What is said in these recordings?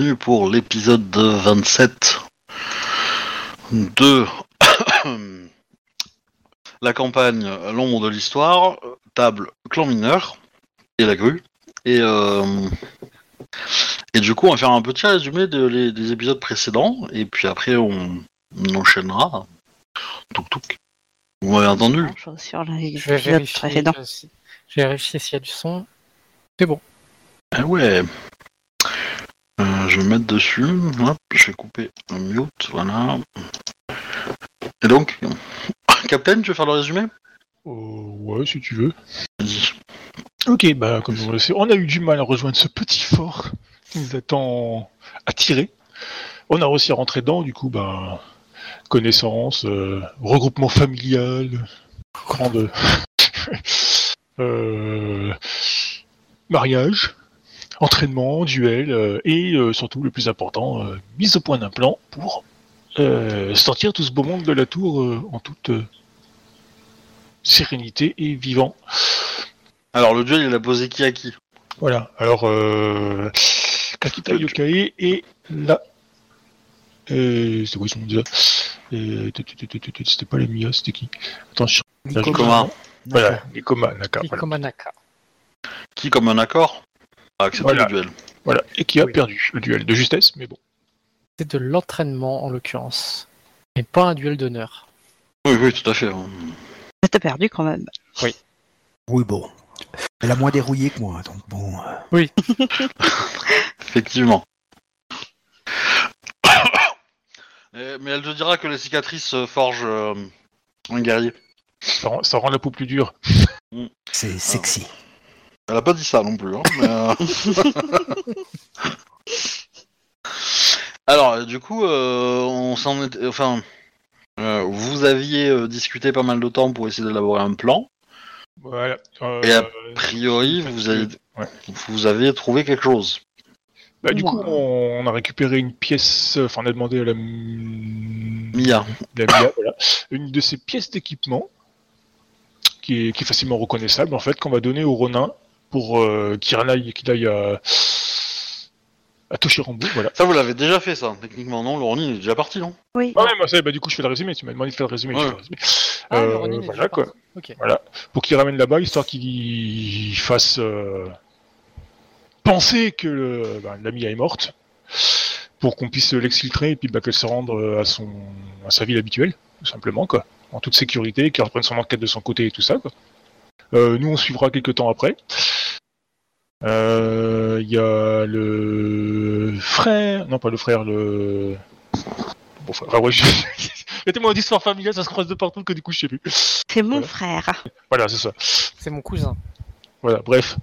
bienvenue pour l'épisode 27 de la campagne L'ombre de l'histoire, table clan mineur et la grue. Et, euh, et du coup, on va faire un petit résumé de les- des épisodes précédents, et puis après, on, on enchaînera. Touk touk. Vous m'avez entendu? Sur les Je vais vérifier, je, je vais vérifier s'il y a du son. C'est bon. Ah ouais. Euh, je vais me mettre dessus. Hop, je vais couper un mute, voilà. Et donc, Captain, tu veux faire le résumé? Euh, ouais, si tu veux. Ok, bah comme on le sait, on a eu du mal à rejoindre ce petit fort qui nous a tant attiré. On a réussi à rentrer dedans, du coup, bah connaissance, euh, regroupement familial, grande euh, mariage, entraînement, duel euh, et euh, surtout le plus important, euh, mise au point d'un plan pour euh, sortir tout ce beau monde de la tour euh, en toute euh, sérénité et vivant. Alors, le duel, il a posé qui à qui? Voilà, alors euh, Kakita Yokae et la. Euh, c'était quoi son nom déjà? Euh, C'était pas les Mia, c'était qui? Attends, je... Nikoma. Voilà, Nikoma Naka. Voilà. Ikomanaka. Qui, comme un accord, a accepté Voilà. le duel Voilà, et qui a Oui. perdu le duel de justesse, mais bon. C'est de l'entraînement en l'occurrence. Mais pas un duel d'honneur. Oui, oui, tout à fait. T'as perdu quand même. Oui, bon. Elle a moins dérouillé que moi, donc bon. euh, Effectivement. Eh, Mais elle te dira que les cicatrices euh, forgent euh, un guerrier. Ça rend, ça rend la peau plus dure. C'est sexy. Elle a pas dit ça non plus. hein, mais, euh, Alors, du coup, euh, on s'en est... Enfin, euh, vous aviez euh, discuté pas mal de temps pour essayer d'élaborer un plan. Voilà. euh, Et A priori, vous avez, Ouais. vous avez trouvé quelque chose. bah, du coup, Ouais. on, on a récupéré une pièce, enfin, on a demandé à la. Mia. la Mia, voilà, une de ces pièces d'équipement qui est, qui est facilement reconnaissable, en fait, qu'on va donner au Ronin pour euh, qu'il aille, qu'il aille à, à Toshirambu, voilà. Ça, vous l'avez déjà fait, ça, techniquement, non il est déjà parti, non? Oui. Ah ouais, moi, ça, bah, du coup, je fais le résumé. Tu m'as demandé de faire le résumé. je Ouais. fais le résumé. Ah, Euh, voilà, quoi. parti. Ok. Pour qu'il ramène là-bas, histoire qu'il fasse euh, penser que bah, la Mia est morte, pour qu'on puisse l'exfiltrer et puis bah, qu'elle se rende à, son, à sa ville habituelle, tout simplement, quoi. En toute sécurité, qu'elle reprenne son enquête de son côté et tout ça, quoi. Euh, nous, on suivra quelques temps après. Euh, Il y a le frère, non pas le frère, le. Bon, frère, ah ouais, je... il y a tellement d'histoires familiales, ça se croise de partout que du coup je sais plus. C'est mon Voilà. frère. Voilà, c'est ça. C'est mon cousin. Voilà, bref.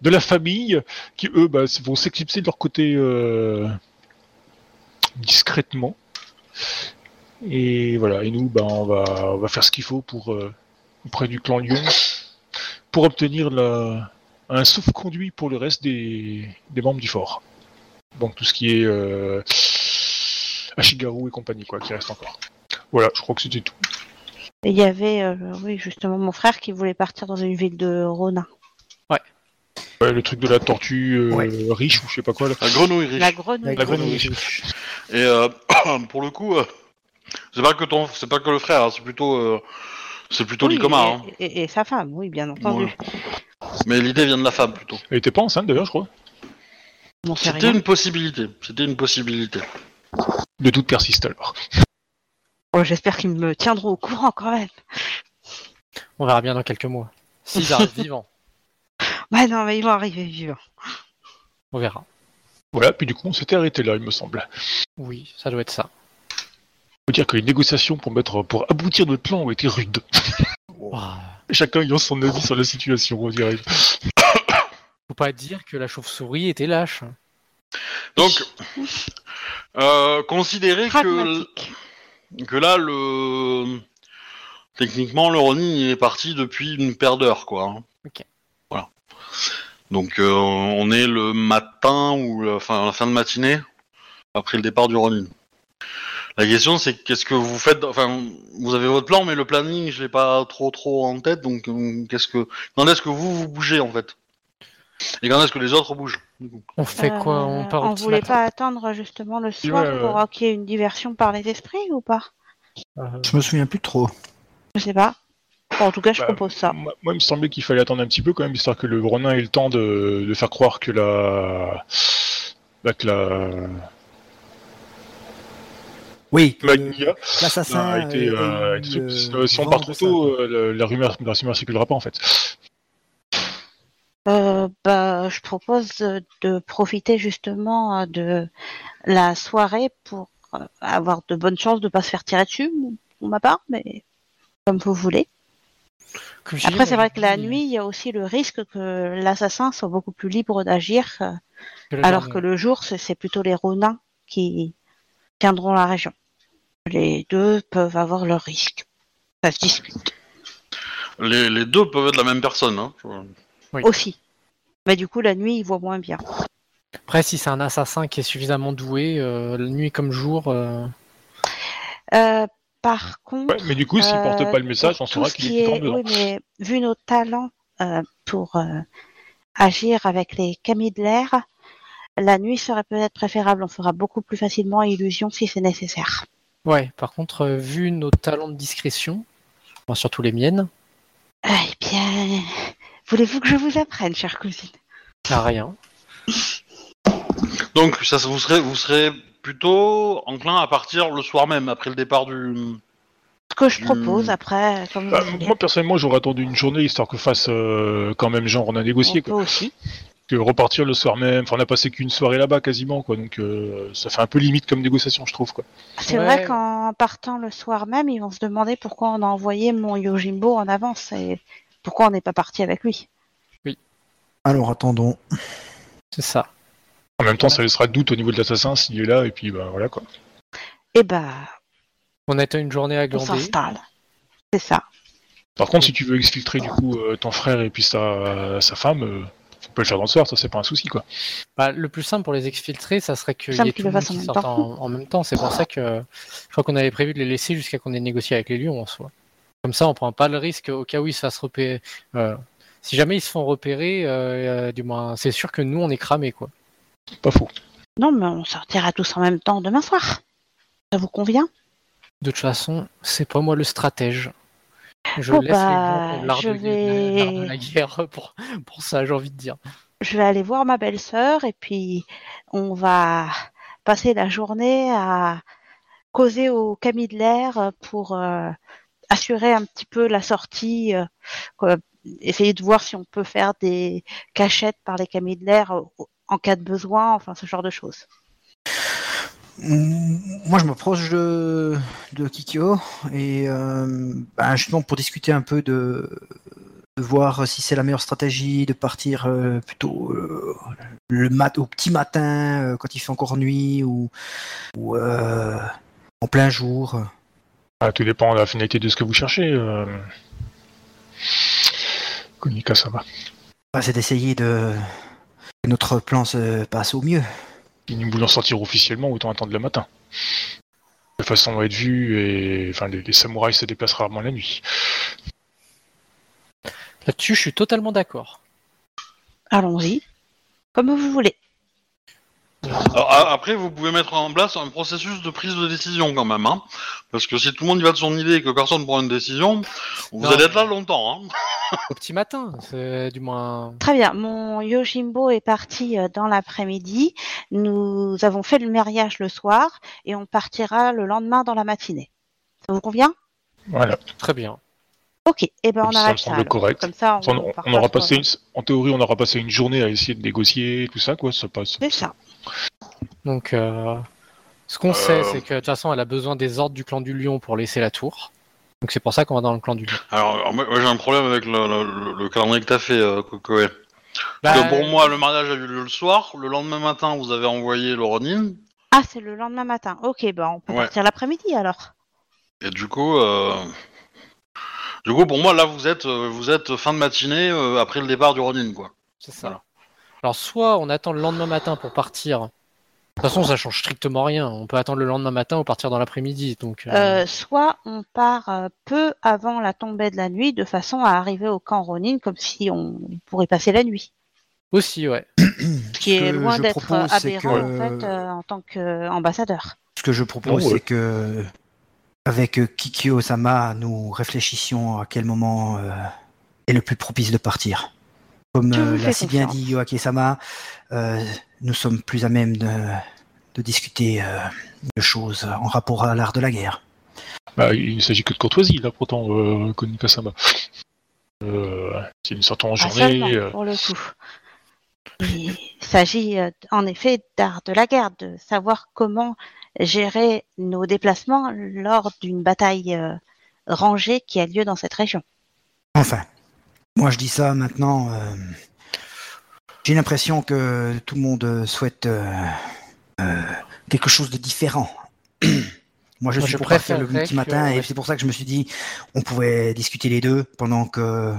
De la famille qui, eux, bah, vont s'éclipser de leur côté euh, discrètement. Et voilà, et nous, bah, on, va, on va faire ce qu'il faut pour euh, auprès du clan Lyon pour obtenir la, un sauf-conduit pour le reste des, des membres du fort. Donc tout ce qui est euh, Ashigaru et compagnie, quoi, qui reste encore. Voilà, je crois que c'était tout. Et il y avait, euh, oui, justement, mon frère qui voulait partir dans une ville de Ronin. Ouais, le truc de la tortue euh, Ouais. riche ou je sais pas quoi. Là. La grenouille riche. La grenouille. La grenouille Et euh, pour le coup, euh, c'est pas que ton, c'est pas que le frère, hein, c'est plutôt, euh, c'est plutôt Oui, Likoma. et, hein. et- et sa femme, oui, bien entendu. Ouais. Mais l'idée vient de la femme plutôt. Elle était pas enceinte d'ailleurs, je crois. On sait C'était rien. une possibilité. C'était une possibilité. Le doute persiste alors. Oh, J'espère qu'ils me tiendront au courant quand même. On verra bien dans quelques mois. S'ils arrivent vivants, Ouais, non, mais ils vont arriver vivants. on verra. Voilà, puis du coup on s'était arrêté là, il me semble. Oui, ça doit être ça. faut dire que les négociations pour mettre pour aboutir notre plan ont été rudes. Chacun ayant son avis sur la situation, on dirait. Faut pas dire que la chauve-souris était lâche. Donc, euh, considérez que, que là, le techniquement, le Ronin est parti depuis une paire d'heures, quoi. Ok. Voilà. Donc, euh, on est le matin ou la fin, la fin de matinée après le départ du Ronin. La question, c'est qu'est-ce que vous faites Enfin, vous avez votre plan, mais le planning, je l'ai pas trop trop en tête. Donc, euh, qu'est-ce que quand est-ce que vous vous bougez en fait? Et quand est-ce que les autres bougent. On fait quoi? On Euh, part au on voulait matin pas attendre justement le soir ouais, pour ouais. euh, qu'il y ait une diversion par les esprits ou pas? Euh, Je me souviens plus trop. Je sais pas. Bon, en tout cas, je Bah, propose ça. Moi, moi, il me semblait qu'il fallait attendre un petit peu quand même, histoire que le Ronin ait le temps de, de faire croire que la. bah, que la. Oui, l'assassin a été. euh, euh, euh, si, on part trop tôt, la, la rumeur, la rumeur circulera pas en fait. Euh, bah, je propose de, de profiter justement euh, de la soirée pour euh, avoir de bonnes chances de pas se faire tirer dessus, pour ma part, mais comme vous voulez. Après, c'est vrai que la nuit, il y a aussi le risque que l'assassin soit beaucoup plus libre d'agir, alors que le jour, c'est c'est plutôt les Ronins qui tiendront la région. Les deux peuvent avoir leurs risques. Ça se discute Les, les deux peuvent être la même personne. Hein. Oui. aussi. Mais du coup, la nuit, il voit moins bien. Après, si c'est un assassin qui est suffisamment doué, euh, la nuit comme jour, euh, Euh, par contre, Ouais, mais du coup, s'il porte Euh, pas le message, pour on saura qu'il qui est est-. Oui, mais vu nos talents euh, pour euh, agir avec les camis de l'air, la nuit serait peut-être préférable. On fera beaucoup plus facilement illusion si c'est nécessaire. ouais. Par contre, euh, vu nos talents de discrétion, enfin, surtout les miennes, Eh bien, voulez-vous que je vous apprenne, chère cousine? à rien. Donc, ça, vous serez, vous serez plutôt enclin à partir le soir même, après le départ du. Ce que je propose, après, comme Bah, moi personnellement, j'aurais attendu une journée histoire que fasse euh, quand même genre on a négocié On peut aussi. Que repartir le soir même. Enfin, on a passé qu'une soirée là-bas quasiment quoi, donc euh, ça fait un peu limite comme négociation, je trouve quoi. C'est Ouais. vrai qu'en partant le soir même, ils vont se demander pourquoi on a envoyé mon Yojimbo en avance et pourquoi on n'est pas parti avec lui. Alors attendons. C'est ça. En même temps, ça laissera de doute au niveau de l'assassin s'il est là et puis bah voilà quoi. Eh ben, On a été une journée à on glander. s'installe. C'est ça. Par contre, si tu veux exfiltrer du coup euh, ton frère et puis sa, sa femme, euh, le faire dans le soir, ça c'est pas un souci quoi. Bah, le plus simple pour les exfiltrer, ça serait qu'il y ait tout le monde qui sorte en même temps. C'est pour ça que je crois qu'on avait prévu de les laisser jusqu'à qu'on ait négocié avec les lions en soi. Comme ça, on prend pas le risque au cas où ils se fassent repérer. euh, si jamais ils se font repérer, euh, euh, du moins, c'est sûr que nous, on est cramés, quoi. Pas faux. Non, mais on sortira tous en même temps demain soir. Ça vous convient? De toute façon, c'est pas moi le stratège. Je Bon, laisse bah, les gens l'art je de, vais- l'art de la guerre pour, pour ça, j'ai envie de dire. Je vais aller voir ma belle-sœur et puis on va passer la journée à causer au Camille de l'air pour euh, assurer un petit peu la sortie, euh, essayer de voir si on peut faire des cachettes par les Camille de l'air euh, en cas de besoin, enfin ce genre de choses. Moi, je m'approche de, de Kikyo et euh, ben, justement pour discuter un peu de, de voir si c'est la meilleure stratégie de partir euh, plutôt euh, le mat au petit matin quand il fait encore nuit ou, ou en plein jour. Ah, tout dépend de la finalité de ce que vous cherchez. Konika, ça va. Ben, c'est d'essayer de que notre plan se passe au mieux. Si nous voulons sortir officiellement, autant attendre le matin. De façon à être vu et enfin les, les samouraïs se déplacent rarement la nuit. Là-dessus, je suis totalement d'accord. Allons-y, comme vous voulez. Alors, après, vous pouvez mettre en place un processus de prise de décision quand même, hein. Parce que si tout le monde y va de son idée et que personne prend une décision, vous Non. allez être là longtemps, hein. Au petit matin, c'est du moins. Très bien, mon Yojimbo est parti euh, dans l'après-midi. Nous avons fait le mariage le soir et on partira le lendemain dans la matinée. Ça vous convient? Voilà. Très bien. Ok, et ben on Ça me arrête ça. semble alors. correct. Comme ça, on, On, part on pas aura trop passé une, en théorie, on aura passé une journée à essayer de négocier tout ça, quoi. Ça passe. C'est ça. Donc, euh, ce qu'on Euh. sait, c'est que de toute façon, elle a besoin des ordres du clan du lion pour laisser la tour. Donc, c'est pour ça qu'on va dans le clan du lion. Alors, moi, moi, j'ai un problème avec le, le- le- le calendrier que t'as fait, euh, Kokoe. Bah, Parce que pour moi, le mariage a eu lieu le soir. Le lendemain matin, vous avez envoyé le Ronin. Ah, c'est le lendemain matin. Ok, ben on peut Ouais. partir l'après-midi alors. Et du coup, euh, du coup, pour moi, là, vous êtes, euh, vous êtes fin de matinée euh, après le départ du Ronin, quoi. c'est ça. Voilà. Alors, soit on attend le lendemain matin pour partir. De toute façon, ça change strictement rien. On peut attendre le lendemain matin ou partir dans l'après-midi. Donc, euh, Euh, soit on part euh, peu avant la tombée de la nuit de façon à arriver au camp Ronin comme si on pourrait passer la nuit. aussi, ouais. qui Ce est que loin d'être aberrant que- en fait euh, en tant qu'ambassadeur. Ce que je propose, ouais. c'est que avec Kikyo Sama, nous réfléchissions à quel moment euh, est le plus propice de partir. Comme euh, l'a si bien dit Yoake Sama, euh, nous sommes plus à même de, de discuter euh, de choses en rapport à l'art de la guerre. Bah, il ne s'agit que de courtoisie, là, pourtant, euh, Konika-sama. Euh, c'est une sorte en Pas journée. pour le coup. Il s'agit en effet d'art de la guerre, de savoir comment gérer nos déplacements lors d'une bataille euh, rangée qui a lieu dans cette région. Enfin, moi je dis ça maintenant. euh, J'ai l'impression que tout le monde euh, souhaite euh, euh, quelque chose de différent. moi je Moi, suis je pour partir le petit matin que- et c'est pour ça que je me suis dit on pouvait discuter les deux pendant que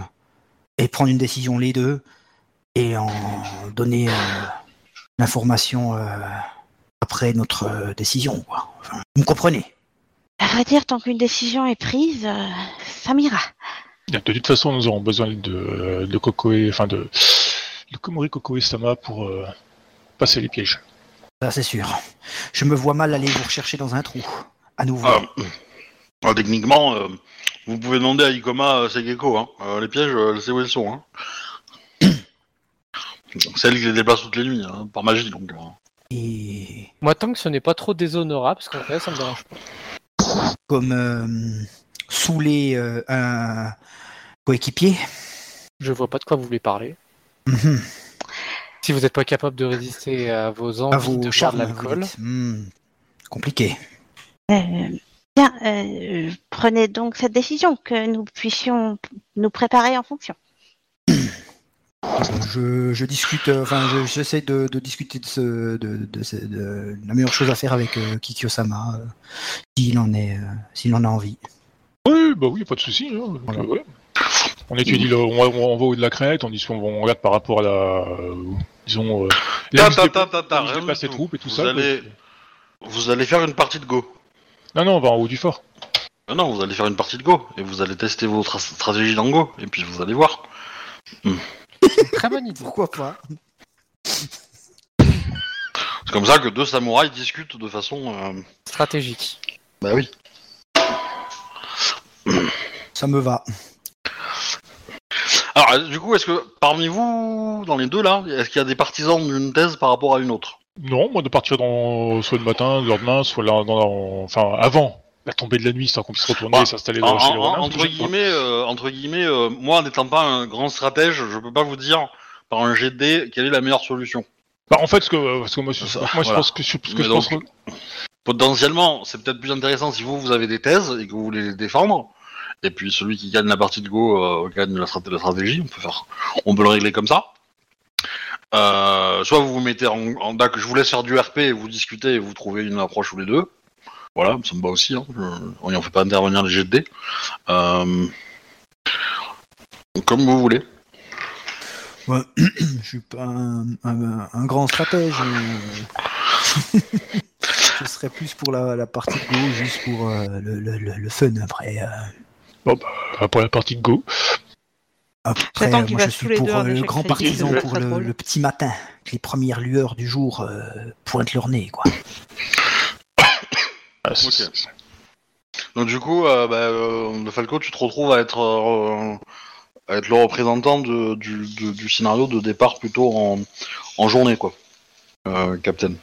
et prendre une décision les deux et en donner euh, l'information euh, après notre euh, décision. Quoi. Enfin, vous me comprenez? À vrai dire, tant qu'une décision est prise, euh, ça m'ira. De toute façon, nous aurons besoin de, de Kokoe, enfin de, de Komori Kokoe-sama pour euh, passer les pièges. Ça c'est sûr. Je me vois mal aller vous rechercher dans un trou. À nouveau. Ah, ah, techniquement, euh, vous pouvez demander à Ikoma euh, Segeko. Hein. Euh, les pièges, euh, elle sait où elles sont. Hein. C'est elle qui les déplace toutes les nuits, hein, par magie. Donc, euh. Et Moi, tant que ce n'est pas trop déshonorable, parce qu'en fait, ça me dérange pas. comme euh, saouler euh, un coéquipier. Je vois pas de quoi vous voulez parler. Mhm. Si vous n'êtes pas capable de résister à vos envies À vos de boire de l'alcool. Hmm. Compliqué. Euh, bien, euh, prenez donc cette décision, que nous puissions nous préparer en fonction. Je, je discute, euh, enfin, je- j'essaie de, de discuter de, ce, de, de ce- de la meilleure chose à faire avec euh, Kikyo-sama, euh, s'il en est, euh, s'il en a envie. Oui, bah oui, pas de souci. hein, donc, Voilà. euh, ouais. On étudie, le, on, va- on va au de la crête, on dit on, on regarde par rapport à la, euh, disons, euh, la Ta, ta, de- ta, ta, ta, la mise de rien place du des tout. troupes et tout Vous ça. quoi. allez- Vous allez faire une partie de Go. Non, non, on va en haut du fort. Ah non, vous allez faire une partie de Go. Et vous allez tester votre stratégie dans Go. Et puis vous allez voir. très bonne idée. Pourquoi pas? C'est comme ça que deux samouraïs discutent de façon... euh, Stratégique. Bah oui. Ça me va. Alors, euh, du coup, est-ce que parmi vous, dans les deux là, est-ce qu'il y a des partisans d'une thèse par rapport à une autre? Non, moi de partir dans, soit le matin, le lendemain, soit là, dans la- enfin avant la tombée de la nuit, histoire qu'on puisse retourner Bah, et s'installer En- dans chez les en- Romains. entre, que- guillemets, euh, entre guillemets, euh, moi n'étant pas un grand stratège, je peux pas vous dire par un jet de dés quelle est la meilleure solution. Bah, en fait, ce que, parce que moi, je- Ça, moi je pense que, ce que je donc, pense, Potentiellement, c'est peut-être plus intéressant si vous, vous avez des thèses et que vous voulez les défendre. Et puis celui qui gagne la partie de Go euh, gagne la, strat- la stratégie. On peut faire, on peut le régler comme ça. Euh, soit vous vous mettez en, en d'accord, je vous laisse faire du RP et vous discutez et vous trouvez une approche tous les deux. Voilà, ça me va aussi. Hein. On y en fait pas intervenir les dés. Euh, comme vous voulez. Ouais, je suis pas un, grand stratège. euh. je serais plus pour la, partie de Go, juste pour le- le fun après. Euh, pour la partie de Go, Après, euh, moi je suis pour un euh, le grand partisan pour le, petit matin, que les premières lueurs du jour euh, pointent leur nez, quoi. ah, Donc du coup, euh, bah, euh, de Falco, tu te retrouves à être, euh, à être le représentant de- du, de- du scénario de départ plutôt en, en journée, quoi. Euh, Captain.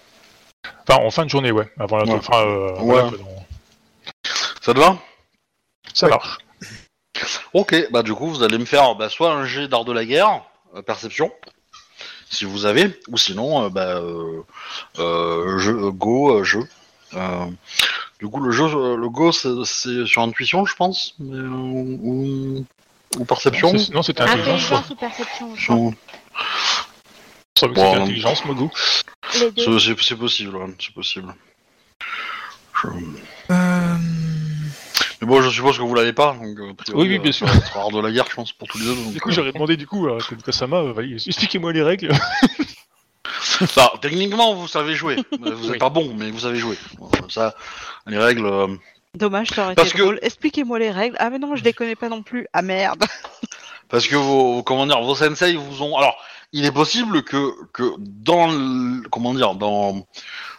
enfin, en fin de journée, ouais. Avant la, Ouais. enfin, euh, Ouais. voilà, quoi, donc, Ça te va? Ça marche. Ok, bah du coup, vous allez me faire bah, soit un jet d'art de la guerre, euh, perception, si vous avez, ou sinon, euh, bah, euh, jeu, go, euh, jeu. Euh, du coup, le jeu, le go, c'est sur intuition, je pense, mais, euh, ou, ou perception. Non, c'était intelligence. Intelligence ou perception je Bon, intelligence, deux. C'est possible, ouais, c'est possible. Je- Euh, Mais bon, je suppose que vous l'avez pas. Donc, euh, a priori, Oui, oui, bien euh, sûr. être art de la guerre, je pense, pour tous les deux. donc, Du coup, euh, j'aurais demandé, du coup, à euh, vas-y, expliquez-moi les règles. bah, techniquement, vous savez jouer. Vous n'êtes Oui. pas bon, mais vous savez jouer. Euh, Ça, les règles. euh, Dommage, ça aurait Parce été que- drôle. Expliquez-moi les règles. Ah mais non, je les connais pas non plus. Ah merde. Parce que vos, comment dire, vos sensei vous ont. Alors, il est possible que, que dans le- comment dire dans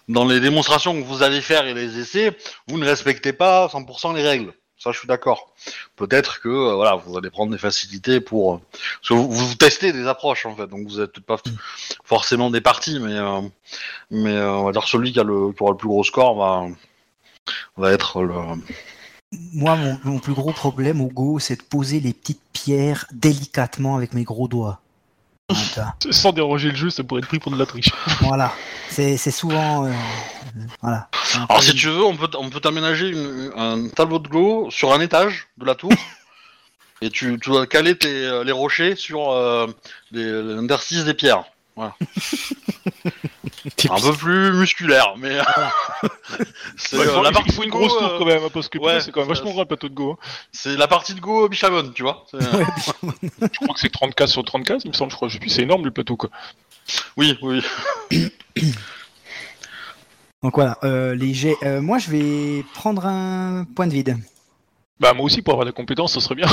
dans les démonstrations que vous allez faire et les essais, vous ne respectez pas 100% les règles. Ça, je suis d'accord. Peut-être que euh, voilà, vous allez prendre des facilités pour euh, parce que vous, vous testez des approches en fait, donc vous êtes peut-être pas forcément des parties, mais euh, mais euh, on va dire celui qui a le qui aura le plus gros score va va être le Moi, mon, mon plus gros problème au Go, c'est de poser les petites pierres délicatement avec mes gros doigts. Sans déroger le jeu, ça pourrait être pris pour de la triche. Voilà. C'est souvent. euh, voilà. Alors si tu veux, on peut, on peut t'aménager un tableau de Go sur un étage de la tour. et tu, tu dois caler tes, euh, les rochers sur euh, les- l'interstice des pierres. Voilà. un peu plus musculaire, mais... c'est Ouais, il euh, faut- la il partie faut une Go, grosse tour euh, quand même, hein, parce que ouais, c'est quand même ça- vachement grand le plateau de Go. hein. C'est la partie de Go Bichamon, tu vois. c'est- Je crois que c'est 30 cases sur 30 cases, il me semble, je crois. Je sais plus, c'est énorme le plateau quoi. Oui, oui. Donc voilà. euh, les jets. euh, moi, je vais prendre un point de vide. Bah moi aussi, pour avoir des compétences, ça serait bien.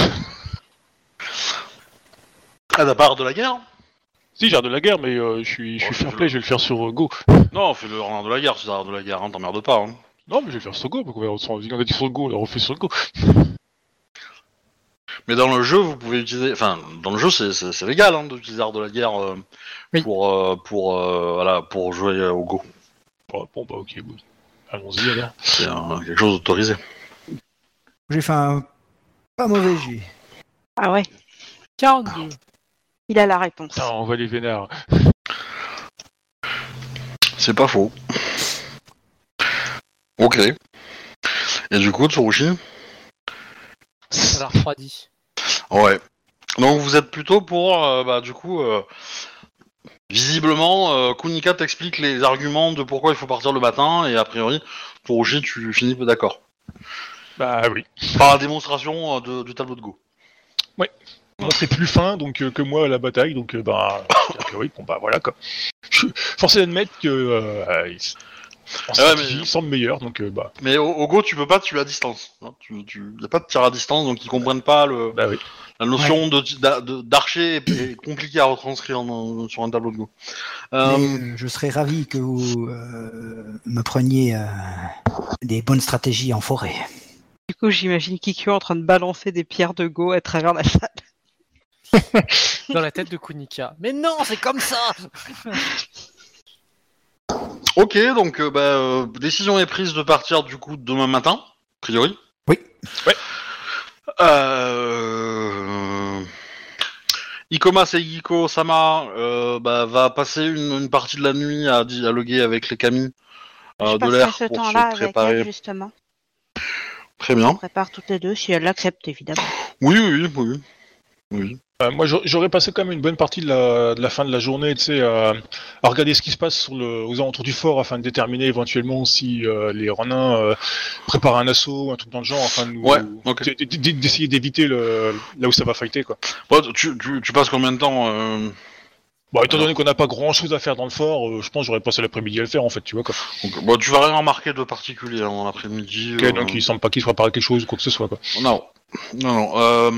À la part de la guerre si, j'ai de la guerre, mais euh, je suis, je Oh, suis je- fair play, je vais le faire sur euh, Go. Non, fais le renard de la guerre, c'est l'art de la guerre, hein, t'emmerdes pas. Hein. Non, mais je vais le faire sur Go, parce qu'on on a dit sur Go, on l'a refait sur Go. Mais dans le jeu, vous pouvez utiliser. Enfin, dans le jeu, c'est- c'est c'est légal hein, d'utiliser l'art de la guerre euh, Oui. pour, euh, pour, euh, voilà, pour jouer euh, au Go. Bon, bon, bah ok, bon. allons-y alors. C'est euh, quelque chose d'autorisé. J'ai fait un pas mauvais jet. Ah ouais, 42. Il a la réponse. On va les vénères. C'est pas faux. Ok. Et du coup, Tsurushi Ça l'a refroidi. Ouais. Donc vous êtes plutôt pour, euh, bah, du coup, euh, visiblement, euh, Kunika t'explique les arguments de pourquoi il faut partir le matin, et a priori, Tsurushi, tu finis peu d'accord. Bah oui. Par la démonstration euh, de- du tableau de Go. Moi, c'est plus fin donc euh, que moi à la bataille, donc euh, bah, a priori, bon bah voilà quoi. Je suis forcé d'admettre que euh, euh, il- en Ah ouais, mais- il semble meilleur, donc euh, bah, Mais au, au Go, tu peux pas tuer à distance. hein. Tu, tu, y a pas de tir à distance, donc ils comprennent pas le, bah oui. la notion de d'a- de- d'archer est, est compliquée à retranscrire en- sur un tableau de Go. Euh, Mais, euh, je serais ravi que vous euh, me preniez euh, des bonnes stratégies en forêt. Du coup, j'imagine Kikyo en train de balancer des pierres de go à travers la salle. Dans la tête de Kunika. Mais non, c'est comme ça Ok, donc euh, bah, euh, décision est prise de partir du coup demain matin, a priori. Oui. Ouais. Euh... Ikoma Seigiko Sama euh, bah, va passer une, une partie de la nuit à dialoguer avec les Kami euh, de l'air ce pour temps-là se préparer. elle, justement. Très bien. On prépare toutes les deux, si elle l'accepte, évidemment. Oui, oui, oui. oui. Euh, moi, j'aurais- passé quand même une bonne partie de la, de la fin de la journée, tu sais, à, à regarder ce qui se passe sur le, aux alentours du fort afin de déterminer éventuellement si euh, les Renins euh, préparent un assaut, un truc dans le genre, afin de nous- Ouais, d'essayer d'éviter le, là où ça va fighter, quoi. Tu, tu, tu passes combien de temps euh, Bon, étant donné qu'on n'a pas grand chose à faire dans le fort, euh, je pense que j'aurais passé l'après-midi à le faire, en fait, tu vois, quoi. donc, bon, Tu vas rien remarquer de particulier hein, dans l'après-midi. Ok, euh, donc il semble pas qu'il se prépare quelque chose ou quoi que ce soit, quoi. Non, non, non. euh,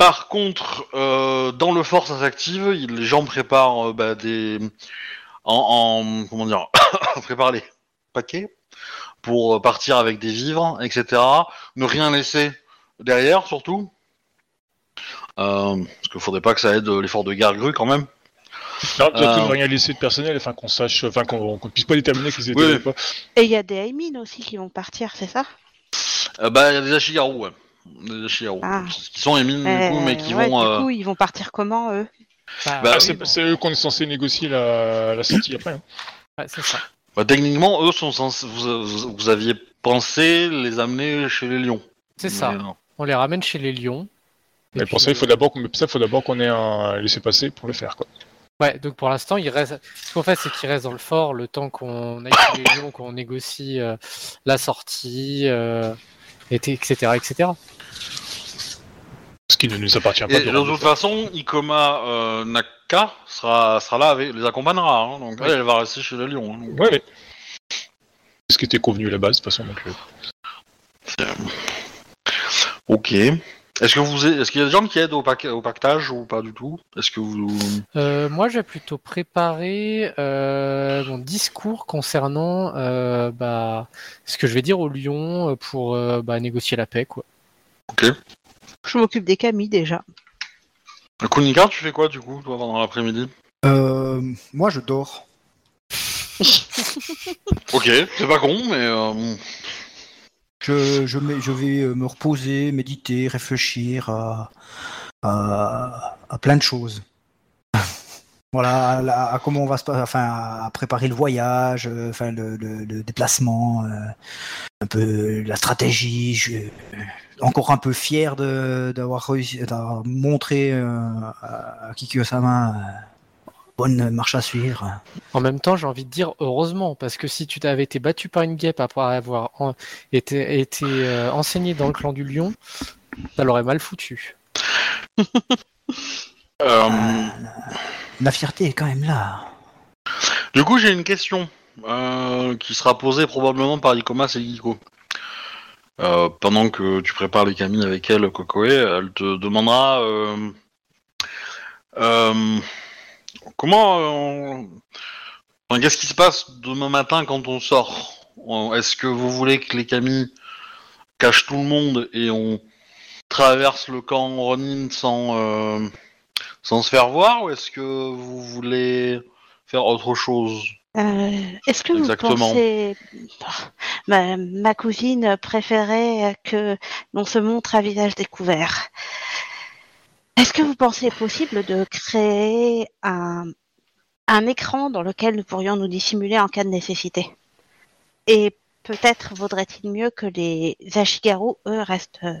par contre, euh, dans le fort, ça s'active. il- Les gens préparent euh, bah, des, en, en- comment dire, préparent les paquets pour euh, partir avec des vivres, etc. Ne rien laisser derrière, surtout, Euh, parce qu'il faudrait pas que ça aide l'effort de guerre grue quand même. Non, peut-être Euh, qu'on rien laisser de personnel, afin qu'on sache, enfin qu'on qu'on puisse pas déterminer qu'ils étaient Oui. ou pas. Et il y a des Aimin aussi qui vont partir, c'est ça? Euh, bah, il y a des Ashigaru, ouais. Des Ah. qui sont émines du coup, Euh, mais qui ouais, vont. Du euh, coup, ils vont partir comment, eux? Bah, Bah, Ah, oui, c'est bon. eux qu'on est censé négocier la, la sortie après. hein. Ouais, c'est ça. bah, techniquement, eux sont censés. Vous, vous- vous aviez pensé les amener chez les lions. C'est ça. Euh, On les ramène chez les lions. Mais pour ça, il faut d'abord qu'on ça, faut d'abord qu'on ait un laisser-passer pour le faire, quoi. Ouais, donc pour l'instant, il reste. Ce qu'on fait, c'est qu'il reste dans le fort le temps qu'on aille chez les lions, qu'on négocie euh, la sortie, euh, etc., etc. Ce qui ne nous appartient pas. Et de le toute façon, Ikoma euh, Naka sera, sera là, avec, les accompagnera. hein, donc elle, elle va rester chez les lions. hein, donc, Ouais, ce qui était convenu à la base, de toute façon. Donc, euh. c'est- Ok. Est-ce que vous, est-ce qu'il y a des gens qui aident au, pac- au pactage ou pas du tout? Est-ce que vous, Euh, moi, j'ai plutôt préparé euh, mon discours concernant euh, bah, ce que je vais dire au Lyon pour euh, bah, négocier la paix. Quoi. Je m'occupe des camis déjà. Kunika, tu fais quoi du coup, toi, pendant l'après-midi? Euh, moi, je dors. Ok, c'est pas con, mais euh, Je, je, je vais euh, me reposer, méditer, réfléchir à, à, à plein de choses. Voilà, à, à comment on va se pa- enfin, à préparer le voyage, euh, enfin le, le- le déplacement, euh, un peu la stratégie. Je encore un peu fier d'avoir réussi, d'avoir montré euh, à, à Kikyo-sama euh, bonne marche à suivre. En même temps, j'ai envie de dire heureusement, parce que si tu t'avais été battu par une guêpe après avoir en- été, été euh, enseigné dans le clan du lion, ça l'aurait mal foutu. euh, La fierté est quand même là. du coup, j'ai une question euh, qui sera posée probablement par Ikoma et Giko. Euh, pendant que tu prépares les camis avec elle, Kokoe, elle te demandera euh, euh, comment, euh, enfin, qu'est-ce qui se passe demain matin quand on sort? Est-ce que vous voulez que les camis cachent tout le monde et on traverse le camp Ronin sans euh, sans se faire voir, ou est-ce que vous voulez faire autre chose? Euh, Est-ce que Exactement. vous pensez... Ma, ma cousine préférait que l'on se montre à visage découvert? Est-ce que vous pensez possible de créer un, un écran dans lequel nous pourrions nous dissimuler en cas de nécessité? Et peut-être vaudrait-il mieux que les Ashigaru, eux, restent euh,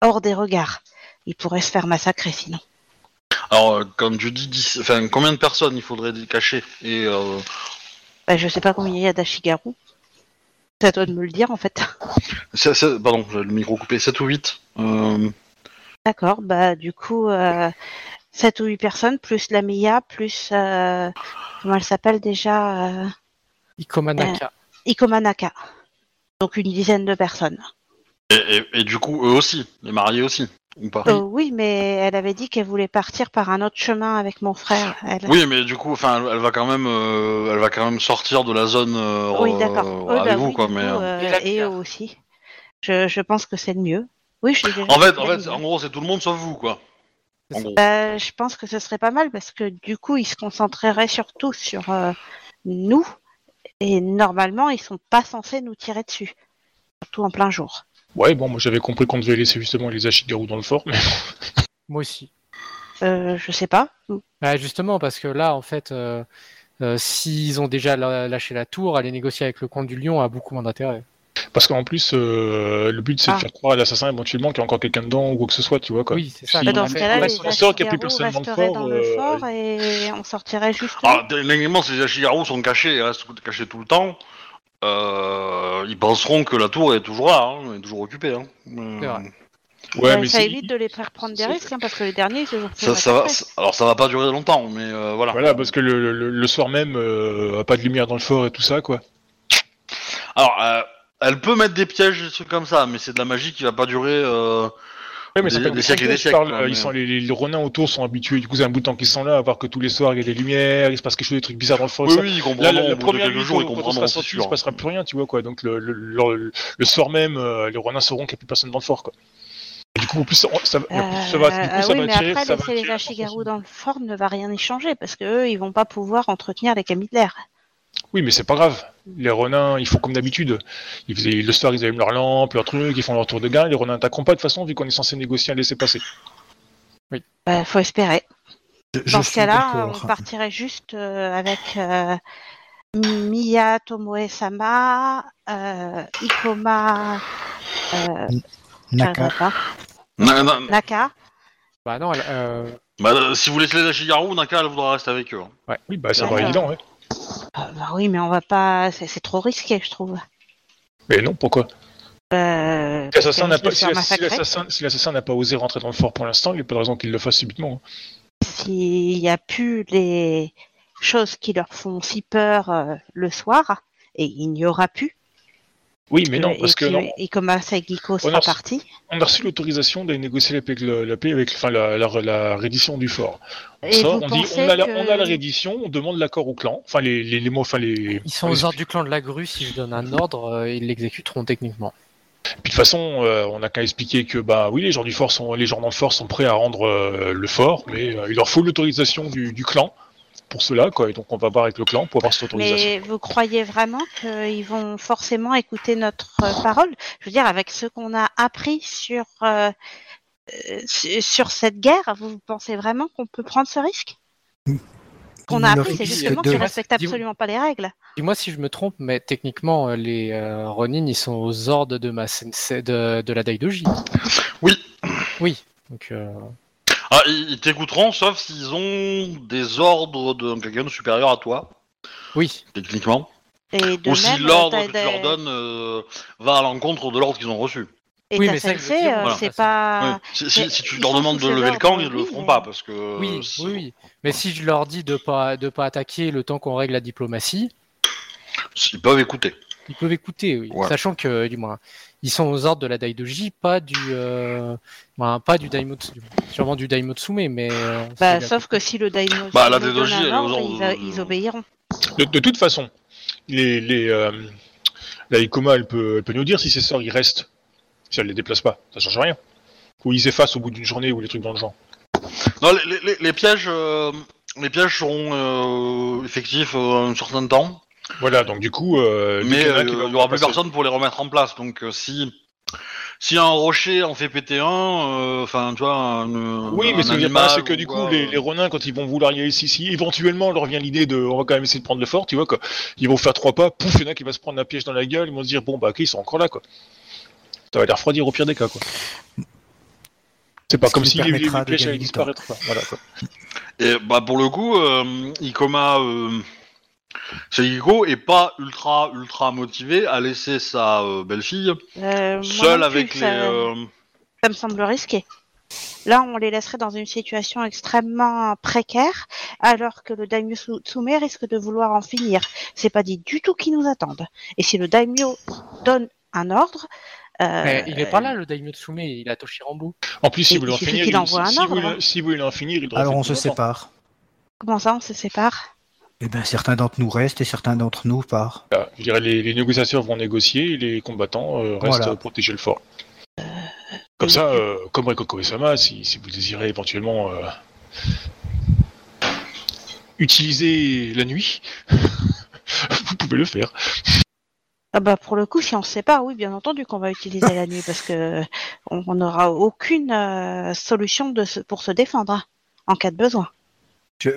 hors des regards. Ils pourraient se faire massacrer sinon. Alors, euh, quand tu dis, dix- enfin, combien de personnes il faudrait cacher? Et euh, Bah, je sais pas combien il y a d'Ashigaru. C'est à toi de me le dire en fait. c'est- c'est- pardon, j'ai le micro coupé. 7 ou 8 euh, D'accord, bah du coup, euh, 7 ou 8 personnes, plus la Mia, plus... euh, comment elle s'appelle déjà euh, Ikomanaka. Ikomanaka. Donc une dizaine de personnes. et, et- et du coup, eux aussi, les mariés aussi, ou pas? Euh, oui, mais elle avait dit qu'elle voulait partir par un autre chemin avec mon frère. Elle... Oui, mais du coup, enfin, elle, elle va quand même, euh, elle va quand même sortir de la zone euh, Oui, d'accord. euh, Oui, avec bah vous, oui, quoi. du Mais coup, euh, euh, Et la et Mia. eux aussi. Je, je pense que c'est le mieux. Oui, je l'ai déjà en fait, en fait, gros, c'est tout le monde sauf vous, quoi. En gros. Euh, je pense que ce serait pas mal parce que du coup, ils se concentreraient surtout sur euh, nous et normalement, ils sont pas censés nous tirer dessus, surtout en plein jour. Ouais, bon, moi j'avais compris qu'on devait laisser justement les Ashigaru dans le fort, mais Moi aussi. Euh, je sais pas. Bah, justement, parce que là, en fait, euh, euh, s'ils ont déjà lâché la tour, aller négocier avec le comte du lion a beaucoup moins d'intérêt. Parce qu'en plus, euh, le but c'est Ah. de faire croire à l'assassin éventuellement qu'il y a encore quelqu'un dedans ou quoi que ce soit, tu vois quoi. Oui, c'est ça. Si- Bah, dans ce cas-là, on les reste on sort qu'il y a plus personne dans le resteraient fort, dans le euh, fort et on sortirait juste. Ah, techniquement, si les Ashigaru sont cachés et restent cachés tout le temps, euh, ils penseront que la tour est toujours là, hein, est toujours occupée. Hein. Euh, C'est vrai. Ouais, Ouais, mais ça évite de les faire prendre des risques, hein, parce que les derniers, ils se sont fait ça, ça va, alors ça va pas durer longtemps, mais euh, voilà. Voilà, parce que le, le- le soir même, euh, pas de lumière dans le fort et tout ça, quoi. Alors, euh, elle peut mettre des pièges et des trucs comme ça, mais c'est de la magie qui va pas durer. Euh... Ouais, mais Des- ça fait des des siècles et des siècles, parle, quoi, euh, mais- ils sont, les, les, les renins autour sont habitués, du coup, c'est un bout de temps qu'ils sont là, à voir que tous les soirs il y a des lumières, il se passe quelque chose, des trucs bizarres dans le fort. Oui, oui, ils première quelques nuit, jours, ils quand on comprendront, sera c'est sorti, il se passera plus rien, tu vois, quoi. Donc, le, le, le, le soir même, euh, les renins sauront qu'il n'y a plus personne dans le fort, quoi. Et du coup, en plus, ça, ça, va- Euh, ça va, du coup, ah ça oui, va mais attirer, après, ça va laisser les attirer Ashigaru dans le fort ne va rien y changer, parce que eux, ils vont pas pouvoir entretenir les camis de l'air. Oui, mais c'est pas grave. Les renins, ils font comme d'habitude. Ils faisaient, le soir, ils allument leurs lampes, leurs trucs, ils font leur tour de garde. Les renins n'attaqueront pas de toute façon, vu qu'on est censé négocier un laisser-passer. Bah, faut espérer. Je- je Dans ce cas-là, on partirait juste euh, avec euh, Miya Tomoe-sama, euh, Ikoma euh, Naka. pas, Na- na- Naka. Bah non, elle- euh, bah, si vous laissez les Ashigaru, Naka, elle voudra rester avec eux. hein. Oui, bah, ça paraît évident, ouais. Euh, bah oui, mais on va pas. C'est trop risqué, je trouve. Mais non, pourquoi? Euh, Si l'assassin n'a pas, l'assassin si l'assassin n'a pas osé rentrer dans le fort pour l'instant, il n'y a pas de raison qu'il le fasse subitement. hein. S'il n'y a plus les choses qui leur font si peur euh, le soir, et il n'y aura plus, Oui, mais non, Et parce que puis, non, Ikoma Saigiko On sera a reçu- parti. on a reçu l'autorisation d'aller négocier la paix, avec le- la paix avec enfin, la, la, la reddition du fort. Et Ça, vous on dit on a, la, que- on a la reddition, on demande l'accord au clan, enfin les, les, les mots, enfin les. Ils sont aux ordres du clan de la grue. Si je donne un ordre, euh, ils l'exécuteront techniquement. Puis de toute façon, euh, on n'a qu'à expliquer que bah oui, les gens du fort sont, les gens dans le fort sont prêts à rendre euh, le fort, mais euh, il leur faut l'autorisation du, du clan pour cela, quoi. Et donc on va voir avec le clan pour avoir cette autorisation. Mais vous croyez vraiment qu'ils vont forcément écouter notre euh, parole? Je veux dire, avec ce qu'on a appris sur, euh, euh, su- sur cette guerre, vous pensez vraiment qu'on peut prendre ce risque? Ce qu'on a appris, c'est justement de- qu'ils respectent Dis-moi- absolument pas les règles. Dis-moi si je me trompe, mais techniquement, les euh, Ronin, ils sont aux ordres de ma sensei, de, de la Daidoji. Oui. Oui. Donc, euh, Ah, ils t'écouteront sauf s'ils ont des ordres de quelqu'un de supérieur à toi, oui. techniquement. Et de Ou si même, l'ordre t'as que tu des- leur donnes euh, va à l'encontre de l'ordre qu'ils ont reçu. Et Oui, ta mais ça, sensei, euh, voilà. c'est pas. Si, si- mais si tu ils leur sont demandes de lever le camp, ils le oui, feront mais- pas parce que. Oui, c'est- oui, oui. Mais si je leur dis de pas de pas attaquer le temps qu'on règle la diplomatie, Ils peuvent écouter. ils peuvent écouter, oui. Ouais. Sachant que, du moins, ils sont aux ordres de la Daidoji, pas du, euh, pas du Daimotsu, sûrement du Daimotsume, mais. euh, Bah, sauf que si le daimyo Bah, la Daidoji, elle est aux ordre, ordres ils, de- a- ils obéiront. De, de toute façon, les, les, euh, la Ikoma, elle peut, elle peut nous dire si ses sorts ils restent, si elle les déplace pas, ça change rien. Ou ils s'effacent au bout d'une journée ou les trucs dans le genre. Non, les, les- les pièges, euh, les pièges seront euh, effectifs euh, un certain temps, Voilà, donc du coup, euh, mais euh, il n'y aura plus personne pour les remettre en place. Donc, euh, si si un rocher en fait péter un, euh, enfin, tu vois, un, Oui, un mais ce que je là, c'est que du coup, les, les Ronins, quand ils vont vouloir y aller ici, si éventuellement leur vient l'idée de, on va quand même essayer de prendre le fort, tu vois, quoi. Ils vont faire trois pas, pouf, il y en a qui va se prendre un piège dans la gueule, ils vont se dire, bon, bah, ok, ils sont encore là, quoi. Ça va les refroidir au pire des cas, quoi. C'est pas Ce comme si les, les de pièges allaient disparaître, quoi. Voilà, quoi. Et bah pour le coup, euh, Ikoma Seihiko est pas ultra ultra motivé à laisser sa euh, belle-fille Euh, moi seule non plus, avec les. ça- euh, ça me semble risqué. Là, on les laisserait dans une situation extrêmement précaire, alors que le daimyo Su- Tsume risque de vouloir en finir. C'est pas dit du tout qu'ils nous attendent. Et si le daimyo donne un ordre, euh, Mais il est pas là, le Daimotsume, il est à Toshirambu. En plus, si Il vous voulez en suffit finir, qu'il il- envoie un si, si ordre, vous, hein. voulez- si vous voulez en finir, il devrait Alors faire on se sépare. comment ça, on se sépare? Eh bien, certains d'entre nous restent et certains d'entre nous partent. Voilà, Je dirais, les, les négociateurs vont négocier et les combattants euh, restent Voilà. protéger le fort. Comme ça, euh, comme Rekoko Esama, si, si vous désirez éventuellement euh, utiliser la nuit, vous pouvez le faire. Ah bah pour le coup, si on se sépare, oui, bien entendu qu'on va utiliser la nuit parce que on n'aura aucune euh, solution de se- pour se défendre hein, en cas de besoin. Je...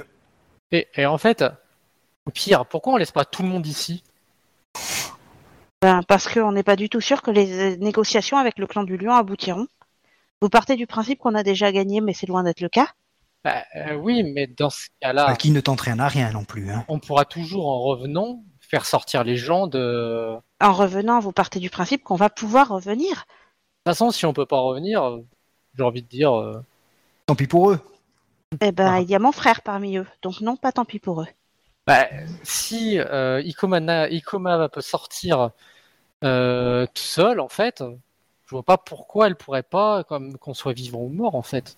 Et, et en fait, au pire, pourquoi on laisse pas tout le monde ici? Ben, parce qu'on n'est pas du tout sûr que les euh, négociations avec le clan du lion aboutiront. Vous partez du principe qu'on a déjà gagné, mais c'est loin d'être le cas. Bah, euh, Oui, mais dans ce cas-là, Qui ne tente rien à rien non plus. Hein. on pourra toujours, en revenant, faire sortir les gens de... De En revenant, vous partez du principe qu'on va pouvoir revenir. toute façon, si on peut pas revenir, j'ai envie de dire... euh, Tant pis pour eux. Eh ben, Ah. il y a mon frère parmi eux, donc non, pas tant pis pour eux. Bah, si euh, Ikoma, na- Ikoma peut sortir euh, tout seul, en fait, je vois pas pourquoi elle pourrait pas, comme qu'on soit vivant ou mort, en fait.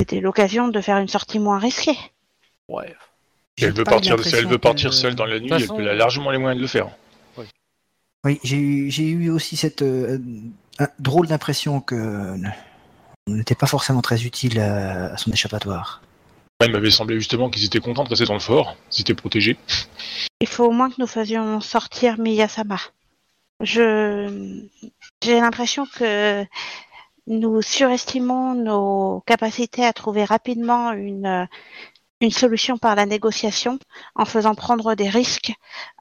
C'était l'occasion de faire une sortie moins risquée. Ouais. Si elle veut partir, elle veut partir seule dans la nuit, elle façon- peut- elle a largement les moyens de le faire. Oui, j'ai eu, j'ai eu aussi cette euh, drôle d'impression que on n'était pas forcément très utile à, à son échappatoire. Il m'avait semblé justement qu'ils étaient contents de rester dans le fort, ils étaient protégés. Il faut au moins que nous faisions sortir Miyasama. Je j'ai l'impression que nous surestimons nos capacités à trouver rapidement une une solution par la négociation en faisant prendre des risques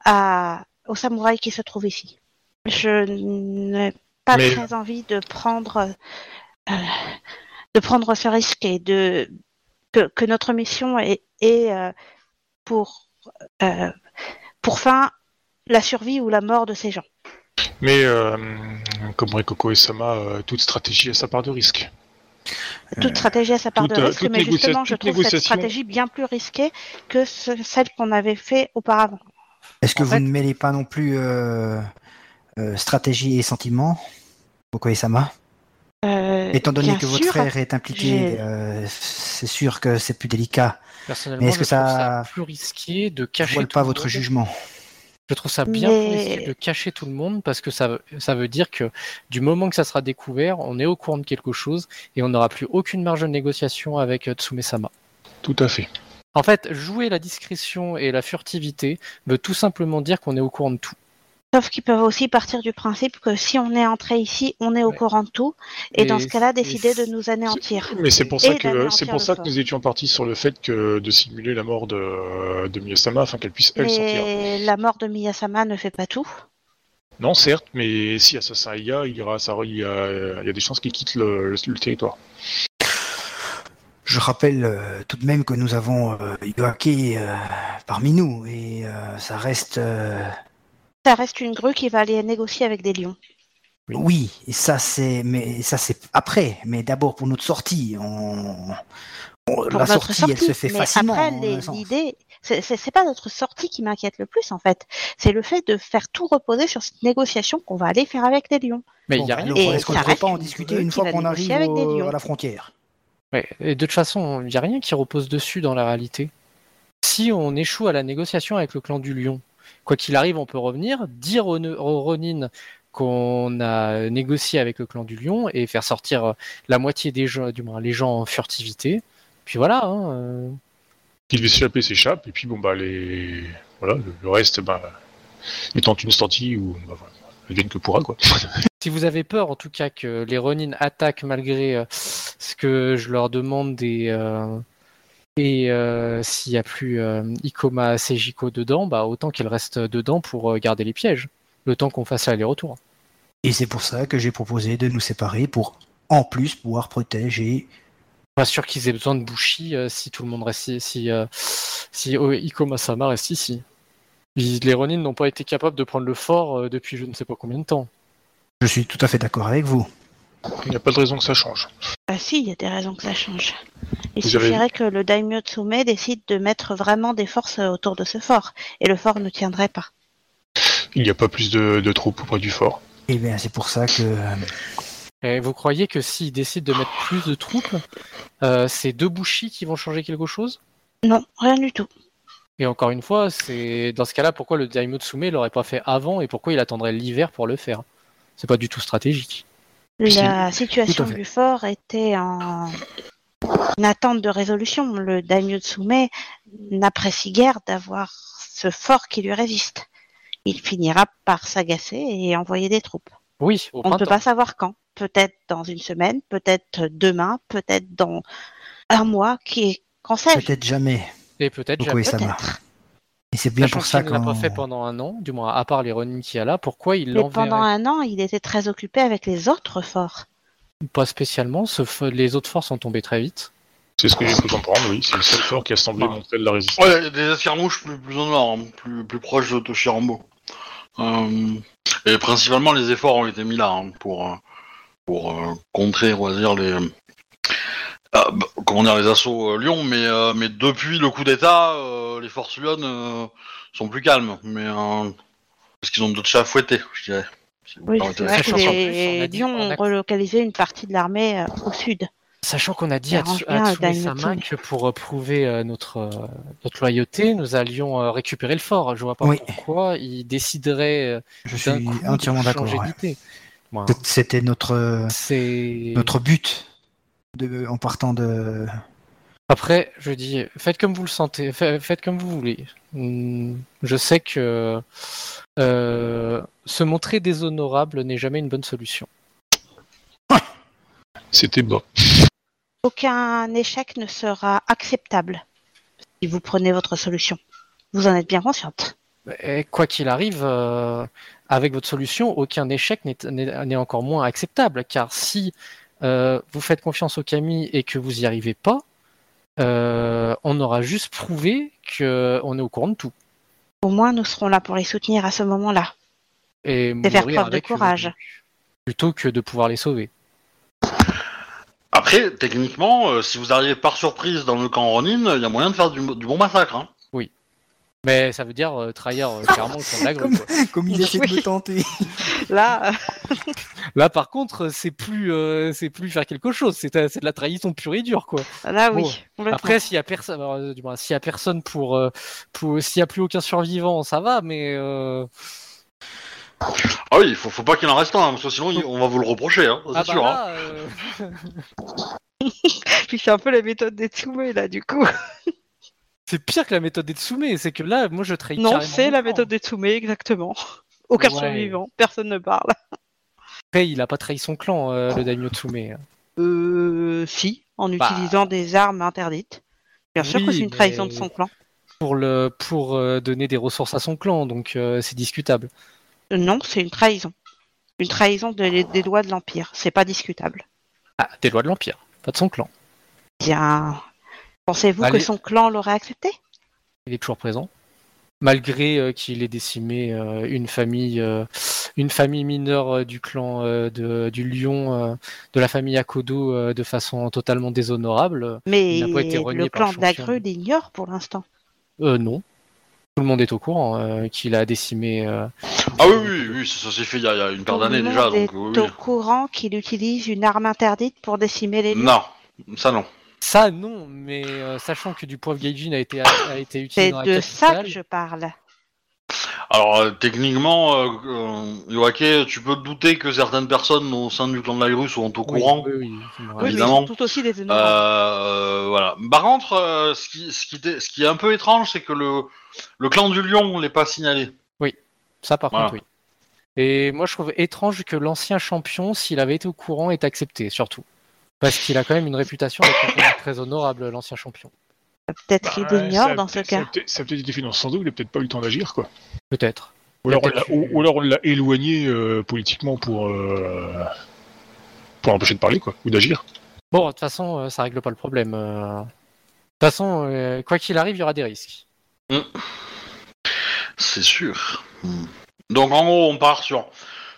à aux samouraïs qui se trouvent ici. Je n'ai pas Mais- très envie de prendre euh, de prendre ce risque et de que, que notre mission est, est euh, pour euh, pour fin la survie ou la mort de ces gens. Mais euh, comme Rekoko et Sama, euh, toute stratégie a sa part de risque. Toute stratégie a sa part toute, de risque, mais justement, je trouve cette stratégie bien plus risquée que ce- celle qu'on avait fait auparavant. Est-ce que En vous fait- ne mêlez pas non plus euh, Euh, stratégie et sentiment. Okoye-sama. Euh, Étant donné que votre sûr, frère est impliqué, euh, c'est sûr que c'est plus délicat. Personnellement, Mais est-ce je que trouve ça- ça plus risqué de cacher tout pas le votre monde. jugement. Je trouve ça bien plus risqué de cacher tout le monde parce que ça, veut- ça veut dire que du moment que ça sera découvert, on est au courant de quelque chose et on n'aura plus aucune marge de négociation avec euh, Tsume-sama. Tout à fait. En fait, jouer la discrétion et la furtivité veut tout simplement dire qu'on est au courant de tout. Sauf qu'ils peuvent aussi partir du principe que si on est entré ici, on est au Ouais. courant de tout, et, Et dans ce cas-là, décider de nous anéantir. Mais c'est pour ça Et que c'est pour ça que nous étions partis sur le fait que de simuler la mort de, de Miyasama afin qu'elle puisse elle sortir. Mais la mort de Miyasama ne fait pas tout. Non, certes, mais si assassin il y a, il y aura, ça, il y a, il y a des chances qu'il quitte le, le- le territoire. Je rappelle euh, tout de même que nous avons euh, Yoake euh, parmi nous et euh, ça reste. Ça reste une grue qui va aller négocier avec des lions. Oui. Et ça c'est, mais ça c'est après. Mais d'abord pour notre sortie, on, on- Pour la notre sortie, elle se fait mais facilement. Après, l'idée, c'est pas notre sortie qui m'inquiète le plus en fait. C'est le fait de faire tout reposer sur cette négociation qu'on va aller faire avec les lions. Mais il Bon, y a rien. Est-ce qu'on ne pourrait reste pas en discuter une fois qu'on arrive avec des au- lions. à la frontière? Ouais, et de toute façon, il n'y a rien qui repose dessus dans la réalité. Si on échoue à la négociation avec le clan du lion, quoi qu'il arrive, on peut revenir, dire au, au Ronin qu'on a négocié avec le clan du lion et faire sortir euh, la moitié des gens, du moins les gens en furtivité. Puis voilà. Hein, euh, Qu'il veut s'échapper, s'échappe, et puis bon bah les voilà, le, le reste, bah étant une sortie ou bah, voilà, advienne que pourra quoi. Si vous avez peur, en tout cas, que les Ronin attaquent malgré euh, ce que je leur demande et, euh, et euh, s'il n'y a plus euh, Ikoma Seijiko dedans, bah, autant qu'elle reste dedans pour euh, garder les pièges, le temps qu'on fasse l'aller-retour. Et c'est pour ça que j'ai proposé de nous séparer pour en plus pouvoir protéger. Pas sûr qu'ils aient besoin de Bushi euh, si tout le monde reste ici, si, euh, si oh, Ikoma-sama reste ici. Les Ronin n'ont pas été capables de prendre le fort euh, depuis je ne sais pas combien de temps. Je suis tout à fait d'accord avec vous. Il n'y a pas de raison que ça change. Ah si, il y a des raisons que ça change. Il suffirait que le daimyo Tsume décide de mettre vraiment des forces euh, autour de ce fort, et le fort ne tiendrait pas. Il n'y a pas plus de, de troupes auprès du fort. Et bien c'est pour ça que euh, Et vous croyez que s'ils décident de mettre plus de troupes, euh, c'est deux Bushi qui vont changer quelque chose? Non, rien du tout. Et encore une fois, c'est dans ce cas-là, pourquoi le Daimyo Tsume l'aurait pas fait avant et pourquoi il attendrait l'hiver pour le faire? C'est pas du tout stratégique. La situation du fort était en une attente de résolution. Le daimyo Tsume n'apprécie guère d'avoir ce fort qui lui résiste. Il finira par s'agacer et envoyer des troupes. Oui, au On ne peut pas savoir quand. Peut-être dans une semaine, peut-être demain, peut-être dans un mois, qui est sais-je peut-être jamais. Et peut-être jamais. oui, ça va. Peut-être. Et c'est bien Sachant pour ça qu'il ne l'a pas fait pendant un an, du moins à part les Ronin qui a là, pourquoi il l'enverrait pendant un an, il était très occupé avec les autres forts. Pas spécialement, sauf les autres forces sont tombées très vite. C'est ce que j'ai pu comprendre, oui. C'est le seul fort qui a semblé Ah. montrer de la résistance. Ouais, il y a des escarmouches plus, plus au nord, hein, plus, plus proches de Toshirambo. Euh, et principalement, les efforts ont été mis là hein, pour, euh, pour euh, contrer, on va dire, les, euh, bah, comment dire, les assauts euh, Lyon. Mais, euh, mais depuis le coup d'État, euh, les forces lyonnes euh, sont plus calmes. Mais euh, parce qu'ils ont d'autres chats à fouetter, je dirais. Si Oui, c'est vrai que les ont relocalisé une partie de l'armée euh, au sud. Sachant qu'on a dit à, à Tsume. que pour euh, prouver euh, notre, euh, notre loyauté, nous allions euh, récupérer le fort. Je vois pas Oui. pourquoi il déciderait euh, je suis coup de entièrement d'accord. ouais. C'est- C'était notre notre but de, en partant de. Après, je dis, faites comme vous le sentez, fa- faites comme vous voulez. Hmm, Je sais que euh, se montrer déshonorable n'est jamais une bonne solution. C'était bas. Aucun échec ne sera acceptable si vous prenez votre solution. Vous en êtes bien consciente. Et quoi qu'il arrive, euh, avec votre solution, aucun échec n'est encore moins acceptable, car si euh, vous faites confiance au Camille et que vous n'y arrivez pas, euh, on aura juste prouvé qu'on est au courant de tout. Au moins, nous serons là pour les soutenir à ce moment-là. Et faire preuve de eux, courage. Plutôt que de pouvoir les sauver. Après, techniquement, euh, si vous arrivez par surprise dans le camp Ronin, il y a moyen de faire du, du bon massacre. Hein. Mais ça veut dire euh, trahir euh, clairement le de. Comme-. Comme il essaie de Oui. me tenter. Là, euh, Là, par contre, c'est plus, euh, c'est plus faire quelque chose. C'est c'est de la trahison pure et dure, quoi. là oui. Bon. Après, s'il y a personne, du moins, s'il y a personne pour, pour, s'il y a plus aucun survivant, ça va. Mais euh, Ah oui, faut, faut pas qu'il en reste un, hein, parce que sinon on va vous le reprocher, hein, c'est ah bah sûr. hein. là, euh, Puis c'est un peu la méthode des Tsume là du coup. C'est pire que la méthode des Tsume. C'est que là, moi, je trahis. Non, c'est la méthode des Tsume exactement. Aucun Ouais. survivant, personne ne parle. Après, il a pas trahi son clan, euh, le daimyo Tsume. Euh, si, en Bah. utilisant des armes interdites. Bien sûr que c'est une trahison de son clan. pour le, pour euh, donner des ressources à son clan, donc euh, c'est discutable. Non, c'est une trahison. Une trahison de- des lois de l'Empire. C'est pas discutable. Ah, des lois de l'Empire, pas de son clan. Bien. Pensez-vous Allez. que son clan l'aurait accepté? Il est toujours présent. Malgré euh, qu'il ait décimé euh, une famille, euh, une famille mineure euh, du clan euh, de, du lion, euh, de la famille Akodo, euh, de façon totalement déshonorable. Mais Il n'a pas été renié le clan grue l'ignore pour l'instant. Euh, non. Tout le monde est au courant euh, qu'il a décimé. euh, Ah oui, oui, oui, ça, ça s'est fait il y, a, il y a une paire Tout le d'années monde déjà, est donc oui, au courant qu'il utilise une arme interdite pour décimer les lions. Non, ça non. Ça, non, mais euh, sachant que du poivre gaijin a été, a, a été utilisé C'est dans la de ça que je parle. Alors euh, techniquement, euh, euh, Yoake, tu peux te douter que certaines personnes au sein du clan de la grue sont au Oui, courant. oui, oui. Oui, mais ils Évidemment. sont tout aussi des Euh, euh, voilà. Par contre, euh, ce, qui, ce, qui était- ce qui est un peu étrange, c'est que le, le clan du lion l'est pas signalé. Ça, par Voilà. contre, oui. Et moi, je trouve étrange que l'ancien champion, s'il avait été au courant, ait accepté, surtout. Parce qu'il a quand même une réputation d'être très honorable, l'ancien champion. Peut-être qu'il Bah, a dans ce cas. ça a peut-être été fait dans ce sens-là, il a peut-être pas eu le temps d'agir, quoi. Peut-être. Ou alors, on l'a- peut-être eu- ou, ou alors on l'a éloigné euh, politiquement pour, euh, pour l'empêcher de parler, quoi, ou d'agir. Bon, de toute façon, euh, ça règle pas le problème. euh. De toute façon, euh, quoi qu'il arrive, il y aura des risques. C'est sûr. Hmm. Donc en gros, on part sur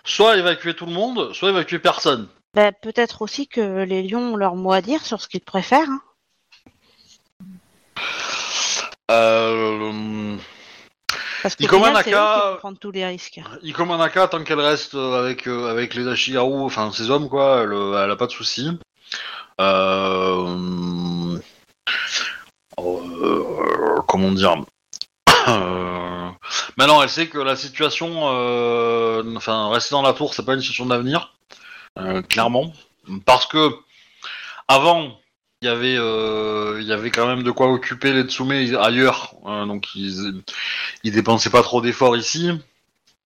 soit évacuer tout le monde, soit évacuer personne. Ben, Peut-être aussi que les lions ont leur mot à dire sur ce qu'ils préfèrent. hein. Euh, Parce que Iko final, Manaka- c'est eux qui vont prendre tous les risques. Iko Manaka, tant qu'elle reste euh, avec, euh, avec les Ashigaru, enfin ses hommes, quoi, elle, euh, elle a pas de soucis. Euh... euh, Comment dire? Euh, Maintenant, elle sait que la situation, euh, enfin, rester dans la tour, c'est pas une situation d'avenir, clairement, parce que avant, il y avait, euh, il y avait quand même de quoi occuper les Tsume ailleurs, hein, donc ils, ils dépensaient pas trop d'efforts ici.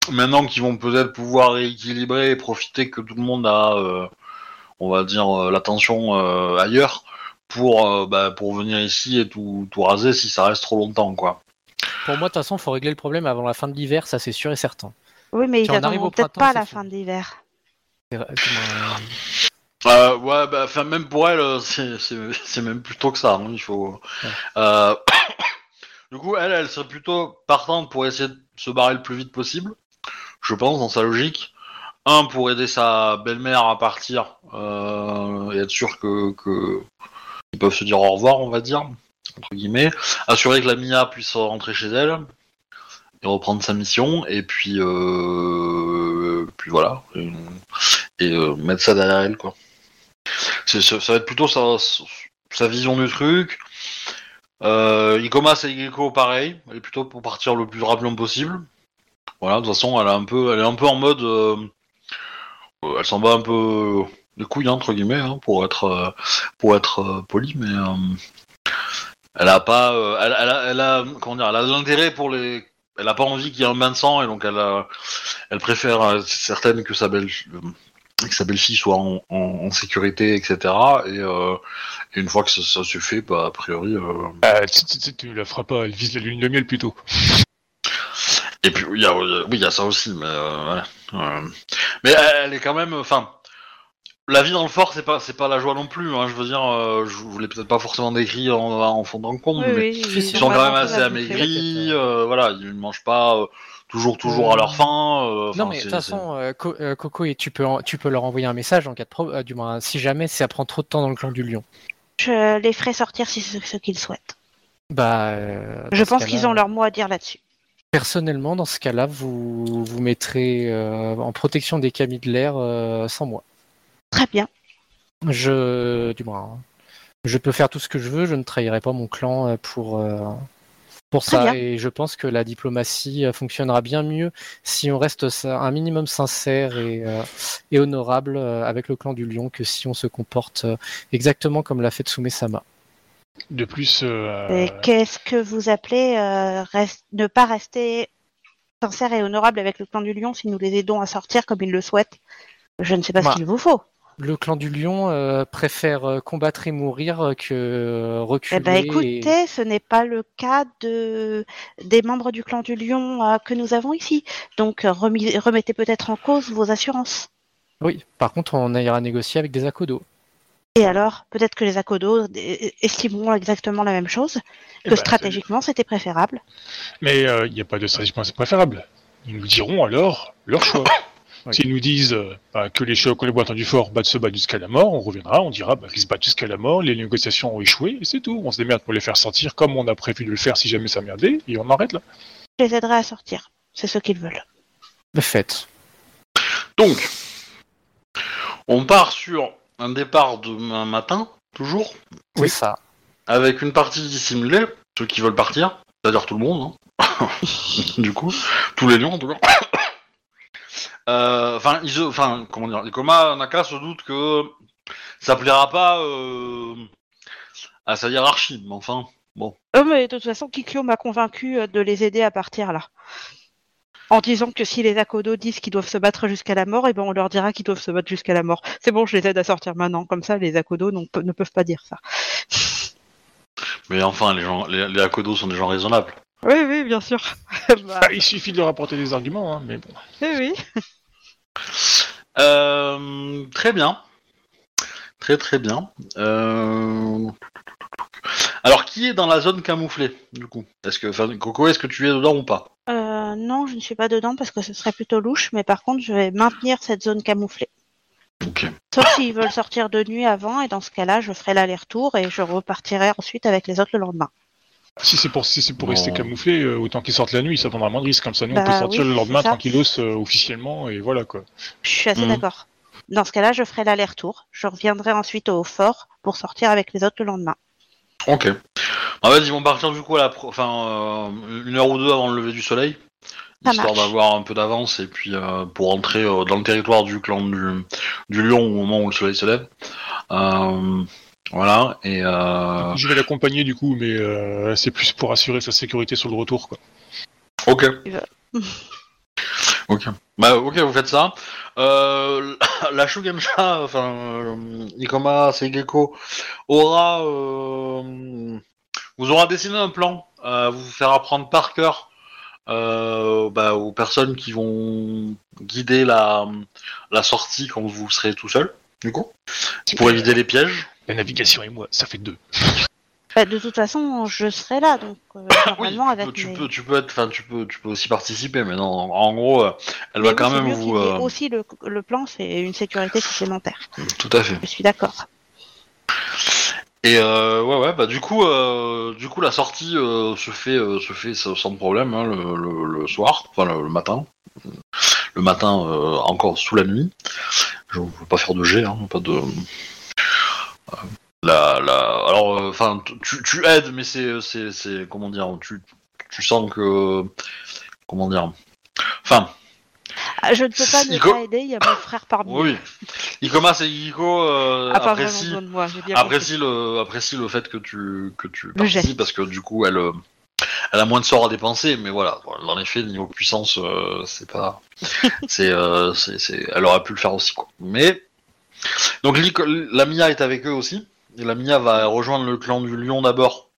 Maintenant qu'ils vont peut-être pouvoir rééquilibrer et profiter que tout le monde a, euh, on va dire, euh, l'attention euh, ailleurs pour, euh, bah, pour venir ici et tout, tout raser si ça reste trop longtemps, quoi. Pour moi, de toute façon, il faut régler le problème avant la fin de l'hiver, ça c'est sûr et certain. Oui, mais Si ils on arrive attendront au peut-être pas c'est la fin de l'hiver. Euh, Euh, ouais, bah, enfin, même pour elle, euh, c'est, même plutôt que ça. hein, il faut. Ouais. Euh, du coup, elle, elle serait plutôt partante pour essayer de se barrer le plus vite possible. Je pense, dans sa logique. Un, pour aider sa belle-mère à partir euh, et être sûr que, que ils peuvent se dire au revoir, on va dire entre guillemets. Assurer que la Mia puisse rentrer chez elle et reprendre sa mission. Et puis, euh, puis voilà. Et, et, euh, mettre ça derrière elle, quoi. Ça, va être plutôt sa, vision du truc. Euh, Ikoma Seigeko, pareil. Elle est plutôt pour partir le plus rapidement possible. Voilà, de toute façon, elle, est un peu, en mode. euh, euh, elle s'en bat un peu les couilles, hein, entre guillemets, hein, pour être, pour être poli, mais. elle a pas. elle, a. Comment dire Elle a de l'intérêt pour les. Elle a pas envie qu'il y ait un bain de sang, et donc elle, a, elle préfère, c'est certaine, que sa belle que sa belle-fille soit en, en- en sécurité, etc. Et, euh, et une fois que ça, ça se fait, bah, a priori. euh, Euh, tu, tu- tu- tu la feras pas, elle vise la lune de miel plutôt. Et puis, il y a, oui, il y a ça aussi, mais. ouais, mais elle, est quand même. Enfin. La vie dans le fort, c'est pas, c'est pas la joie non plus. Hein, je veux dire, euh, je vous l'ai peut-être pas forcément décrit en, en fondant compte, Oui, mais oui, Ils sont ont quand même assez amaigris. euh, voilà, ils mangent pas euh, toujours, toujours à leur euh, enfin, Non, mais de toute façon, euh, Co- euh, Coco, et tu peux, en- tu peux leur envoyer un message en cas de pro- euh, du moins, si jamais ça prend trop de temps dans le clan du lion. Je les ferai sortir si c'est ce qu'ils souhaitent. Bah, euh, Je pense qu'ils ont leur mot à dire là-dessus. Personnellement, dans ce cas-là, vous vous mettrez euh, en protection des camis de l'air euh, sans moi. Très bien. Je, du moins, hein, je peux faire tout ce que je veux. Je ne trahirai pas mon clan euh, pour euh, pour Très ça. bien. Et je pense que la diplomatie euh, fonctionnera bien mieux si on reste un minimum sincère et, euh, et honorable euh, avec le clan du Lion que si on se comporte exactement comme l'a fait Tsume Sama. De plus, euh, qu'est-ce que vous appelez euh, reste- ne pas rester sincère et honorable avec le clan du lion si nous les aidons à sortir comme ils le souhaitent? Je ne sais pas Bah, ce qu'il vous faut. Le clan du Lion euh, préfère euh, combattre et mourir euh, que reculer. Eh ben, et- écoutez, ce n'est pas le cas de des membres du clan du lion euh, que nous avons ici. Donc, remis- remettez peut-être en cause vos assurances. Oui, par contre, on ira négocier avec des Akodo. Et alors, peut-être que les Akodo estimeront exactement la même chose, eh que ben, stratégiquement c'était préférable. Mais euh, il n'y a pas de stratégiquement c'est préférable. Ils nous diront alors leur choix. Oui. S'ils nous disent euh, bah, que les chocs, les boîtes du fort battent se battent jusqu'à la mort, on reviendra, on dira bah, qu'ils se battent jusqu'à la mort, les négociations ont échoué, et c'est tout. On se démerde pour les faire sortir comme on a prévu de le faire si jamais ça merdait, et on arrête là. Je les aiderai à sortir. C'est ce qu'ils veulent. Le fait. Donc, on part sur un départ demain matin, toujours, C'est ça. avec une partie dissimulée, ceux qui veulent partir, c'est-à-dire tout le monde, hein. du coup, tous les lions en tout cas. Euh, Enfin, enfin, comment dire, les Koma Naka se doute que ça plaira pas euh, à sa hiérarchie, mais enfin, bon. Euh, mais de toute façon, Kikyo m'a convaincu euh, de les aider à partir là. En disant que si les Akodo disent qu'ils doivent se battre jusqu'à la mort, et ben on leur dira qu'ils doivent se battre jusqu'à la mort. C'est bon, je les aide à sortir maintenant. Comme ça, les Akodo ne peuvent pas dire ça. Mais enfin, les gens, les, les Akodo sont des gens raisonnables. Oui, oui, bien sûr. bah, Bah, il suffit de leur apporter des arguments, hein, mais bon. oui, oui. Euh, très bien. Très très bien. Euh, Alors, qui est dans la zone camouflée, du coup? Est-ce que, enfin, Coco, est-ce que tu es dedans ou pas? Euh, non, je ne suis pas dedans parce que ce serait plutôt louche, mais par contre, je vais maintenir cette zone camouflée. Ok. Sauf s'ils veulent sortir de nuit avant, et dans ce cas-là, je ferai l'aller-retour et je repartirai ensuite avec les autres le lendemain. Si c'est pour, si c'est pour Bon. rester camouflé, euh, autant qu'ils sortent la nuit, ça prendra moins de risques. Comme ça, nous, on Bah peut sortir oui, le lendemain tranquillos euh, officiellement, et voilà quoi. Je suis assez Mhm. d'accord. Dans ce cas-là, je ferai l'aller-retour. Je reviendrai ensuite au fort pour sortir avec les autres le lendemain. Ok. En fait, ils vont partir du coup à la pro- enfin, euh, une heure ou deux avant le lever du soleil, Ça histoire d'avoir un peu d'avance et puis euh, pour entrer euh, dans le territoire du clan du, du lion au moment où le soleil se lève. Euh, voilà. Et euh, Je vais l'accompagner du coup, mais euh, c'est plus pour assurer sa sécurité sur le retour quoi. ok. Ok. Bah ok, vous faites ça. Euh, la Shugensha, enfin euh, Ikoma Seigeko aura euh, vous aura dessiné un plan, euh, vous faire apprendre par cœur euh, bah, aux personnes qui vont guider la, la sortie quand vous serez tout seul, du coup, pour éviter les pièges. La navigation et moi, ça fait deux. Bah, de toute façon, je serai là, donc euh, normalement Oui, avec tu mes- peux, tu peux être, enfin, tu peux, tu peux aussi participer, mais non, en gros, euh, elle Mais va oui, quand même vous. euh, Aussi, le, le plan, c'est une sécurité supplémentaire. Tout à fait. Je suis d'accord. Et ouais, ouais, bah du coup, du coup, la sortie se fait, se fait sans problème hein, le, le- le soir, enfin le, le matin, le matin encore sous la nuit. Je ne veux pas faire de jet, hein, pas de. La, la... Alors, euh, enfin, tu, tu aides, mais c'est, c'est, c'est, comment dire, tu, tu sens que, comment dire, enfin, Ah, je ne peux pas ne pas aider, il y a mon frère parmi nous. oui, Ikoma et Yiko euh, Ah, apprécient, moi, j'ai bien apprécie le apprécie le fait que tu que tu participes parce que du coup elle euh, elle a moins de sorts à dépenser mais voilà dans les faits niveau puissance euh, c'est pas c'est euh, c'est c'est- elle aurait pu le faire aussi quoi. Mais donc la Mia est avec eux aussi. Et la Mia va rejoindre le clan du lion d'abord.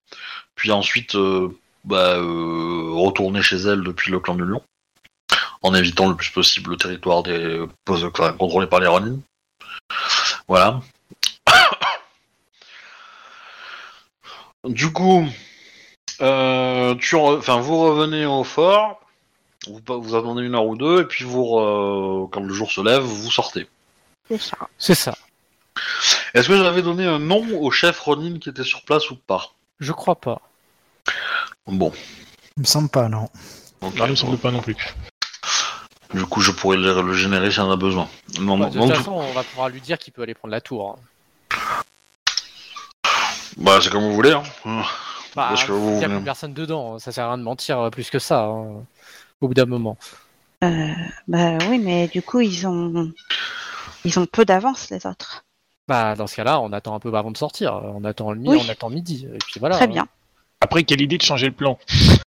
Puis ensuite euh, bah, euh, retourner chez elle depuis le clan du lion. En évitant le plus possible le territoire des enfin, contrôlé par les Ronin. Voilà. Du coup, euh, vous revenez au fort, vous, attendez une heure ou deux, et puis quand le jour se lève, vous sortez. C'est ça. C'est ça. Est-ce que j'avais donné un nom au chef Ronin qui était sur place ou pas? Je crois pas. Bon. Il me semble pas, non. Ok. Non, il me semble pas non plus. Du coup, je pourrais le, le générer si on en a besoin. Non, Bah, de non, toute tout- façon, on va pouvoir lui dire qu'il peut aller prendre la tour. hein. Bah, c'est comme vous voulez. Hein. Bah, Parce que il n'y a plus personne dedans, ça sert à rien de mentir euh, plus que ça, hein, au bout d'un moment. Euh, bah oui, mais du coup, ils ont, ils ont peu d'avance, les autres. Bah, dans ce cas-là, on attend un peu avant de sortir. On attend le mi- Oui. on attend midi. Et puis voilà. Très bien. Après, quelle idée de changer le plan?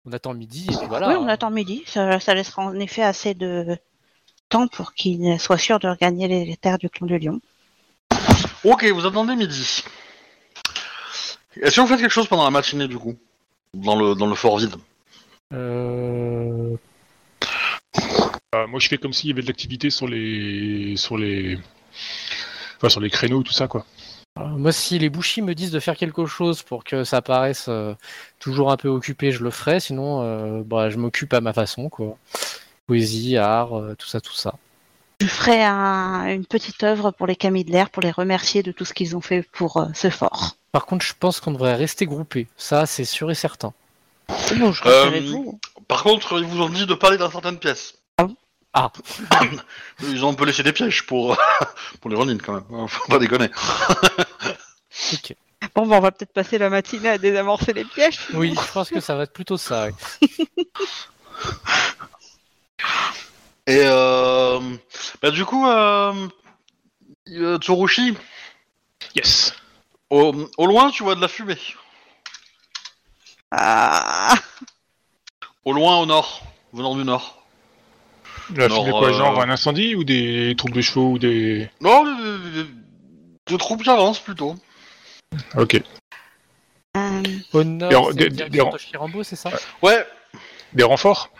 On attend midi et puis voilà. oui, on attend midi. Ça, ça laissera en effet assez de temps pour qu'ils soient sûrs de regagner les, les terres du clan du lion. Ok, vous attendez midi. Est-ce que vous faites quelque chose pendant la matinée, du coup? Dans le, dans le fort vide? Euh, Euh, Moi, je fais comme s'il y avait de l'activité sur les, sur les, enfin, sur les créneaux, tout ça, quoi. euh, moi, si les bouchis me disent de faire quelque chose pour que ça paraisse euh, toujours un peu occupé, je le ferai. Sinon, euh, bah, je m'occupe à ma façon, quoi. Poésie, art, euh, tout ça, tout ça. Je ferai un- une petite œuvre pour les camis de l'air pour les remercier de tout ce qu'ils ont fait pour euh, ce fort. Par contre, je pense qu'on devrait rester groupés. Ça, c'est sûr et certain. Bon, je reste Euh, avec vous. Par contre, ils vous ont dit de parler dans certaines pièces. Ah. Ils ont un peu laissé des pièges pour, pour les Ronin, quand même. hein, Faut pas déconner. Bon, bah, on va peut-être passer la matinée à désamorcer les pièges. Oui, je pense que ça va être plutôt ça. oui. Et euh, bah, du coup, euh, euh, Tsurushi, Yes. au, au loin, tu vois de la fumée? Ah, Au loin, au nord, venant du nord. La fumée quoi, euh, genre un incendie ou des troupes de chevaux ou des. Non, des, des- des troupes qui avancent plutôt. Ok. euh, Au nord, Des- des- des- Toshirambo, c'est ça Ouais. Des renforts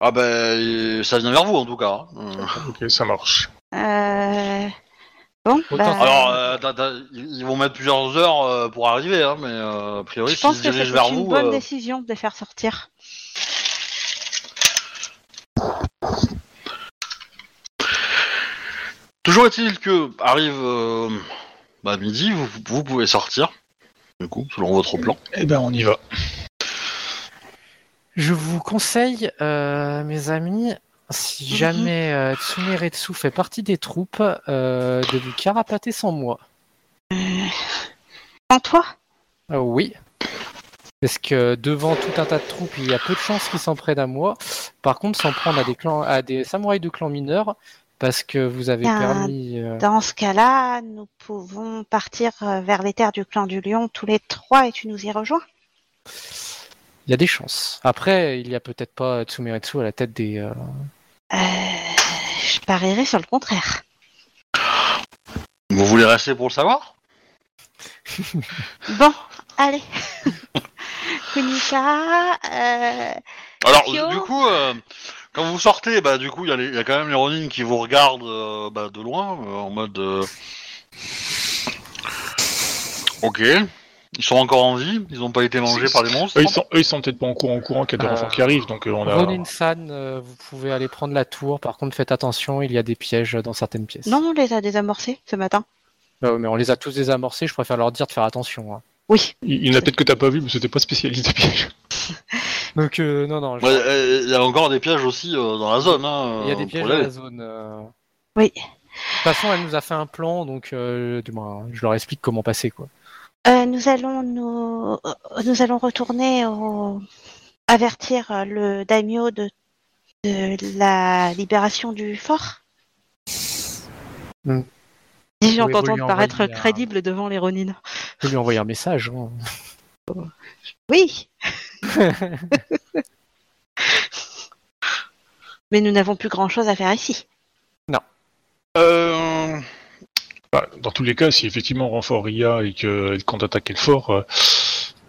Ah ben, ça vient vers vous en tout cas. hein. Ok, ça marche. euh, Bon, bah, Alors, euh, ils vont mettre plusieurs heures euh, pour arriver, hein, mais euh, a priori, je pense se que c'est une vous. bonne euh, décision de les faire sortir. Toujours est-il que arrive euh, bah, midi, vous, vous pouvez sortir. Du coup, selon votre plan. Eh ben, on y va. Je vous conseille, euh, mes amis, si Mhm. jamais euh, Tsuneretsu fait partie des troupes, euh, de vous carapater sans moi. En toi? Oui. Parce que devant tout un tas de troupes, il y a peu de chances qu'ils s'en prennent à moi. Par contre, s'en prendre à des clans, à des samouraïs de clans mineurs, parce que vous avez Ah, permis. euh, Dans ce cas-là, nous pouvons partir euh, vers les terres du clan du lion tous les trois et tu nous y rejoins. Il y a des chances. Après, il y a peut-être pas Tsumeretsu à la tête des. euh, Euh, je parierais sur le contraire. Vous voulez rester pour le savoir? Bon, allez. Kunika, euh, Alors, Kyo du coup, euh, quand vous sortez, bah, du coup, il y, a y quand même les Ronin qui vous regardent euh, bah, de loin, euh, en mode. euh, Ok. Ils sont encore en vie, ils n'ont pas été mangés par les monstres. Eux, ils sont, eux, ils sont peut-être pas en courant, en courant, qu'il y a des Euh, renforts qui arrivent, donc euh, on a. Ronin-san, euh, vous pouvez aller prendre la tour. Par contre, faites attention, il y a des pièges dans certaines pièces. non, on les a désamorcés ce matin. Euh, mais on les a tous désamorcés, je préfère leur dire de faire attention. hein. Oui. Il il y en a peut-être que t'as pas vu, mais c'était pas spécialiste de pièges. Donc, euh, non, non, Ouais, euh, Il y a encore des pièges aussi euh, dans la zone. Hein, il y a euh, des pièges pour y dans la zone. euh. Oui. De toute façon, elle nous a fait un plan, donc euh, du moins, je leur explique comment passer. quoi. Euh, nous allons nous, euh, nous allons retourner au avertir euh, le daimyo de, de la libération du fort. Hmm. Dis-je en tentant de paraître un- crédible devant les Ronin. Je vais lui envoyer un message. hein. Oui. Mais nous n'avons plus grand-chose à faire ici. Euh, Bah, dans tous les cas, si effectivement renfort y a et que qu'on attaque le fort, euh,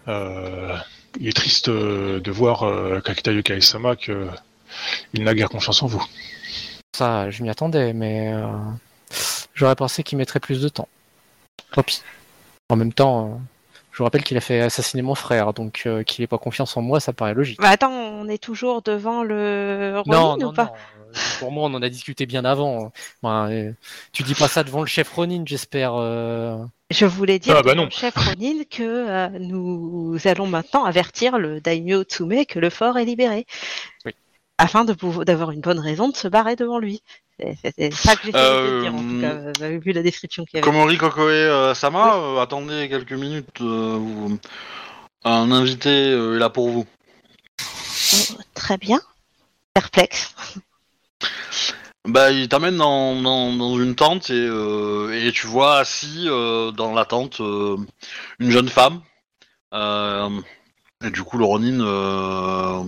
euh, il est triste de voir euh, Kakita Yokai-sama que il n'a guère confiance en vous. Ça, je m'y attendais, mais euh, j'aurais pensé qu'il mettrait plus de temps. Tant pis. En même temps, euh, je vous rappelle qu'il a fait assassiner mon frère, donc euh, qu'il n'ait pas confiance en moi, ça paraît logique. Bah attends, on est toujours devant le Ronin non, ou non, pas non. pour moi, on en a discuté bien avant. Enfin, euh, tu dis pas ça devant le chef Ronin, j'espère. euh. Je voulais dire Ah, bah non. chef Ronin que euh, nous allons maintenant avertir le daimyo Tsume que le fort est libéré. Oui. Afin d'avoir une bonne raison de se barrer devant lui. C'est- ça que j'essaie de Euh, dire en tout cas, avez vu la description qu'il y avait. Komori Kokoe euh, Sama, euh, attendez quelques minutes. euh, vous- Un invité euh, est là pour vous. Oh, très bien. Perplexe. Bah, il t'amène dans, dans, dans une tente et, euh, et tu vois assis euh, dans la tente euh, une jeune femme. Euh, et du coup, le Ronin. Euh,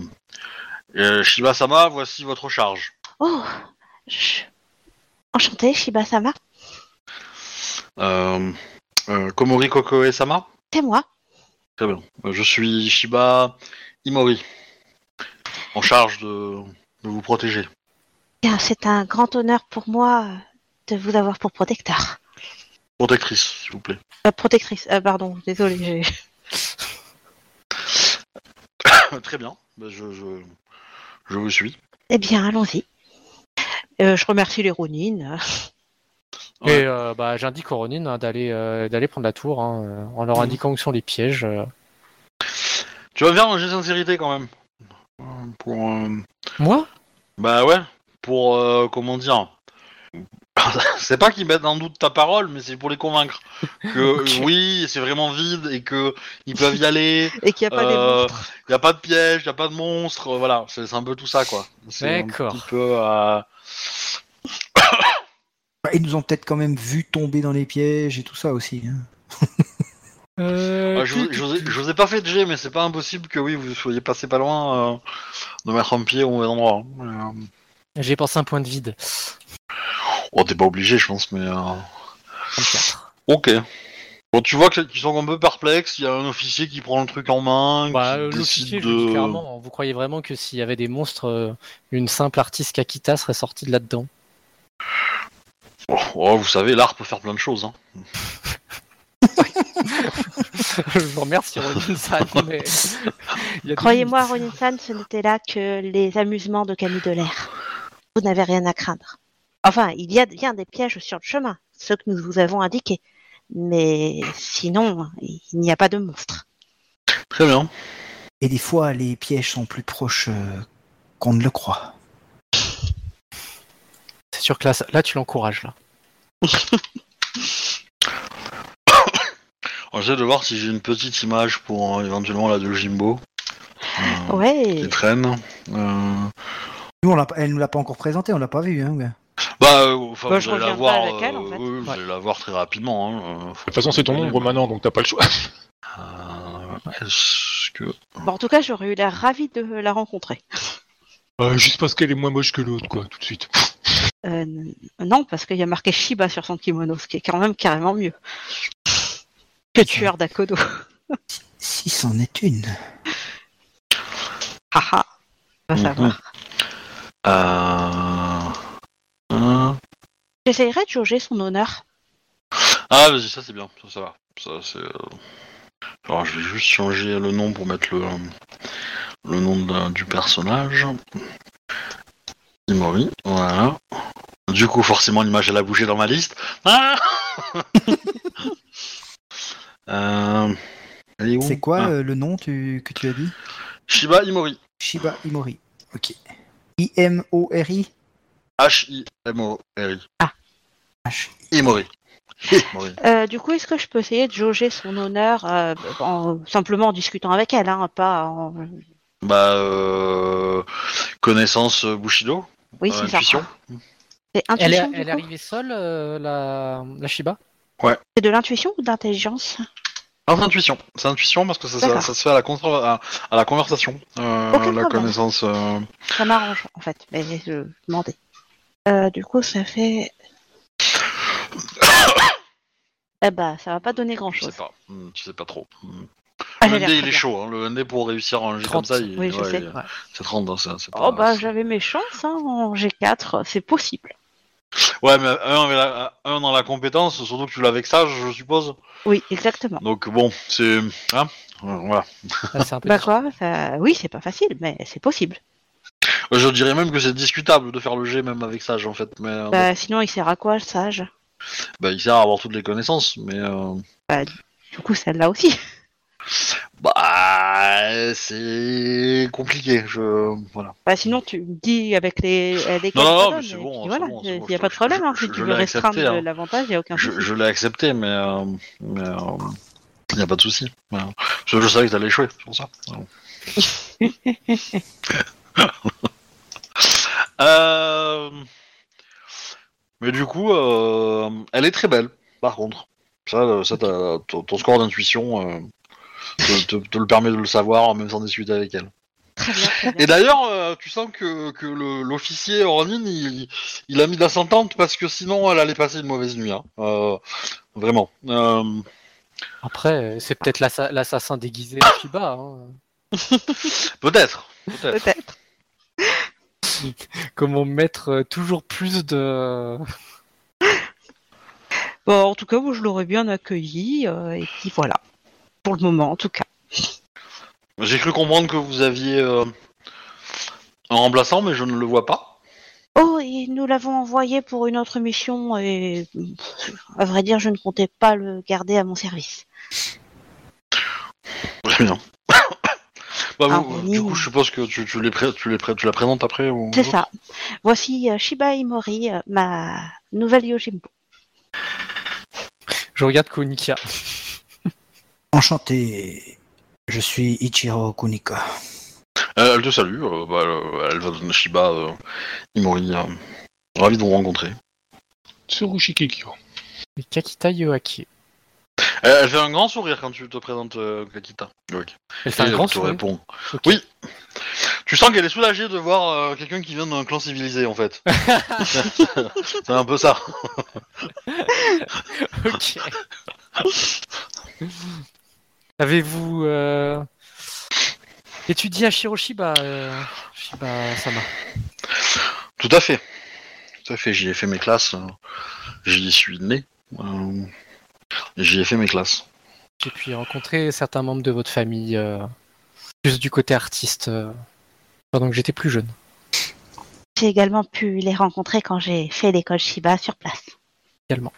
euh, Shiba-sama, voici votre charge. Oh. Enchanté, Shiba-sama. Euh, euh, Komori Kokoe Sama C'est moi. Très bien. Euh, Je suis Shiba Imori, en charge de, de vous protéger. Bien, C'est un grand honneur pour moi euh, de vous avoir pour protecteur. Protectrice, s'il vous plaît. Euh, protectrice, pardon, désolé. Très bien. Bah, je, je, je vous suis. Eh bien, allons-y. Euh, je remercie les Ronin. Ouais. Et euh, bah, j'indique au Ronin hein, d'aller euh, d'aller prendre la tour hein, en leur indiquant où sont les pièges. euh. Tu vas faire un jet de sincérité quand même. Euh, Pour. euh, Moi? Bah ouais. Pour. euh, comment dire? C'est pas qu'ils mettent en doute ta parole, mais c'est pour les convaincre que Ok. oui, c'est vraiment vide et que ils peuvent y aller. Et qu'il n'y a pas Euh, monstres. Il y a pas de piège, il y a pas de monstre, voilà, c'est c'est un peu tout ça quoi. C'est un D'accord. petit peu. euh, ils nous ont peut-être quand même vu tomber dans les pièges et tout ça aussi. hein. Euh, ouais, je, vous, je vous ai, je vous ai pas fait de jet, mais c'est pas impossible que oui, vous soyez passé pas loin euh, de mettre un pied au mauvais endroit. hein. Euh, J'ai pensé un point de vide. Oh, t'es pas obligé, je pense, mais. euh, 34. Ok. Bon, tu vois que- qu'ils sont un peu perplexes. Il y a un officier qui prend le truc en main, Bah, qui euh, décide l'officier, de. clairement, vous croyez vraiment que s'il y avait des monstres, euh, une simple artiste Kakita serait sortie de là-dedans? Oh, oh, vous savez, l'art peut faire plein de choses. Hein. Je vous remercie, Ronin-san, mais... des Croyez-moi. Ronin-san, ce n'était là que les amusements de Camille de l'air. Vous n'avez rien à craindre. Enfin, il y a bien des pièges sur le chemin, ceux que nous vous avons indiqués. Mais sinon, il n'y a pas de monstres. Très bien. Et des fois, les pièges sont plus proches euh, qu'on ne le croit. C'est sûr que là, tu l'encourages, là. J'essaie de voir si j'ai une petite image pour euh, éventuellement la de Jimbo. Euh, Ouais. Qui traîne. Euh, Nous, on l'a, elle nous l'a pas encore présenté, on l'a pas vu. Hein. Bah, euh, enfin, Bah, vous je allez la reviens pas voir. avec elle, en euh, fait. oui, vous Ouais. allez la voir très rapidement. Hein. euh, De toute façon, c'est ton ombre maintenant, donc t'as pas le choix. Euh, Est-ce que. Bon, en tout cas, j'aurais eu l'air ravie de la rencontrer. Euh, juste parce qu'elle est moins moche que l'autre, quoi, tout de suite. Euh, n- non, parce qu'il y a marqué Shiba sur son kimono, ce qui est quand même carrément mieux que tueur d'Akodo. Si c'en est une. Haha. On va Mhm. savoir. Euh, J'essayerai de jauger son honneur. Ah, vas-y, ça c'est bien, ça, ça va. Ça, c'est. euh, Alors, je vais juste changer le nom pour mettre le, le nom de- du personnage. Imori, voilà. Du coup, forcément, l'image elle a bougé dans ma liste. Ah Euh, C'est quoi Ah, euh, le nom tu- que tu as dit? Shiba Imori. Shiba Imori. Ok. I-M-O-R-I H-I-M-O-R-I. H. Imori. Imori. Euh, du coup, est-ce que je peux essayer de jauger son honneur euh, en, simplement en discutant avec elle, hein, pas en... Bah, euh, connaissance Bushido Oui, euh, c'est ça. intuition. C'est Elle est, intuition, du elle est coup arrivée seule, euh, la, la Shiba? C'est de l'intuition ou de l'intelligence Ah, c'est intuition. C'est intuition parce que ça, ça, D'accord. ça se fait à la, contre- à, à la conversation. Euh, Aucun la connaissance. euh, Ça m'arrange, en fait, mais je demandais. Euh, du coup, ça fait... eh bah, ça va pas donner je grand-chose. sais pas. Hmm, Tu sais pas trop. Hmm. Ah, le l'air ND, il très est bien. chaud. Hein. Le ND pour réussir un jeu 30, comme ça, il, oui, je ouais, sais. il- Ouais. c'est 30. Hein, c'est, c'est pas, Oh bah, j'avais mes chances, hein, en G4, c'est possible. Ouais, mais un, avec la- un dans la compétence, surtout que tu l'as avec ça, je suppose. Oui, exactement. Donc bon, c'est. Hein voilà. Ah, c'est un peu Bah quoi ça... Oui, c'est pas facile, mais c'est possible. Je dirais même que c'est discutable de faire le G même avec Sage en fait, mais euh, Bah, sinon, il sert à quoi, le sage? Bah, il sert à avoir toutes les connaissances, mais euh, Du coup, celle-là aussi. bah c'est compliqué. Je voilà. Bah, sinon, tu me dis avec les, euh, les Non, non, non, mais c'est bon, c'est voilà, bon, c'est il bon, n'y a pas de problème. hein, je- si je tu l'ai veux restreindre hein. l'avantage, il n'y a aucun Je, souci. je l'ai accepté, mais euh, mais il n'y a pas de souci. Voilà. Parce que je savais que t'allais échouer, c'est pour ça. Euh, Mais du coup, euh, elle est très belle, par contre. Ça, euh, ça ton, ton score d'intuition euh, te, te- te le permet de le savoir, même sans discuter avec elle. Très bien, très bien. Et d'ailleurs, euh, tu sens que, que le- l'officier Ronin, il, il a mis de la s'entente parce que sinon, elle allait passer une mauvaise nuit. Hein. Euh, vraiment. Euh, Après, c'est peut-être l'assa- l'assassin déguisé de Shiba. hein. peut-être. Peut-être. Peut-être. Comment mettre euh, toujours plus de. Bon, en tout cas, moi, je l'aurais bien accueilli. euh, et puis voilà. Pour le moment, en tout cas. J'ai cru comprendre que vous aviez euh, un remplaçant, mais je ne le vois pas. Oh, et nous l'avons envoyé pour une autre mission. Et pff, à vrai dire, je ne comptais pas le garder à mon service. Très bien. Bah, Ah. Du coup, je suppose que tu, tu les, pré- tu, les pré- tu la présentes après ou... C'est ça. Voici euh, Shiba Imori, euh, ma nouvelle Yojimbo. Je regarde Konika. Enchanté. Je suis Ichiro Kunika. Euh, elle te salue. euh, bah, euh, elle va donner Shiba euh, Imori. euh, ravi de vous rencontrer. Tsurushi Kikyo. Et Kakita Yoaki. Elle, elle fait un grand sourire quand tu te présentes euh, Kakita. Oui. Elle fait Et un grand sourire. répond. Oui. Tu sens qu'elle est soulagée de voir euh, quelqu'un qui vient d'un clan civilisé en fait. C'est un peu ça. ok. Avez-vous euh, étudié à Shiroshiba, euh, Shiba Sama? Tout à fait. Tout à fait. J'y ai fait mes classes. euh, J'y suis né. Euh, J'y ai fait mes classes. J'ai pu rencontrer certains membres de votre famille, euh, plus du côté artiste, euh, pendant que j'étais plus jeune. J'ai également pu les rencontrer quand j'ai fait l'école Shiba sur place. également.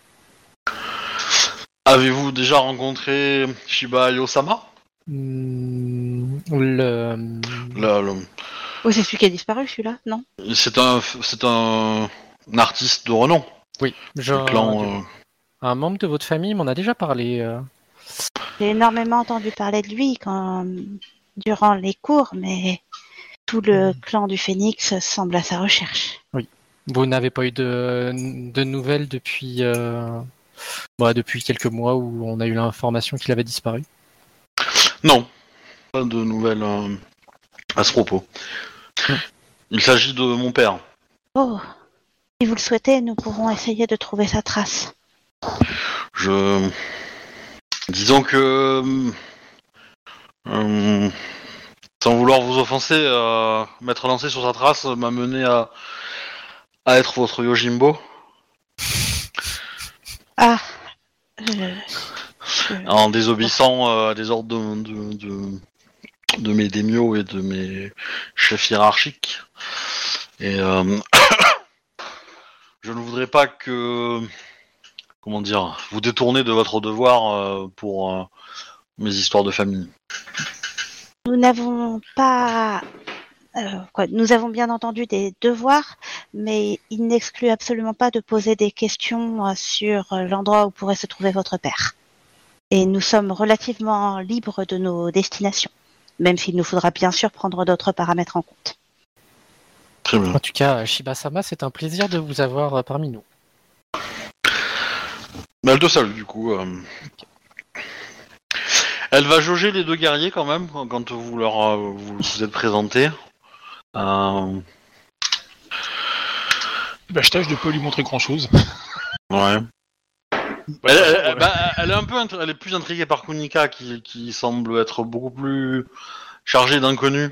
Avez-vous déjà rencontré Shiba Yosama? Hmm, le... Le- le- Oh, c'est celui qui a disparu, celui-là, non? C'est un, c'est un, un artiste de renom. Oui, clan. euh, un membre de votre famille m'en a déjà parlé. euh. J'ai énormément entendu parler de lui quand, durant les cours, mais tout le clan du Phénix semble à sa recherche. Vous n'avez pas eu de, de nouvelles depuis, euh, bah, depuis quelques mois où on a eu l'information qu'il avait disparu? Non, pas de nouvelles euh, à ce propos. Hmm. Il s'agit de mon père. Oh, si vous le souhaitez, nous pourrons essayer de trouver sa trace. Je. Disons que. euh, sans vouloir vous offenser, euh, m'être lancé sur sa trace m'a mené à, à être votre Yojimbo. Ah, je- en désobéissant euh, à des ordres de, de, de, de mes démios et de mes chefs hiérarchiques. Et euh, je ne voudrais pas que, comment dire, vous détournez de votre devoir euh, pour euh, mes histoires de famille. nous n'avons pas. euh, quoi, nous avons bien entendu des devoirs, mais il n'exclut absolument pas de poser des questions euh, sur l'endroit où pourrait se trouver votre père. Et nous sommes relativement libres de nos destinations, même s'il nous faudra bien sûr prendre d'autres paramètres en compte. Très bien. En tout cas, Shiba-sama, c'est un plaisir de vous avoir parmi nous. Mais elle te salue du coup. euh. Elle va jauger les deux guerriers quand même quand- quand vous leur euh, vous, vous êtes présentés. Euh, Bah, je tâche de pas lui montrer grand chose. ouais. Elle, elle- elle- bah, elle est un peu, elle est plus intriguée par Kunika qui, qui semble être beaucoup plus chargée d'inconnus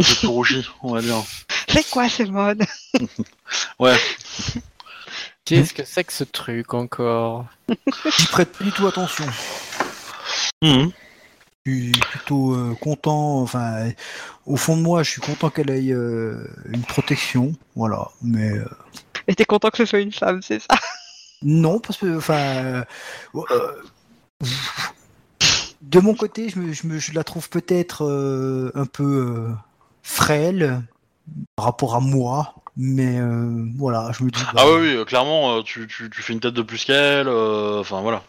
que Tsurushi, on va dire. C'est quoi ce mode? Ouais. Qu'est-ce que c'est que ce truc encore J'y prête pas du tout attention. Mhm. Je suis plutôt euh, content, enfin, au fond de moi, je suis content qu'elle ait euh, une protection, voilà. Mais euh, Et t'es content que ce soit une femme, c'est ça? Non, parce que, enfin, euh, euh, de mon côté, je, me, je, me- je la trouve peut-être euh, un peu euh, frêle par rapport à moi, mais euh, voilà, je me dis. Ah bah, oui, oui, euh, clairement, euh, tu, tu, tu fais une tête de plus qu'elle, enfin voilà.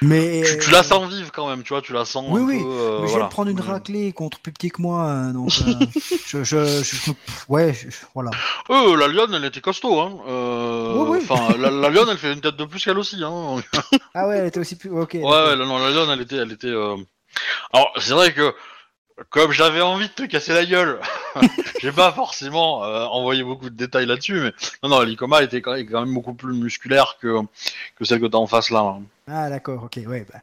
Mais tu, tu la sens vive quand même, tu vois, tu la sens Oui, un oui, peu... euh, Mais je voilà. de prendre une raclée contre plus petit que moi, donc euh, je, je, ouais, je- voilà. Euh, la lionne, elle était costaud, hein. Oui, la, la lionne, elle fait une tête de plus qu'elle aussi, hein. Ah ouais, elle était aussi plus. Ok. Ouais, ouais, non, la lionne, elle était... Elle était Alors, c'est vrai que, comme j'avais envie de te casser la gueule, j'ai pas forcément euh, envoyé beaucoup de détails là-dessus, mais non, non, l'Icoma était quand même beaucoup plus musculaire que, que celle que t'as en face là. hein. Ah d'accord, ok, ouais. bah.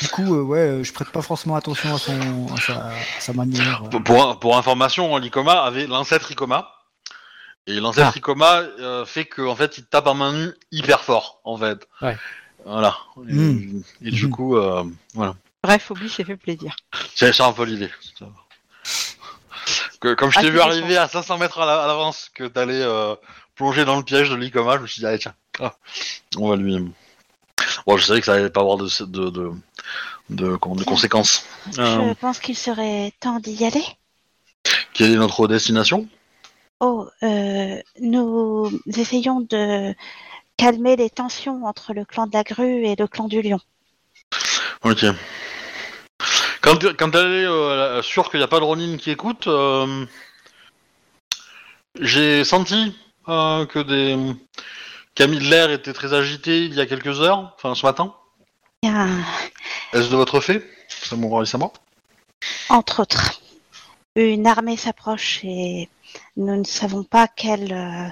Du coup, euh, ouais, euh, je prête pas forcément attention à son, à sa, à sa manière. Pour, pour, pour information, l'Icoma avait l'ancêtre Icoma. Et l'ancêtre Ah. Icoma euh, fait que en fait il tape à main nue hyper fort en fait. Ouais. Voilà. Et, Mm. et du Mhm. coup, voilà. Bref, Obi s'est fait plaisir. C'est un peu l'idée. Que, comme je Ah, t'ai vu arriver à 500 mètres à la- à l'avance que t'allais euh, plonger dans le piège de l'Icoma, je me suis dit allez tiens, ah, on va lui. Bon, je savais que ça allait pas avoir de de de, de, conséquences. Euh, Je pense qu'il serait temps d'y aller. quelle est notre destination? Oh, euh, nous essayons de calmer les tensions entre le clan de la grue et le clan du lion. Ok. Quand, quand elle est euh, sûre qu'il n'y a pas de Ronin qui écoute, euh, j'ai senti euh, que des Camille de l'air était très agité il y a quelques heures, enfin ce matin. Bien, Est-ce de votre fait, Samouraï Sama entre autres, une armée s'approche et nous ne savons pas quelle euh,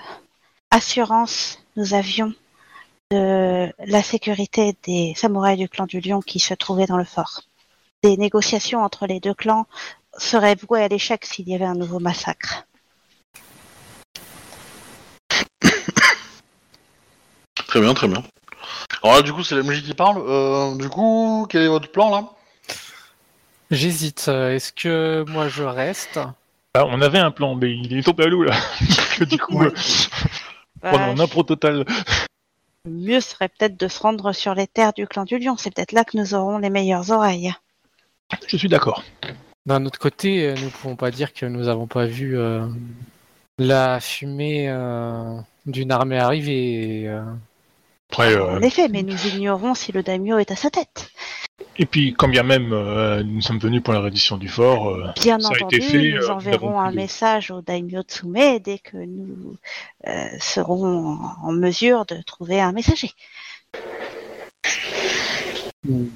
assurance nous avions la sécurité des samouraïs du clan du lion qui se trouvaient dans le fort. Des négociations entre les deux clans seraient vouées à l'échec s'il y avait un nouveau massacre. Très bien, très bien. Alors là, du coup, c'est la MJ qui parle. Euh, du coup, quel est votre plan là? J'hésite. Est-ce que moi je reste? Ah, on avait un plan, mais il est tombé à l'eau là. Du coup, Ouais. euh, Bah, pendant un impro total. Le mieux serait peut-être de se rendre sur les terres du clan du lion. C'est peut-être là que nous aurons les meilleures oreilles. Je suis d'accord. D'un autre côté, euh, nous ne pouvons pas dire que nous n'avons pas vu euh, la fumée euh, d'une armée arriver. et, euh, Après, euh, En effet, mais nous ignorons si le daimyo est à sa tête. et puis, quand bien même euh, nous sommes venus pour la reddition du fort, euh, Bien Ça a entendu, été fait, nous euh, enverrons un message au daimyo Tsume dès que nous euh, serons en, en mesure de trouver un messager. Bien.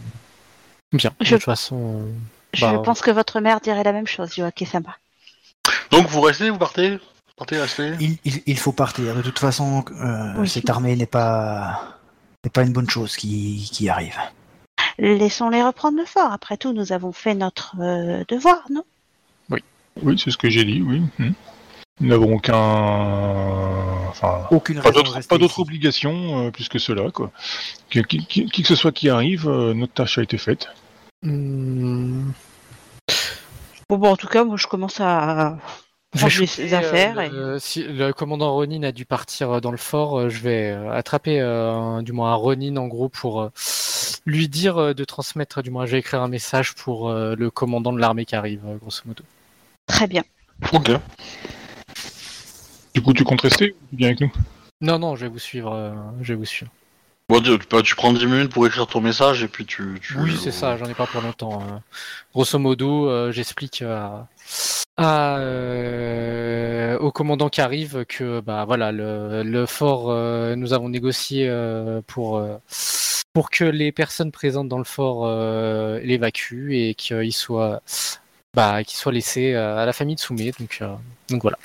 Je- De toute façon, euh, Je Bah, pense que votre mère dirait la même chose, Yoake-sama. Donc vous restez, vous partez? Il, il, il faut partir. De toute façon, euh, Oui. cette armée n'est pas, n'est pas une bonne chose qui, qui arrive. Laissons-les reprendre le fort. Après tout, nous avons fait notre euh, devoir, non? Oui, c'est ce que j'ai dit, oui. Hmm. Nous n'avons aucun. Enfin, Aucune pas raison de d'autre obligation euh, plus que cela, quoi. Qui, qui- qui- qui que ce soit qui arrive, euh, notre tâche a été faite. hmm, Bon, bon, en tout cas, moi, je commence à je vais ranger choper, ses affaires. euh, et- le, si le commandant Ronin a dû partir euh, dans le fort, euh, je vais attraper euh, un- du moins un Ronin en gros pour euh, lui dire de transmettre, du moins je vais écrire un message pour euh, le commandant de l'armée qui arrive, grosso modo. Très bien. Ok. Du coup, tu comptes rester ou tu viens avec nous? Non, non, je vais vous suivre. euh, je vais vous suivre. Bon, tu, prends 10 minutes pour écrire ton message et puis tu... Oui, c'est ça, j'en ai pas pour longtemps. euh. Grosso modo, euh, j'explique euh, au commandant qui arrive que bah voilà le, fort, euh, nous avons négocié pour pour que les personnes présentes dans le fort l'évacuent et qu'ils soient bah soient laissés à la famille de Soumé. Donc donc voilà,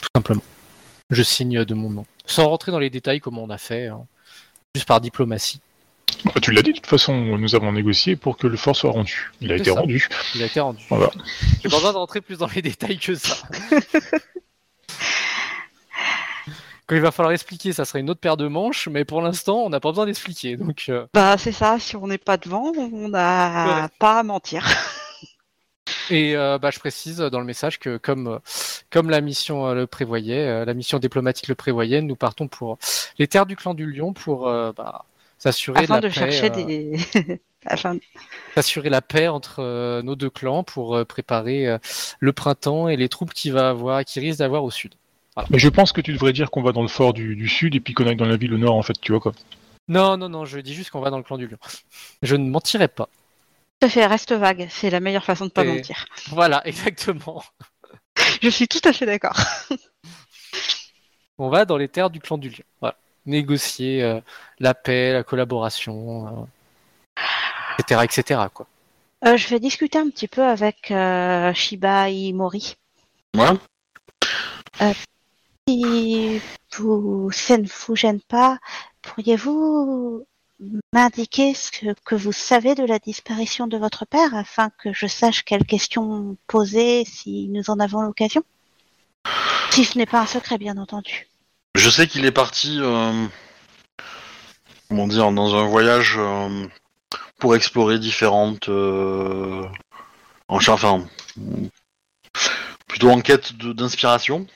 tout simplement. Je signe de mon nom, sans rentrer dans les détails comment on a fait, hein, juste par diplomatie. Bah, Tu l'as dit, de toute façon, nous avons négocié pour que le fort soit rendu. Il a été ça. rendu. Il a été rendu. Voilà. J'ai pas besoin de rentrer plus dans les détails que ça. Quand il va falloir expliquer, ça sera une autre paire de manches, mais pour l'instant, on n'a pas besoin d'expliquer. Donc, euh, Bah c'est ça, si on n'est pas devant, on n'a Ouais. pas à mentir. Et euh, bah, je précise dans le message que comme, euh, comme la mission euh, le prévoyait, euh, la mission diplomatique le prévoyait, nous partons pour les terres du clan du Lion pour euh, bah, s'assurer Afin la de paix, chercher euh, des... Afin... s'assurer la paix entre euh, nos deux clans pour euh, préparer euh, le printemps et les troupes qui va avoir, qui risque d'avoir au sud. Mais je pense que tu devrais dire qu'on va dans le fort du, du sud et puis qu'on aille dans la ville au nord, en fait, tu vois quoi. Non, non, non, je dis juste qu'on va dans le clan du Lion. Je ne mentirai pas. Tout à fait, reste vague, c'est la meilleure façon de pas Et- mentir. Voilà, exactement. Je suis tout à fait d'accord. On va dans les terres du clan du Lion. Voilà. Négocier euh, la paix, la collaboration, euh, etc., etc. Quoi. Euh, je vais discuter un petit peu avec euh, Shiba Imori. Ouais. Si vous, ça ne vous gêne pas, pourriez-vous m'indiquer ce que, vous savez de la disparition de votre père afin que je sache quelles questions poser si nous en avons l'occasion Si ce n'est pas un secret, bien entendu. Je sais qu'il est parti, euh, comment dire, dans un voyage euh, pour explorer différentes, euh, en- enfin, plutôt en quête d'inspiration.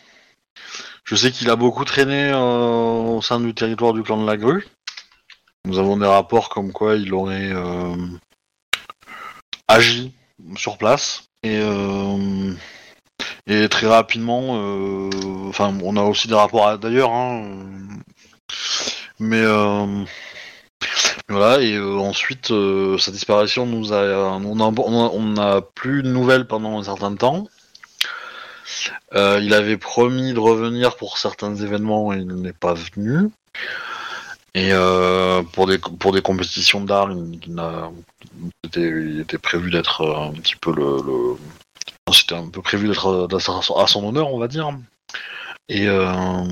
Je sais qu'il a beaucoup traîné au sein du territoire du clan de la Grue. Nous avons des rapports comme quoi il aurait euh, agi sur place et euh, et très rapidement, euh, enfin, on a aussi des rapports d'ailleurs, hein, mais voilà. Et ensuite, sa disparition nous a, on a, on a, plus de nouvelles pendant un certain temps. Il avait promis de revenir pour certains événements et il n'est pas venu. Et euh, pour des pour des compétitions d'art, il, il n'a- il était, prévu d'être euh, un petit peu le, le- c'était un peu prévu d'être euh, à son- à son honneur, on va dire. Et euh,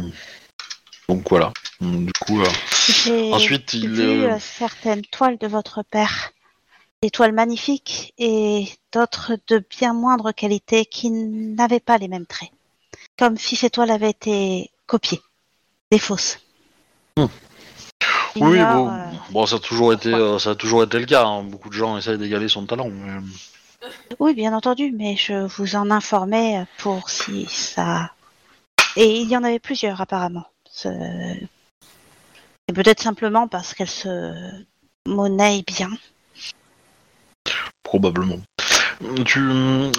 donc voilà. Du coup, euh, J'ai ensuite il. vu certaines toiles de votre père. Des toiles magnifiques et d'autres de bien moindre qualité qui n'avaient pas les mêmes traits. Comme si ces toiles avaient été copiées. Des fausses. Hmm. Oui, bon, euh, bon, ça a toujours été, euh, ça a toujours été le cas. hein. Beaucoup de gens essayent d'égaler son talent. mais- Oui, bien entendu, mais je vous en informais pour si ça. Et il y en avait plusieurs apparemment. C'est peut-être simplement parce qu'elles se monnaient bien. Probablement. Tu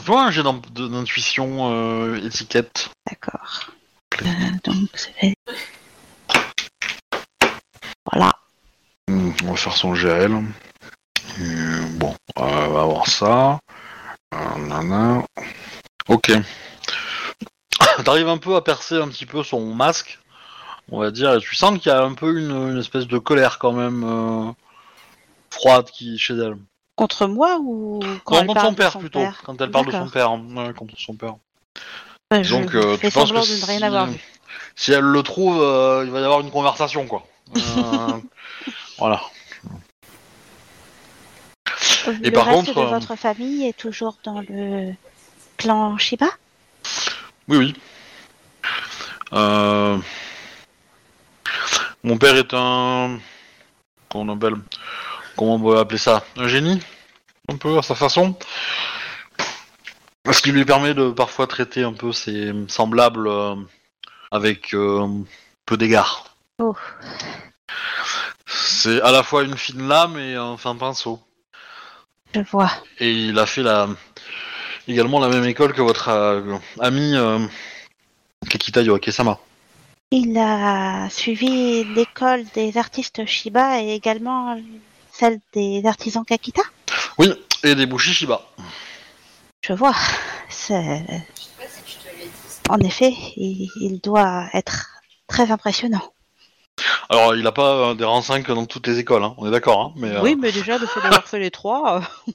vois un jet d'intuition euh, étiquette. D'accord. Euh, donc, c'est. Voilà. Hmm, On va faire son GL. Euh, bon, on va avoir ça. Euh, nana. Ok. T'arrives un peu à percer un petit peu son masque, on va dire, et tu sens qu'il y a un peu une, une espèce de colère quand même euh, froide qui chez elle. Contre moi ou quand Non, elle contre parle son de père son plutôt, père quand elle parle de son père, hein. Ouais, contre son père. Je Donc, euh, tu penses que rien avoir vu. Si elle le trouve, euh, il va y avoir une conversation, quoi. Euh, voilà. Et le par reste contre, de euh, votre famille est toujours dans le clan Shiba? Oui, oui. Euh, Mon père est un. Comment on appelle Comment on peut appeler ça Un génie Un peu à sa façon Ce qui lui permet de parfois traiter un peu ses semblables euh, avec euh, peu d'égard. Oh. C'est à la fois une fine lame et un fin pinceau. Je vois. Et il a fait la également la même école que votre euh, ami euh, Kakita Yoake-sama. Il a suivi l'école des artistes Shiba et également celle des artisans Kakita Oui, et des bouchis Shiba. Je vois. C'est... En effet, il doit être très impressionnant. Alors, il a pas euh, des rangs 5 dans toutes les écoles, hein, on est d'accord, hein, mais... euh, Oui, mais déjà, de fait d'avoir fait les trois. euh.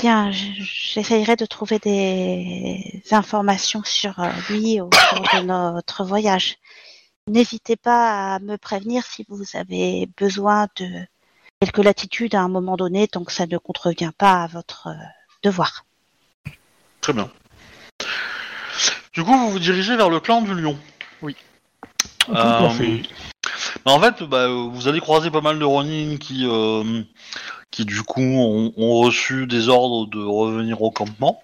Bien, j- j'essayerai de trouver des informations sur euh, lui au cours de notre voyage. N'hésitez pas à me prévenir si vous avez besoin de quelques latitudes à un moment donné, tant que ça ne contrevient pas à votre euh, devoir. Très bien. Du coup, vous vous dirigez vers le clan du lion. Oui. Euh, fait- en fait, bah, vous allez croiser pas mal de Ronin qui, euh, qui du coup ont, ont reçu des ordres de revenir au campement.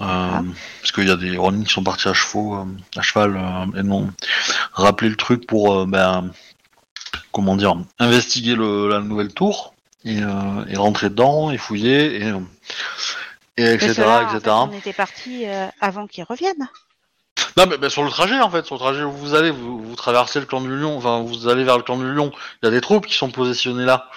Euh, Ah. Parce qu'il y a des Ronin qui sont partis à, chevaux, à cheval euh, et non rappeler le truc pour euh, ben, comment dire investiguer le, la nouvelle tour et, euh, et rentrer dedans et fouiller et, etc ceux-là, en fait, etc. on était parti avant qu'ils reviennent. Non, mais, mais sur le trajet, en fait, sur le trajet où vous allez, vous, vous traversez le clan du Lion, enfin, vous allez vers le clan du Lion, il y a des troupes qui sont positionnées là.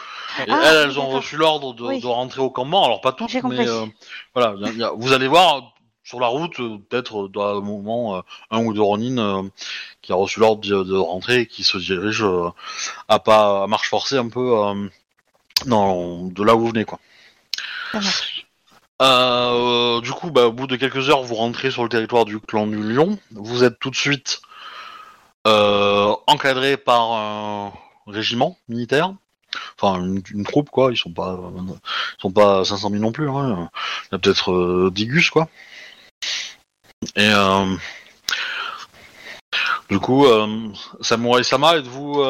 Et Ah, elles, elles ont reçu l'ordre de, Oui. de rentrer au campement, alors pas toutes, mais euh, voilà, il y a- il y a- vous allez voir sur la route, euh, peut-être euh, dans un moment, euh, un ou deux Ronin euh, qui a reçu l'ordre de, de rentrer et qui se dirige à pas à marche forcée un peu de là où vous venez, quoi. Ça marche. Euh, du coup, bah, au bout de quelques heures, vous rentrez sur le territoire du clan du Lion. Vous êtes tout de suite euh, encadré par un régiment militaire, enfin une, troupe quoi. Ils sont pas, sont pas 500 000 non plus. hein. Il y a peut-être euh, 10 gus quoi. Et euh, du coup, Samurai Sama, êtes-vous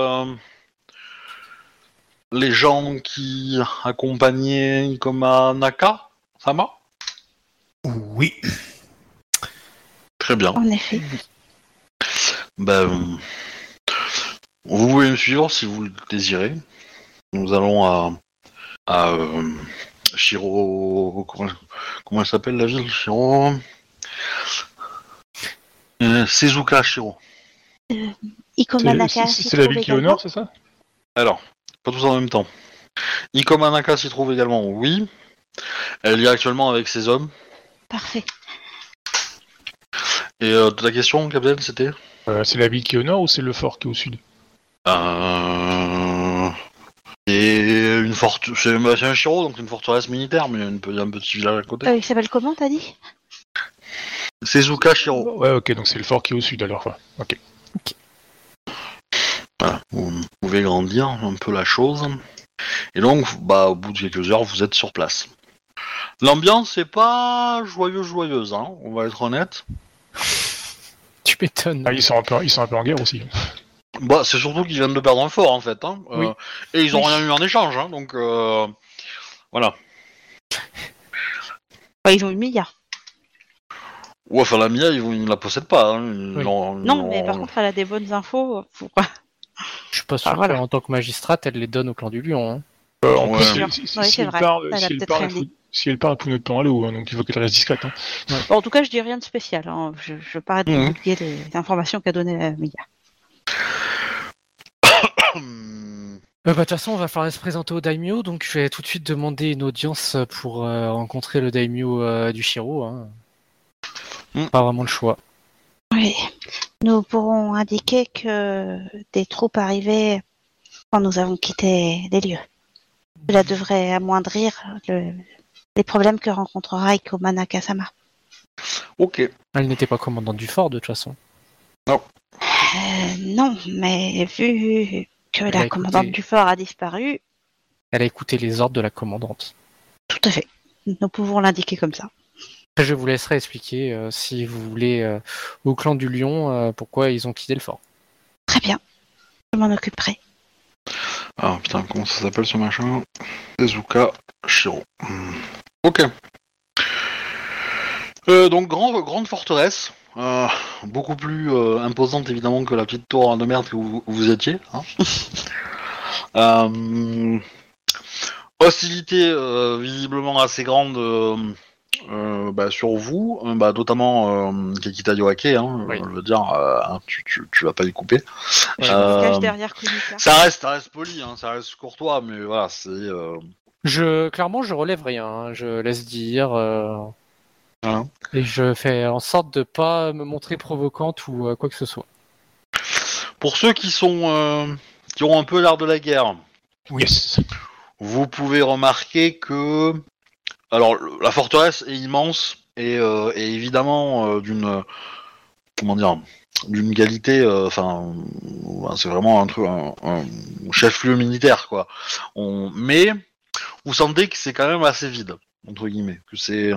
les gens qui accompagnaient Ikoma Naka? Sama Oui. Très bien. En effet. Ben, vous pouvez me suivre si vous le désirez. Nous allons à, à euh, Shiro. Comment, comment elle s'appelle la ville Shiro? Euh, Sezuka Shiro. Ikomanaka, C'est s'y c'est la ville qui est au nord, c'est ça? Alors, pas tous en même temps. Ikomanaka s'y trouve également, oui. Elle est actuellement avec ses hommes. Parfait. Et euh, ta question, Captain, c'était? Euh, C'est la ville qui est au nord ou c'est le fort qui est au sud? Euh... Et une forte, c'est bah, c'est un Shiro, donc une forteresse militaire, mais il y a une- il y a un petit village à côté. Euh, il s'appelle comment, t'as dit? Sezuka Shiro. Ouais, ok, donc c'est le fort qui est au sud alors. ouais. Ok. Voilà, vous pouvez grandir un peu la chose. Et donc, bah, au bout de quelques heures, vous êtes sur place. L'ambiance est pas joyeuse, joyeuse, hein, on va être honnête. Tu m'étonnes. Ah, ils sont un peu, ils sont un peu en guerre aussi. Bah, c'est surtout qu'ils viennent de perdre un fort, en fait. Hein. Euh, et ils ont Oui. rien eu en échange, hein, donc euh, voilà. Enfin, Ils ont eu Mia. Ouais, enfin, la Mia, ils, ne la possèdent pas. Hein. Ils Oui. l'ont- ils Non, l'ont- mais par contre, elle a des bonnes infos. Pour... Je suis pas sûr Ah, voilà. qu'en tant que magistrate, elle les donne au clan du lion. hein. Euh, en Ouais. plus, si, c'est elle vrai. a peut-être faut-. Si elle parle, faut notre temps à l'eau, hein, donc il faut qu'elle reste discrète. Hein. Bon, en tout cas, je dis rien de spécial. hein. Je, je parais de publier les informations qu'a donné Mia. Hum, Euh, bah, de toute façon, on va falloir se présenter au daimyo, donc je vais tout de suite demander une audience pour euh, rencontrer le daimyo euh, du Shiro. Hein. Mm. Pas vraiment le choix. Oui. Nous pourrons indiquer que des troupes arrivaient quand nous avons quitté les lieux. Cela devrait amoindrir le- les problèmes que rencontrera Iko Manakasama. Ok. Elle n'était pas commandante du fort, de toute façon. Euh, non, mais vu que Elle la écouté. commandante du fort a disparu, Elle a écouté les ordres de la commandante. tout à fait. Nous pouvons l'indiquer comme ça. Je vous laisserai expliquer, euh, si vous voulez, euh, au clan du lion, euh, pourquoi ils ont quitté le fort. Très bien. Je m'en occuperai. Ah putain, comment ça s'appelle ce machin? Tezuka Shiro. Ok. Euh, donc grand- grande forteresse, euh, beaucoup plus euh, imposante évidemment que la petite tour de merde que vous, vous étiez. hein. Hostilité visiblement assez grande bah, sur vous, bah, notamment Kekita Yoake, hein, Oui. je veux dire, hein, tu, tu, tu vas pas y couper. Cache derrière. Ça reste, ça reste poli, hein, ça reste courtois, mais voilà, c'est. Je, clairement, je relève rien. hein. Je laisse dire. euh, voilà. Et je fais en sorte de pas me montrer provocante ou euh, quoi que ce soit. Pour ceux qui sont, euh, qui ont un peu l'air de la guerre, Yes. vous pouvez remarquer que, alors, la forteresse est immense et, euh, et évidemment euh, d'une, comment dire, d'une qualité, euh, enfin, c'est vraiment un truc, un, un chef-lieu militaire, quoi. On, mais vous sentez que c'est quand même assez vide entre guillemets, que c'est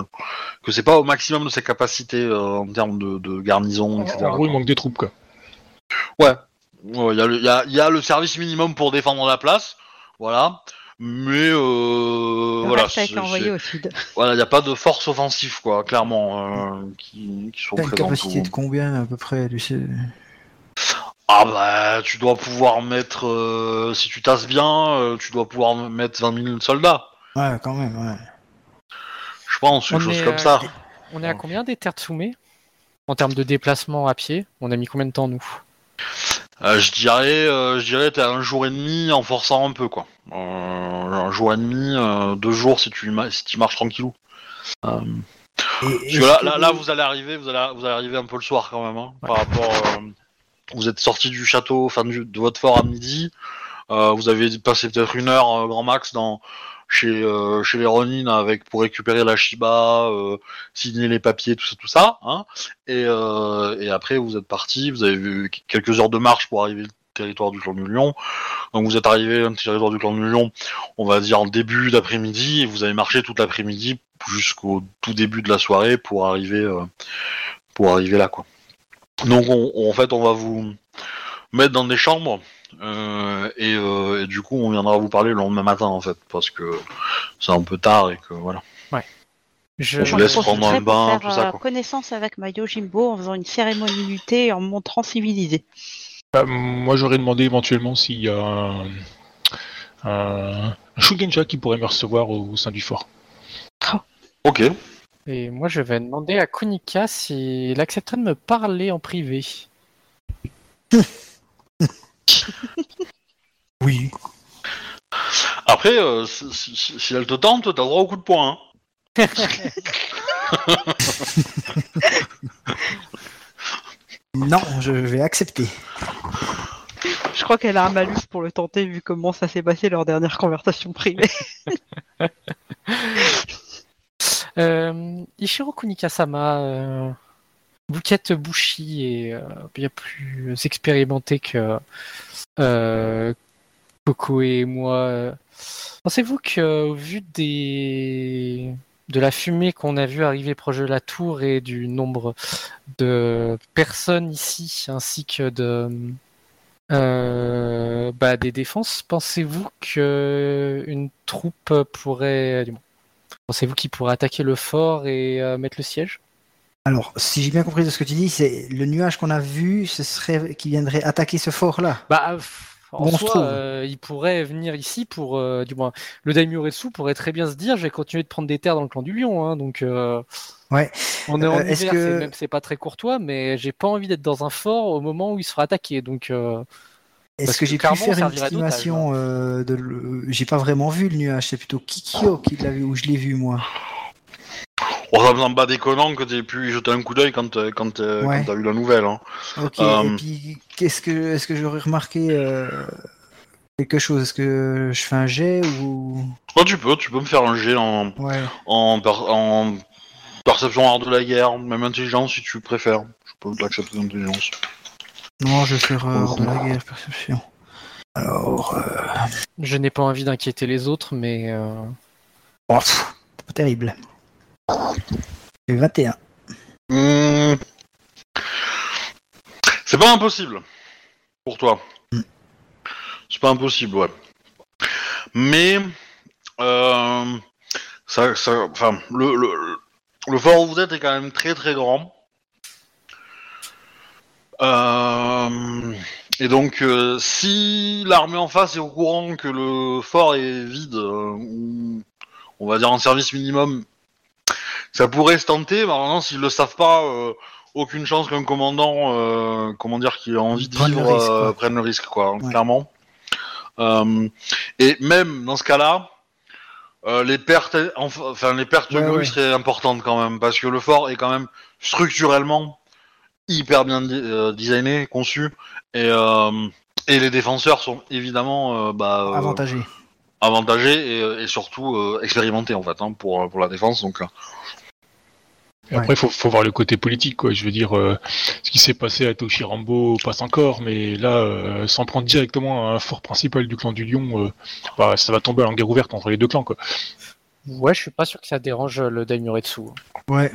que c'est pas au maximum de ses capacités euh, en termes de, de garnison, etc. en gros, il manque des troupes, quoi. Ouais, Ouais, Il y, a le- il y a- il y a le service minimum pour défendre la place, voilà. Mais euh, voilà, envoyé au voilà, il n'y a pas de force offensive, quoi, clairement, euh, qui, qui sont une présentes. capacité au- de combien à peu près tu sais? Ah bah, tu dois pouvoir mettre, euh, si tu tasses bien, euh, tu dois pouvoir mettre 20 000 soldats, Ouais, quand même, ouais. je pense, quelque On chose est, comme euh, ça. On est à combien des terres de Soumé En termes de déplacement à pied, on a mis combien de temps nous? Euh, je dirais, euh, je dirais, t'es à un jour et demi en forçant un peu, quoi. Euh, un jour et demi, euh, deux jours si tu, si tu marches tranquillou. Euh, Et, Parce que là, là, là, vous allez arriver, vous allez, vous allez arriver un peu le soir quand même, hein, par rapport. Vous êtes sorti du château, enfin du- de votre fort à midi. Euh, vous avez passé peut-être une heure euh, grand max dans chez euh, chez les Ronin avec pour récupérer la Shiba, euh, signer les papiers, tout ça, tout ça. Hein, et, euh, et après, vous êtes parti. Vous avez vu quelques heures de marche pour arriver au territoire du clan du Lion. Donc vous êtes arrivé au territoire du clan du Lion, on va dire en début d'après-midi, et vous avez marché toute l'après-midi jusqu'au tout début de la soirée pour arriver pour arriver là quoi. Donc on, on- en fait on va vous mettre dans des chambres euh, et, euh, et du coup on viendra vous parler le lendemain matin en fait parce que c'est un peu tard et que voilà. Je, Je vous laisse prendre un bain, tout faire ça, euh, quoi. connaissance avec ma Yojimbo en faisant une cérémonie luttée et en me montrant civilisé. Bah, moi, j'aurais demandé éventuellement s'il y a un, un, un Shugenja qui pourrait me recevoir au, au sein du fort. Ok. Et moi, je vais demander à Kunika s'il accepterait de me parler en privé. Oui. Après euh, si, si- si elle te tente, t'as droit au coup de poing. hein. Non, je vais accepter. Je crois qu'elle a un malus pour le tenter vu comment ça s'est passé leur dernière conversation privée. Euh, Ishiro Kunika-sama, euh, êtes Bushi et euh, bien plus expérimenté que euh, Coco et moi, pensez-vous que au vu des de la fumée qu'on a vu arriver proche de la tour et du nombre de personnes ici, ainsi que de euh, bah, des défenses, pensez-vous que une troupe pourrait, du Pensez-vous qu'il pourrait attaquer le fort et euh, mettre le siège? Alors, si j'ai bien compris de ce que tu dis, c'est le nuage qu'on a vu, ce serait qui viendrait attaquer ce fort-là. Bah, en Bon, soi, euh, il pourrait venir ici pour, euh, du moins, le Daimyoretsu pourrait très bien se dire, je vais continuer de prendre des terres dans le clan du Lion, hein, donc. euh, Ouais. On est en hiver, que- même c'est pas très courtois, mais j'ai pas envie d'être dans un fort au moment où il sera attaqué, donc. Parce Est-ce que que j'ai pu faire une estimation euh, de le- J'ai pas vraiment vu le nuage, c'est plutôt Kikyo qui l'a vu, ou je l'ai vu moi. On ça me semble pas déconnant que t'aies pu y jeter un coup d'œil quand, euh, quand, euh, Ouais. quand t'as eu la nouvelle. Hein. Ok, Euh, et puis qu'est-ce que est-ce que j'aurais remarqué euh, quelque chose? Est-ce que je fais un jet ou? Toi, tu peux, tu peux me faire un jet en, Ouais. en, per- en perception art de la guerre, même intelligence si tu préfères. Je peux l'accepter d'intelligence. Non, je vais faire euh, hors de la guerre, perception. Alors, euh... Je n'ai pas envie d'inquiéter les autres, mais. euh, oh, pff, pas terrible. J'ai 21. Hmm. C'est pas impossible pour toi. Hmm. C'est pas impossible, ouais. Mais euh, ça, ça, enfin, le, le, le fort où vous êtes est quand même très très grand. Euh, et donc, euh, si l'armée en face est au courant que le fort est vide, euh, ou on va dire en service minimum, ça pourrait se tenter. Mais maintenant, s'ils le savent pas, euh, aucune chance qu'un commandant, euh, comment dire, qui a envie de le vivre, risque, euh, prenne le risque, quoi, Ouais. clairement. Euh, et même dans ce cas-là, euh, les pertes, enf- enfin les pertes Ouais, grues ouais. seraient importantes quand même, parce que le fort est quand même structurellement hyper bien euh, designé, conçu, et euh, et les défenseurs sont évidemment euh, bah, euh, Avantagé. avantagés et, et surtout euh, expérimentés en fait hein, pour pour la défense. Donc euh, Et après, il faut, faut voir le côté politique, quoi. Je veux dire, euh, ce qui s'est passé à Toshirambo passe encore, mais là, euh, s'en prendre directement à un fort principal du clan du Lion, euh, bah, ça va tomber en guerre ouverte entre les deux clans, quoi. Ouais, je suis pas sûr que ça dérange le Daimyoretsu. Ouais.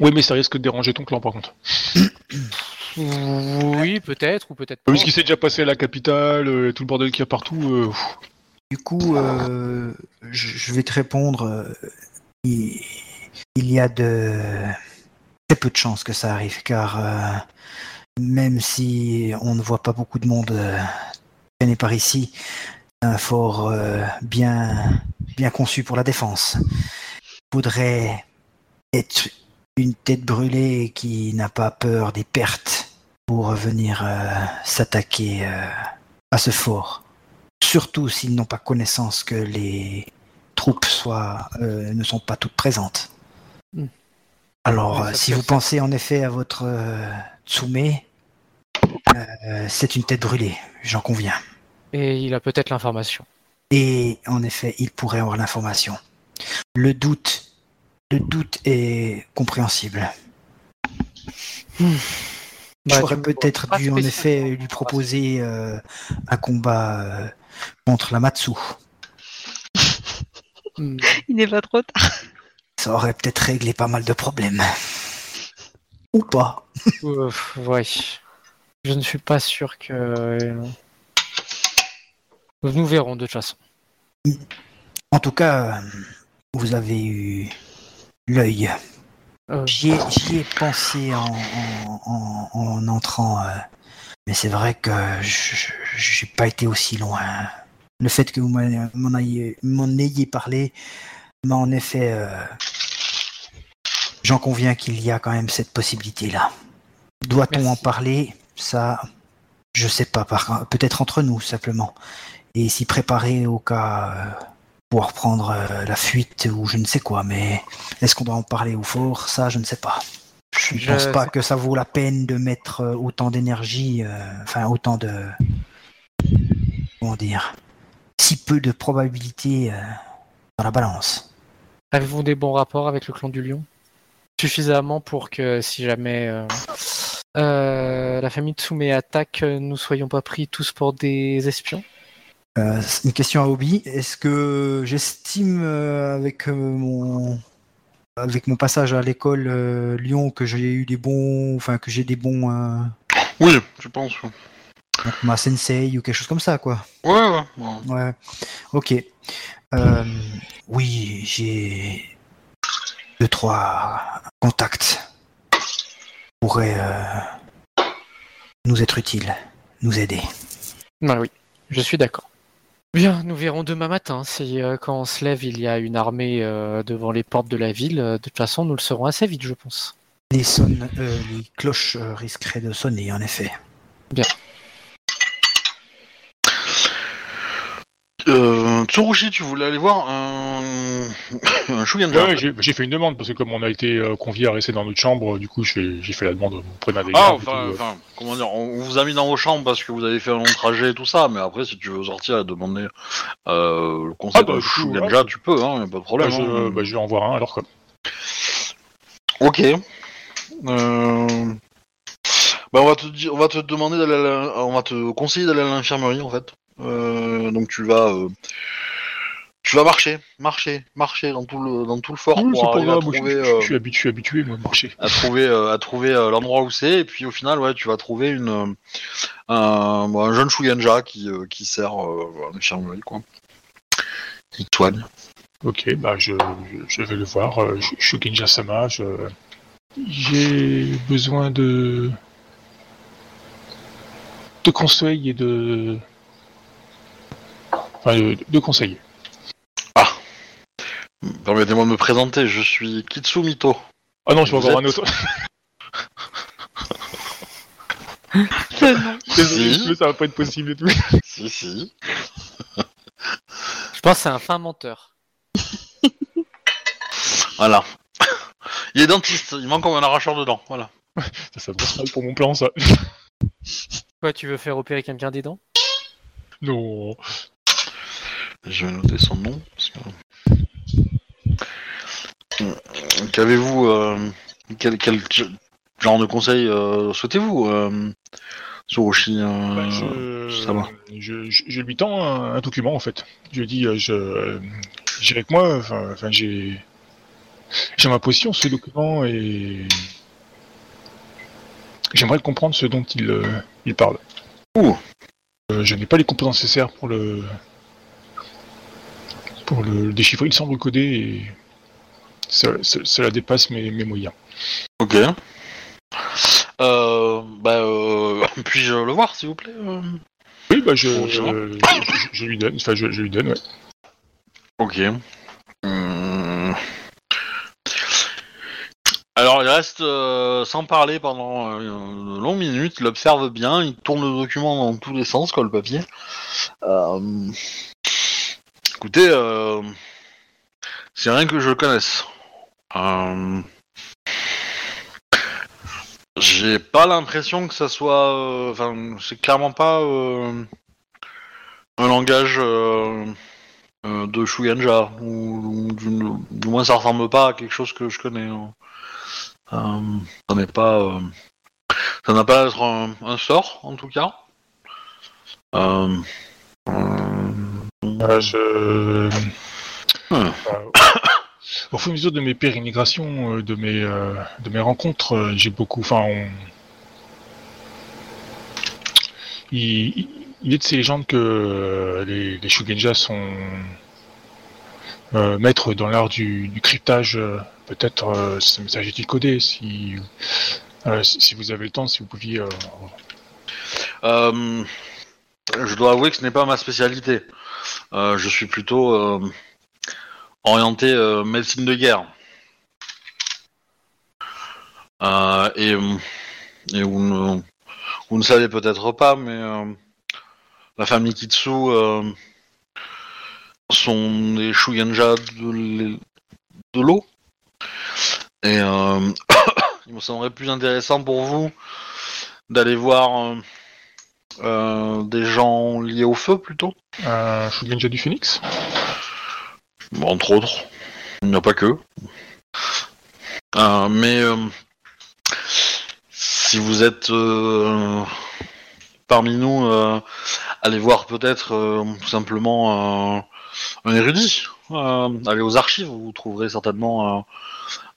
Oui, mais ça risque de déranger ton clan, par contre. Oui, peut-être, ou peut-être pas. Vu ce qui s'est déjà passé à la capitale, euh, tout le bordel qu'il y a partout. euh, pff. Du coup, euh, je, je vais te répondre. euh, il, il y a de très peu de chances que ça arrive, car euh, même si on ne voit pas beaucoup de monde euh, traîner par ici, c'est un fort euh, bien, bien conçu pour la défense. Il faudrait être une tête brûlée qui n'a pas peur des pertes pour venir euh, s'attaquer euh, à ce fort surtout s'ils n'ont pas connaissance que les troupes soient, euh, ne sont pas toutes présentes. Hmm. Alors, Ouais, si vous pensez en effet à votre Tsume, c'est une tête brûlée, j'en conviens. Et il a peut-être l'information. Et en effet, il pourrait avoir l'information. Le doute, le doute est compréhensible. Bah, J'aurais peut-être dû en effet lui proposer euh, un combat euh, contre la Matsu. Hmm. Il n'est pas trop tard. Ça aurait peut-être réglé pas mal de problèmes. Ou pas. Euh, ouais. Je ne suis pas sûr que. euh, Nous verrons de toute façon. En tout cas, vous avez eu l'œil. Euh, J'y ai, pensé en, en- en- en entrant, euh, mais c'est vrai que je j'ai pas été aussi loin. Le fait que vous m'en ayez, parlé m'a en effet. euh, J'en conviens qu'il y a quand même cette possibilité-là. Doit-on en parler? Ça, je sais pas. Par peut-être entre nous simplement, et s'y préparer au cas euh, pour reprendre euh, la fuite ou je ne sais quoi. Mais est-ce qu'on doit en parler au fort? Ça, je ne sais pas. Je ne pense pas que ça vaut la peine de mettre euh, autant d'énergie, euh, enfin autant de comment dire, si peu de probabilité euh, dans la balance. Avez-vous des bons rapports avec le clan du lion? Suffisamment pour que si jamais euh, la famille Tsume attaque, nous soyons pas pris tous pour des espions? Euh, une question à Obi. Est-ce que j'estime euh, avec euh, mon avec mon passage à l'école euh, Lyon que j'ai eu des bons, enfin que j'ai des bons, euh, Oui, je pense. Ouais, donc ma sensei ou quelque chose comme ça, quoi. ouais. ouais. Ouais. Ok. Euh, oui, j'ai deux trois contacts qui pourraient euh, nous être utiles, nous aider. Ah oui, je suis d'accord. Bien, nous verrons demain matin. Si euh, quand on se lève, il y a une armée euh, devant les portes de la ville, euh, de toute façon, nous le saurons assez vite, je pense. Les, sonnes- euh, les cloches risqueraient de sonner, en effet. Euh, Tsurushi, tu voulais aller voir un, un Shugenja Ouais, j'ai j'ai fait une demande parce que comme on a été euh, conviés à rester dans notre chambre, du coup j'ai j'ai fait la demande auprès d'un des Ah, gardes et enfin, tout, euh. enfin, comment dire, on vous a mis dans vos chambres parce que vous avez fait un long trajet et tout ça, mais après, si tu veux sortir et demander euh, le conseil Ah, bah, de du coup, Shugenja, tu peux, hein, y a pas de problème. Bah, je, hein. bah, je vais en voir un alors quoi. Ok. Euh... Bah, on va te dire, on va te demander d'aller, à la- on va te conseiller d'aller à l'infirmerie en fait. Euh, donc tu vas, euh, tu vas marcher, marcher, marcher dans tout le, dans tout le fort Oui, c'est pour pas arriver à grave, moi, je, trouver, je- je euh, suis habitué, je suis habitué moi, à marcher. à trouver, euh, à trouver euh, l'endroit où c'est, et puis au final, ouais, tu vas trouver une, euh, un, bon, un jeune Shugenja qui, euh, qui sert euh, à l'infirmerie quoi. Il te soigne. Ok, bah je, je, je vais le voir. euh, Je, je suis Genja Sama. Je, j'ai besoin de de conseils et de enfin de, de conseils. Permettez-moi de me présenter, je suis Kitsumito. Ah non, je vais Vous avoir un autre. Désolé, Si. mais ça va pas être possible et tout. si, si. Je pense que c'est un fin menteur. Voilà. Il est dentiste, il manque comme un arracheur de dents, voilà. Ça, ça passe mal pour mon plan, ça. Quoi, tu veux faire opérer quelqu'un des dents? Non. Je vais noter son nom. Euh, Qu'avez-vous euh, quel, quel genre de conseil euh, souhaitez-vous, euh, Suroshi euh, Bah, je, ça va. Je, je, je lui tends un, un document en fait. Je lui dis, euh, je, euh, j'ai avec moi, enfin, j'ai, j'ai ma position sur ce document et J'aimerais comprendre ce dont il, euh, il parle. Ouh. Euh, je n'ai pas les compétences nécessaires pour le pour le déchiffrer. Il semble codé et cela dépasse mes, mes moyens. Ok. Euh, bah, euh, puis-je le voir, s'il vous plaît Oui, bah je, je, je- je lui donne. Enfin, je, je lui donne. Ouais. Ok. Hum. Alors, il reste euh, sans parler pendant euh, une longue minute. Il observe bien. Il tourne le document dans tous les sens, quoi, le papier. Euh, Écoutez, euh, c'est rien que je connaisse. Euh, J'ai pas l'impression que ça soit. Enfin, c'est clairement pas un langage. de Shuganja, ou, du moins ça ressemble pas à quelque chose que je connais. hein. Euh, ça n'est pas, euh, ça n'a pas à être un, un sort en tout cas. Euh, je... Hmm. Au fur et à mesure de mes pérémigrations, de mes de mes rencontres, j'ai beaucoup. Enfin, on... il, est de ces légendes que les, les Shugenja sont euh, maîtres dans l'art du, cryptage. euh, Peut-être euh, ce message est-il codé. Si, euh, si si vous avez le temps, si vous pouviez. je dois avouer que ce n'est pas ma spécialité. Je suis plutôt orienté médecine de guerre. Et, et vous, ne, vous ne savez peut-être pas, mais la famille Kitsu sont des Shugenja de, l'e- de l'eau. Et euh, il me semblerait plus intéressant pour vous d'aller voir euh, euh, des gens liés au feu plutôt. un Shugenja du Phoenix entre autres. Il n'y a pas que. Mais si vous êtes parmi nous, allez voir peut-être tout simplement un érudit. Euh, allez aux archives, vous trouverez certainement euh,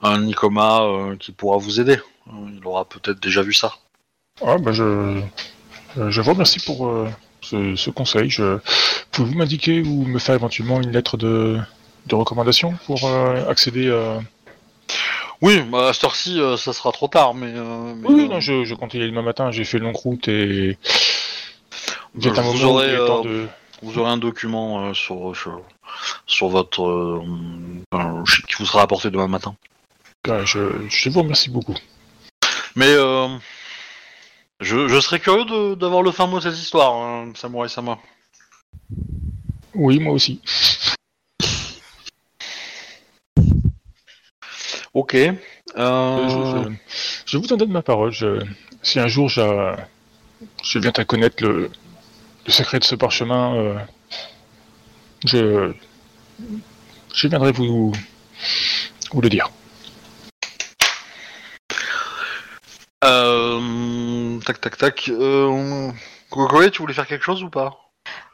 un Nikoma euh, qui pourra vous aider. Euh, il aura peut-être déjà vu ça. Ah, bah je, je vous remercie pour euh, ce, ce conseil. Je, Pouvez-vous m'indiquer ou me faire éventuellement une lettre de, de recommandation pour accéder à... Oui, bah, à cette heure-ci, ça sera trop tard, mais... mais, Oui, non, je, je comptais y aller demain matin, j'ai fait une longue route et... un vous moment où aurai, il est temps euh, de... Vous aurez un document euh, sur, sur, sur votre... euh, enfin, qui vous sera apporté demain matin. Ah, je, je vous remercie beaucoup. Mais euh, je, je serais curieux d'avoir le fin mot de cette histoire, hein, Samurai Sama. Oui, moi aussi. Ok. Je, Euh, je- je vous en donne ma parole. Je- si un jour je viens à connaître le, le secret de ce parchemin, euh, je, je viendrai vous, vous le dire. euh, tac, tac, tac. Euh, Kokoe, tu voulais faire quelque chose ou pas?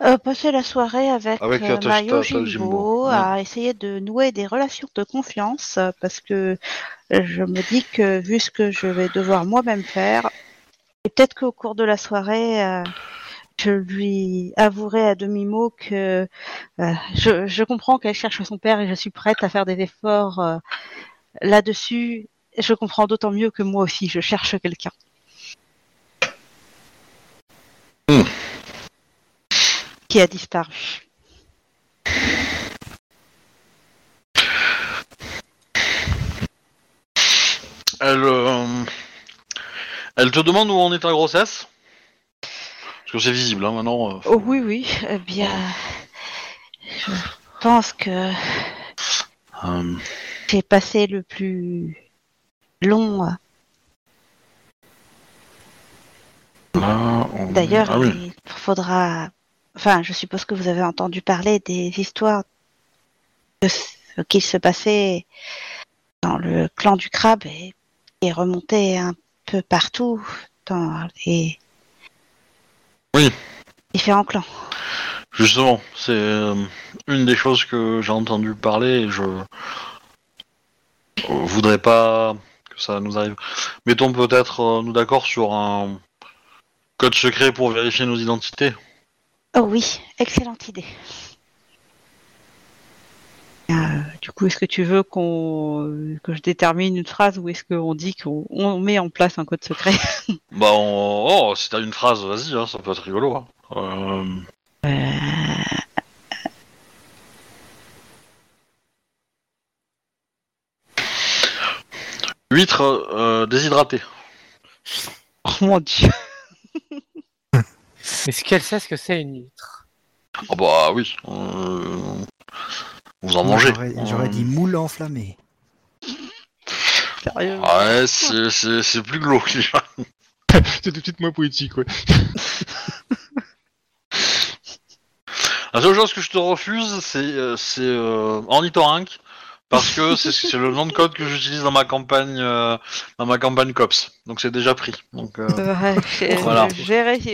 Euh, passer la soirée avec, euh, Mario Jimbo, Jimbo ouais. à essayer de nouer des relations de confiance parce que je me dis que vu ce que je vais devoir moi-même faire, et peut-être qu'au cours de la soirée, euh, je lui avouerai à demi-mot que euh, je, je comprends qu'elle cherche son père et je suis prête à faire des efforts euh, là-dessus. Je comprends d'autant mieux que moi aussi, je cherche quelqu'un. Hmm. Qui a disparu. Elle, euh, elle te demande où en est ta grossesse? Parce que c'est visible, hein, maintenant. euh, Oh oui, oui. Eh bien, je pense que euh, j'ai passé le plus long. euh, on- D'ailleurs, ah oui. il faudra. Enfin, je suppose que vous avez entendu parler des histoires de ce qui se passait dans le clan du crabe et qui est remonté un peu partout dans les Oui. différents clans. Justement, c'est euh, une des choses que j'ai entendu parler et je euh, voudrais pas que ça nous arrive. Mettons peut-être euh, nous d'accord sur un code secret pour vérifier nos identités. Oh oui, excellente idée. Euh, du coup, est-ce que tu veux qu'on que je détermine une phrase ou est-ce qu'on dit qu'on on met en place un code secret? Bah, on- oh, si t'as une phrase, vas-y, hein, ça peut être rigolo. hein. Euh, Euh, Huître euh, déshydratée. Oh mon dieu. Est-ce qu'elle sait ce que c'est une huître? Ah bah oui. Vous en mangez. J'aurais dit moule enflammé. Sérieux? Ouais, c'est- c'est c'est plus glauque déjà. C'était peut-être moins poétique, ouais. La seule chose que je te refuse, c'est euh, c'est euh, ornithorynque, parce que c'est c'est le nom de code que j'utilise dans ma campagne euh, dans ma campagne cops. Donc c'est déjà pris. Donc euh, Voilà.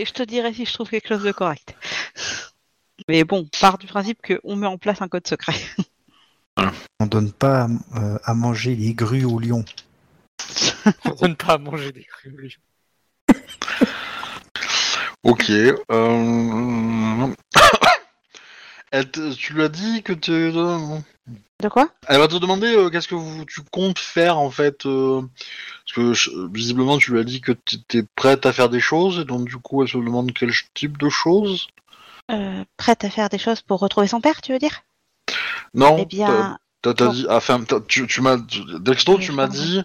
je te dirai si je trouve quelque chose de correct. Mais bon, part du principe qu'on met en place un code secret. On donne pas euh, à manger les grues au lion. On donne pas à manger des crues. ok. Euh... Elle te- tu lui as dit que tu... De quoi? Elle va te demander euh, qu'est-ce que vous, tu comptes faire en fait. euh, parce que je- visiblement tu lui as dit que tu étais prête à faire des choses et donc du coup elle se demande quel type de choses. Euh, Prête à faire des choses pour retrouver son père, tu veux dire? Non. Eh bien, dit, enfin, t'as- tu, tu m'as, tu m'as dit,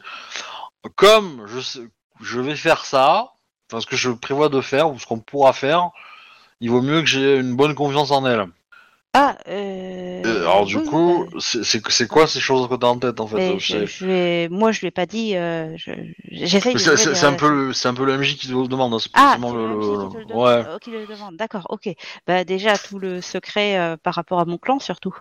comme je sais, je vais faire ça, enfin, ce que je prévois de faire ou ce qu'on pourra faire, il vaut mieux que j'ai une bonne confiance en elle. Ah, euh... Et alors du oui, coup, oui, c'est quoi ces choses que t'as en tête en fait euh, je, je vais- moi, je lui ai pas dit. Euh, je- J'essaye de. C'est un peu, le- c'est un peu le MJ qui te le demande. hein, Ah, le, le le- le demande. ouais. Oh, qui le demande. D'accord, ok. Bah déjà tout le secret euh, par rapport à mon clan surtout.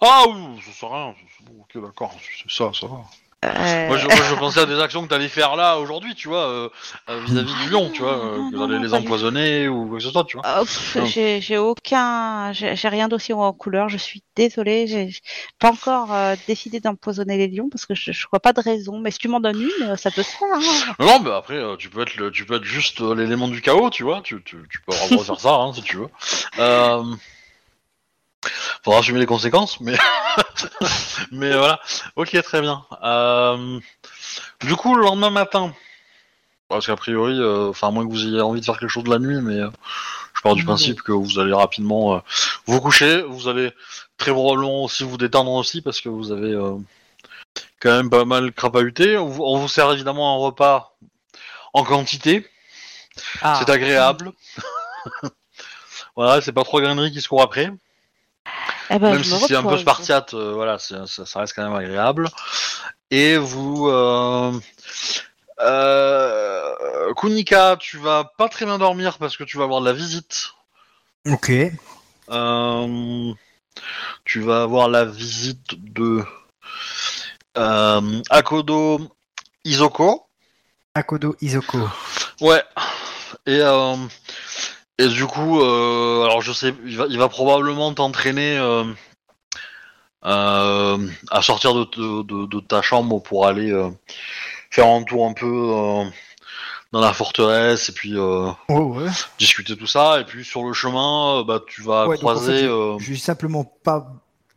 Ah oui, ça sert à rien. ok, d'accord, c'est ça, ça va. Euh, Moi je, moi, je pensais à des actions que t'allais faire là aujourd'hui, tu vois, euh, euh, vis-à-vis du lion, tu vois, Non, que t'allais les du empoisonner ou quoi que ce soit, tu vois. Oh, j'ai aucun, j'ai rien d'aussi en couleur. Je suis désolée, j'ai pas encore décidé d'empoisonner les lions parce que je, je vois pas de raison. Mais si tu m'en donnes une, ça peut se faire. hein. Non, mais après, tu peux être, le, tu peux être juste l'élément du chaos, tu vois. Tu, tu, tu peux refaire ça, hein, si tu veux. Euh... Faudra assumer les conséquences, mais mais voilà. Ok, très bien. Euh... Du coup, le lendemain matin, parce qu'a priori, euh, enfin, à moins que vous ayez envie de faire quelque chose de la nuit, mais euh, je pars du principe que vous allez rapidement euh, vous coucher. Vous allez très probablement aussi vous détendre aussi parce que vous avez euh, quand même pas mal crapahuté. On vous, on vous sert évidemment un repas en quantité. Ah, C'est agréable. voilà, c'est pas trop grainerie qui se court après. Eh ben, même je si c'est un peu spartiate, euh, voilà, ça, ça reste quand même agréable. Et vous, euh, euh, Kunika, tu vas pas très bien dormir parce que tu vas avoir de la visite. Ok. Euh, tu vas avoir la visite de euh, Akodo Izoko. Akodo Izoko. Ouais. Et, euh, et du coup, euh, alors je sais, il va, il va probablement t'entraîner euh, euh, à sortir de, de- de- de ta chambre pour aller euh, faire un tour un peu euh, dans la forteresse et puis euh, ouais. discuter tout ça. Et puis sur le chemin, euh, bah, tu vas Ouais, donc, en fait, croiser. je- euh, Je vais simplement pas,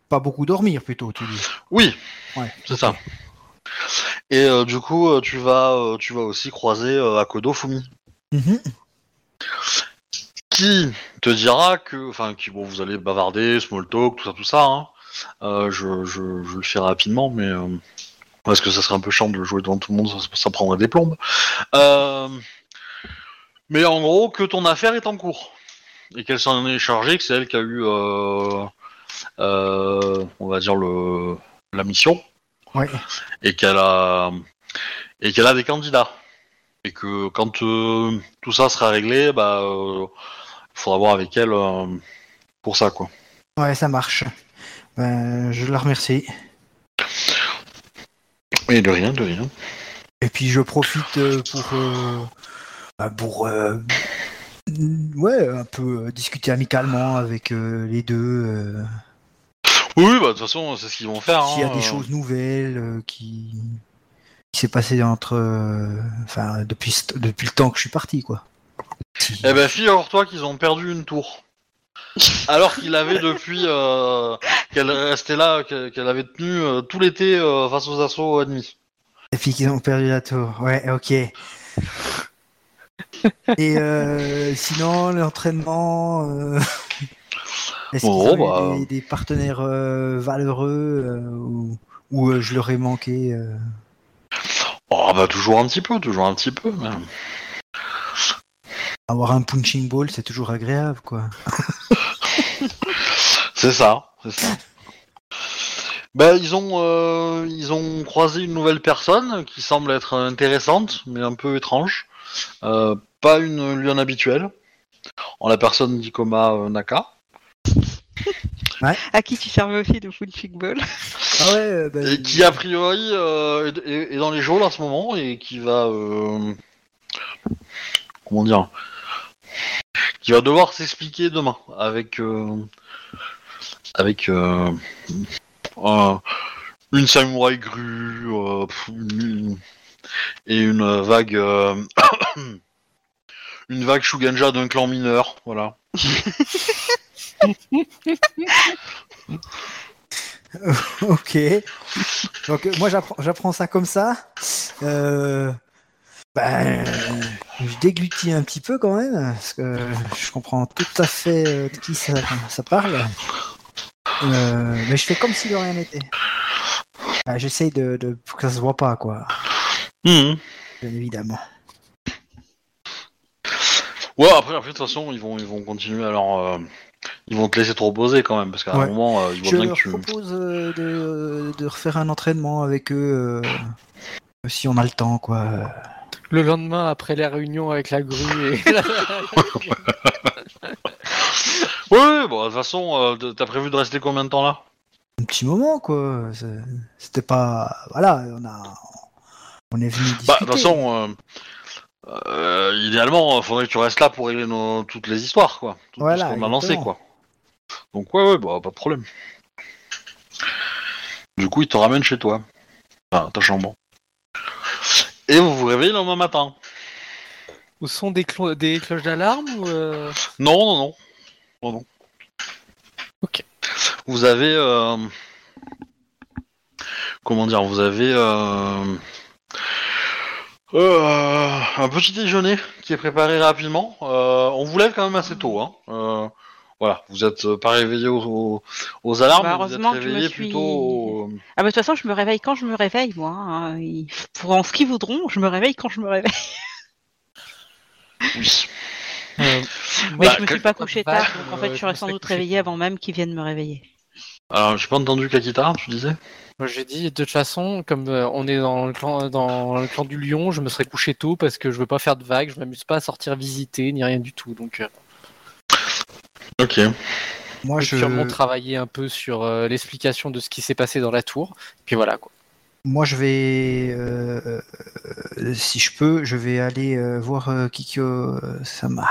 pas beaucoup dormir plutôt, tu dis. Oui, Ouais. c'est ça. Et euh, du coup, euh, tu vas, euh, tu vas aussi croiser euh, Akodo Fumi. Mhm. Qui te dira que, enfin, qui, bon, vous allez bavarder, small talk, tout ça, tout ça. Hein. Euh, je, je, je le fais rapidement, mais euh, parce que ça serait un peu chiant de jouer devant tout le monde, ça, ça prendrait des plombes. Euh, mais en gros, que ton affaire est en cours et qu'elle s'en est chargée, que c'est elle qui a eu, on va dire le la mission et qu'elle a et qu'elle a des candidats et que quand tout ça sera réglé, bah faudra voir avec elle euh, pour ça quoi. Ouais, ça marche. Ben, je la remercie. Et de rien, de rien. Et puis je profite euh, pour, euh, bah, pour euh, ouais, un peu discuter amicalement avec euh, les deux. Oui, bah de toute façon c'est ce qu'ils vont faire. S'il y a hein, des choses nouvelles qui qui s'est passé entre, enfin, depuis depuis le temps que je suis parti, quoi. Eh ben, figure-toi qu'ils ont perdu une tour. Alors qu'il avait depuis euh, qu'elle restait là, qu'elle avait tenu euh, tout l'été euh, face aux assauts ennemis. Et puis qu'ils ont perdu la tour. Ouais, ok. Et euh, sinon, l'entraînement. Est-ce qu'ils Oh, eu bah. des, des partenaires valeureux ou, ou, je leur ai manqué Oh bah toujours un petit peu, toujours un petit peu. mais- Avoir un punching ball, c'est toujours agréable, quoi. C'est ça, c'est ça. Ben ils ont euh, ils ont croisé une nouvelle personne qui semble être intéressante mais un peu étrange. Euh, pas une lionne habituelle. En la personne d'Ikoma euh, Naka. À qui tu servais aussi de punching ball Ah ouais, bah, Et qui a priori euh, est, dans les geôles en ce moment et qui va euh, comment dire qui va devoir s'expliquer demain avec euh, avec euh, un- une samouraï grue euh, et une vague une vague Shuganja d'un clan mineur voilà ok. Donc moi j'apprends, ça comme ça. Ben, je déglutis un petit peu quand même parce que je comprends tout à fait euh, de qui ça, ça parle. Euh, mais je fais comme si de rien n'était. Ah, J'essaye de, de pour que ça se voit pas quoi, Mhm. bien évidemment. Ouais, après, de toute façon, ils vont, ils vont continuer leur. euh, ils vont te laisser te reposer quand même, parce qu'à Ouais. un moment, euh, ils voient Je bien leur que tu. propose euh, de, de refaire un entraînement avec eux si on a le temps quoi. Le lendemain, après la réunion avec la grue et ouais, bon, de toute façon, euh, t'as prévu de rester combien de temps là? Un petit moment quoi. C'était pas voilà, on a on est venu discuter. Bah, de toute façon, euh, euh, idéalement, il faudrait que tu restes là pour régler nos- toutes les histoires, quoi. Tout, Voilà, ce qu'on a lancé, quoi. Donc, ouais, ouais, bah, pas de problème. Du coup, ils te ramènent chez toi. Enfin, ta chambre. Et vous vous réveillez le lendemain matin. Où sont des, clo- des cloches d'alarme ou euh, Non, non, non. Non, non. Ok. Vous avez. euh, Comment dire Vous avez. euh, euh, un petit déjeuner qui est préparé rapidement. Euh, on vous lève quand même assez tôt. Hein. Euh, voilà, vous êtes euh, pas réveillé aux, alarmes, Bah, vous êtes que je me réveillé suis- plutôt. Ah bah de toute façon, je me réveille quand je me réveille, moi. hein. Ils feront ce qu'ils voudront, je me réveille quand je me réveille. Oui. euh, Mais Bah, je me suis pas couché Bah, tard, donc en fait, euh, je serais me sans doute tard. avant même qu'ils viennent me réveiller. Alors, j'ai pas entendu Kakita, tu disais? Moi, J'ai dit, de toute façon, comme euh, on est dans le, clan, dans le clan du lion, je me serais couché tôt parce que je veux pas faire de vagues, je m'amuse pas à sortir visiter ni rien du tout. Donc, euh, Ok. Moi je vais sûrement travailler un peu sur euh, l'explication de ce qui s'est passé dans la tour. Puis voilà quoi. Moi, je vais, euh, euh, si je peux, je vais aller euh, voir euh, Kikyo euh, Sama.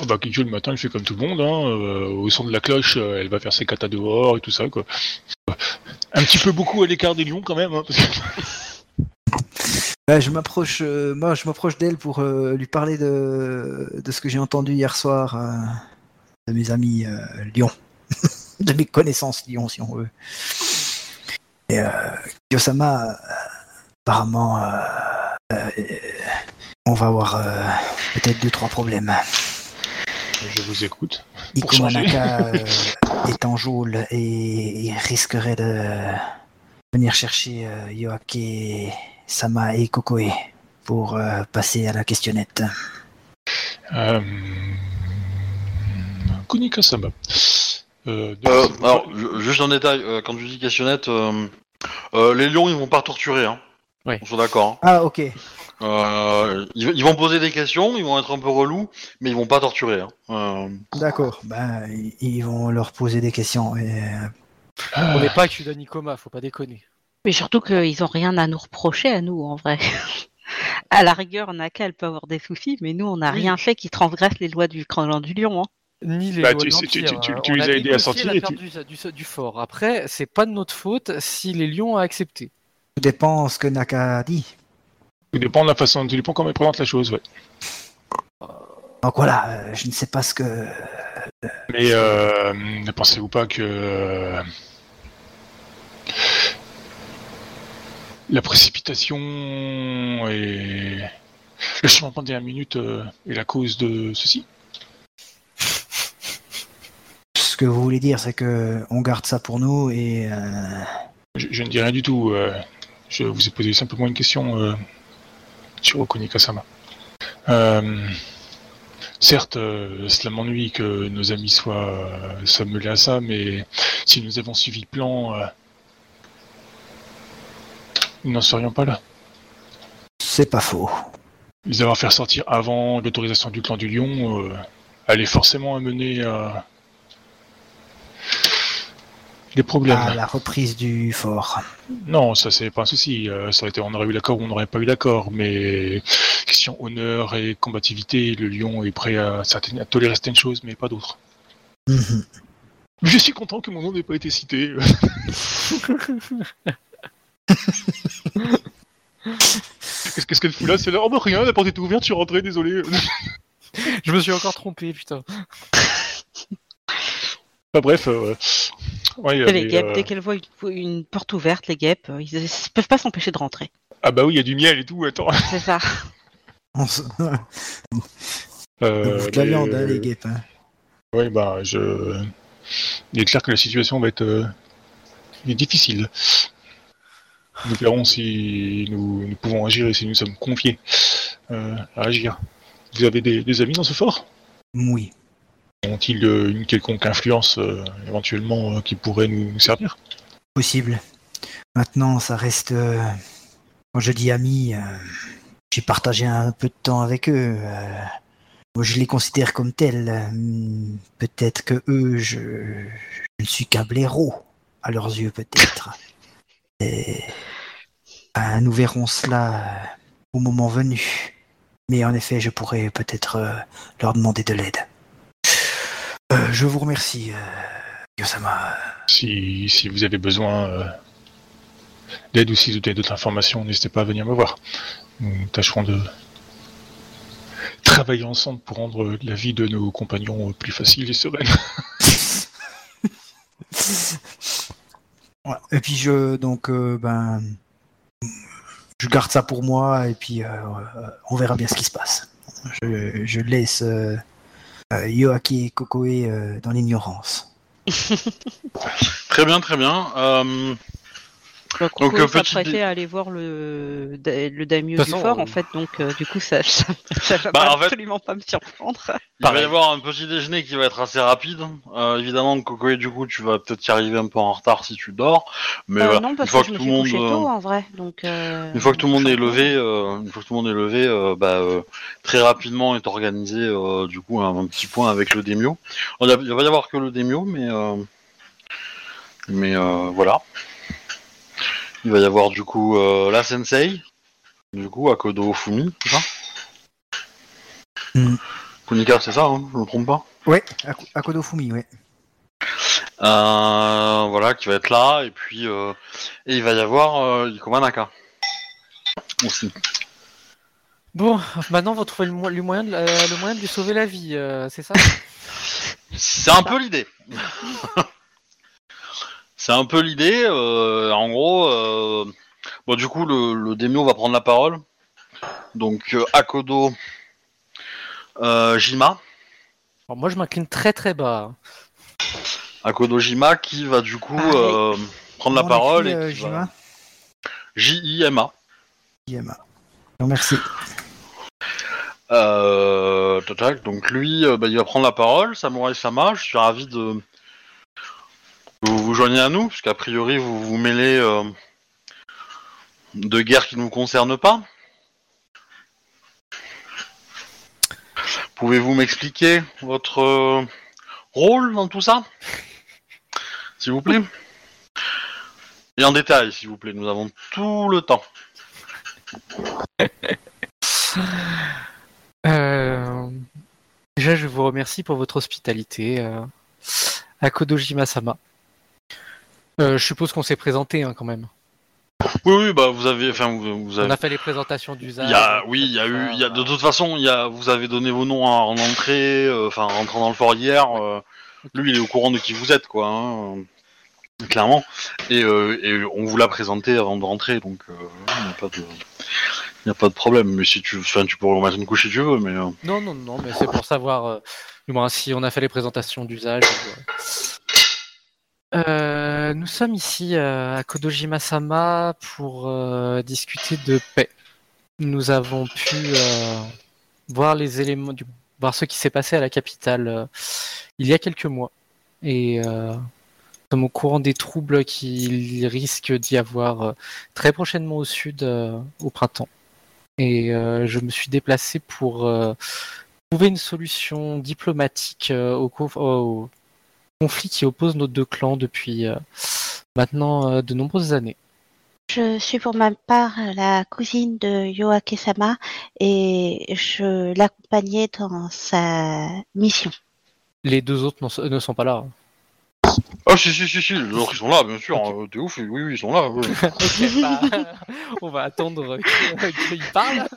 Ah bah Kikyo le matin, il fait comme tout le monde, hein, euh, au son de la cloche, euh, elle va faire ses katas dehors et tout ça, quoi. Un petit peu beaucoup à l'écart des lions quand même, hein, parce que- Ouais, je m'approche, euh, moi, je m'approche d'elle pour euh, lui parler de, de ce que j'ai entendu hier soir euh, de mes amis euh, Lyon, de mes connaissances Lyon, si on veut. Et euh, Kikyo Sama, euh, apparemment, euh, on va avoir peut-être deux trois problèmes. je vous écoute. Iko changer. Manaka euh, est en geôle et il risquerait de venir chercher euh, Yoake, Sama et Kokoe pour euh, passer à la questionnette. Euh... Kunika-sama. Euh, Euh, alors, ju- juste en détail, euh, quand tu dis questionnette, euh, euh, les lions, ils vont pas torturer, hein. Ouais. On soit d'accord. hein. Ah ok. Euh, ils, ils vont poser des questions, ils vont être un peu relous, mais ils vont pas torturer. Hein. Euh, D'accord. Ben ils- vont leur poser des questions. Et, euh, On n'est pas que Nikoma, faut pas déconner. Mais surtout qu'ils ont rien à nous reprocher à nous, en vrai. à la rigueur, Naka, elle peut avoir des soucis, mais nous, on n'a Oui. rien fait qui transgresse les lois du clan du lion. Hein. Ni les Bah, tu- de tu- tu- l'Empire. tu- tu on les as a aidés à sortir la perte du, du- du fort. Après, c'est pas de notre faute si les lions ont accepté. Tout dépend ce que Naka dit. Tout dépend de la façon, tout dépend comment il présente la chose, ouais. Donc voilà, euh, je ne sais pas ce que. Mais euh, ne pensez-vous pas que la précipitation et le changement de dernière minute euh, est la cause de ceci Ce que vous voulez dire, c'est que on garde ça pour nous et. euh, je, je ne dis rien du tout. euh, je vous ai posé simplement une question euh, sur Okonika-sama. Euh, certes, euh, cela m'ennuie que nos amis soient, euh, soient mêlés à ça, mais si nous avons suivi le plan, euh, nous n'en serions pas là. C'est pas faux. Les avoir fait sortir avant l'autorisation du clan du lion allait forcément amener à des problèmes. À la reprise du fort. Non, ça c'est pas un souci. Euh, ça aurait été, on aurait eu l'accord ou on n'aurait pas eu l'accord. Mais question honneur et combativité, le lion est prêt à, certaines, à tolérer certaines choses, mais pas d'autres. Mhm. Je suis content que mon nom n'ait pas été cité. Qu'est-ce qu'elle fout là? C'est là? Oh bah rien, la porte est ouverte, je suis rentré, désolé. Je me suis encore trompé, putain. Enfin bref, euh, ouais, il y a les des, guêpes, euh, dès qu'elles voient une, une porte ouverte, les guêpes, euh, ils ne peuvent pas s'empêcher de rentrer. Ah bah oui, il y a du miel et tout, attends. C'est ça. Euh, de la viande, hein, les guêpes. hein. Oui, bah, je. Il est clair que la situation va être euh, difficile. Nous verrons si nous, nous pouvons agir et si nous sommes confiés euh, à agir. Vous avez des, des amis dans ce fort? Oui. Ont-ils euh, une quelconque influence euh, éventuellement euh, qui pourrait nous servir? Possible. Maintenant, ça reste. euh, Quand je dis amis, euh, j'ai partagé un peu de temps avec eux. euh, Moi, je les considère comme tels. euh, Peut-être que eux, je, je ne suis qu'un blaireau, à leurs yeux, peut-être. Et... ben, nous verrons cela euh, au moment venu. Mais en effet, je pourrais peut-être euh, leur demander de l'aide. Euh, je vous remercie, euh, Yosama. si, si vous avez besoin euh, d'aide ou si vous avez d'autres informations, n'hésitez pas à venir me voir. Nous tâcherons de travailler ensemble pour rendre la vie de nos compagnons plus facile et sereine. Ouais. Et puis je donc euh, ben je garde ça pour moi et puis euh, on verra bien ce qui se passe. Je, je laisse euh, Yoaki et Kokoe euh, dans l'ignorance. Très bien, très bien. Euh, Donc, Donc, euh, petit à aller voir le, le daimyo du fort, en fait, donc euh, du coup, ça, ça, ça va Bah, pas en fait- absolument pas me surprendre. il va y avoir un petit déjeuner qui va être assez rapide. Euh, évidemment, Coco, et du coup, tu vas peut-être y arriver un peu en retard si tu dors. Mais Euh, voilà, non, une parce fois que que, tout le monde, tôt, en vrai. Donc, euh, une fois que tout le monde est levé, euh, une fois que tout le monde est levé, euh, bah, euh, très rapidement est organisé euh, du coup un, un petit point avec le Demio. Il y a- il va y avoir que le Demio, mais euh, mais euh, voilà. Il va y avoir du coup euh, la Sensei, du coup Akodo Fumi, c'est ça Hmm. Kunika, c'est ça, hein, je me trompe pas. Ako- Akodo Fumi, ouais. Euh, voilà, qui va être là, et puis euh, et il va y avoir euh, Ikoma Naka aussi. Bon, maintenant, vous trouvez le, mo- le moyen, de, le moyen de lui sauver la vie, euh, c'est ça C'est un peu l'idée. C'est un peu l'idée. euh, en gros, euh, bon, du coup, le, le Demio va prendre la parole. Donc, euh, Akodo, euh, Jima, Alors, Moi, je m'incline très très bas. Akodo Jima, qui va du coup Ah, euh, prendre la parole écrit, et qui va- Jima. J-I-M-A. Jima. Non, merci. Euh, tac, donc lui, euh, bah, il va prendre la parole. Samurai Sama, je suis ravi de vous vous joignez à nous, parce qu'a priori vous vous mêlez euh, de guerres qui ne vous concernent pas. Pouvez-vous m'expliquer votre euh, rôle dans tout ça, s'il vous plaît? Et en détail, s'il vous plaît. Nous avons tout le temps. Euh, Déjà, je vous remercie pour votre hospitalité. Euh... Akodojima-sama. Euh, je suppose qu'on s'est présenté hein, quand même. Oui, oui, bah vous avez, enfin vous, vous On avez. a fait les présentations d'usage. Il y a, oui, il y a eu, il y a de toute façon, il y a, vous avez donné vos noms en entrée, euh, enfin rentrant dans le fort hier. euh, lui, il est au courant de qui vous êtes, quoi, hein, clairement. Et, euh, et on vous l'a présenté avant de rentrer, donc euh, il n'y a pas de, il y a pas de problème. Mais si tu, enfin, tu peux remettre une couche si tu veux, mais. euh, Non, non, non, mais c'est pour savoir du moins si on a fait les présentations d'usage. Euh. Nous sommes ici euh, à Kodojima-sama pour euh, discuter de paix. Nous avons pu voir les éléments, du, voir ce qui s'est passé à la capitale il y a quelques mois. Et nous sommes au courant des troubles qu'il risque d'y avoir très prochainement au sud au printemps. Et je me suis déplacé pour trouver une solution diplomatique au, au conflit qui oppose nos deux clans depuis euh, maintenant euh, de nombreuses années. Je suis pour ma part la cousine de Yoake-sama et je l'accompagnais dans sa mission. Les deux autres ne sont pas là. Ah si si si si, les autres ils sont là, bien sûr. Euh, T'es ouf, oui oui ils sont là. Ok, bah, on va attendre qu'il qu'il parle.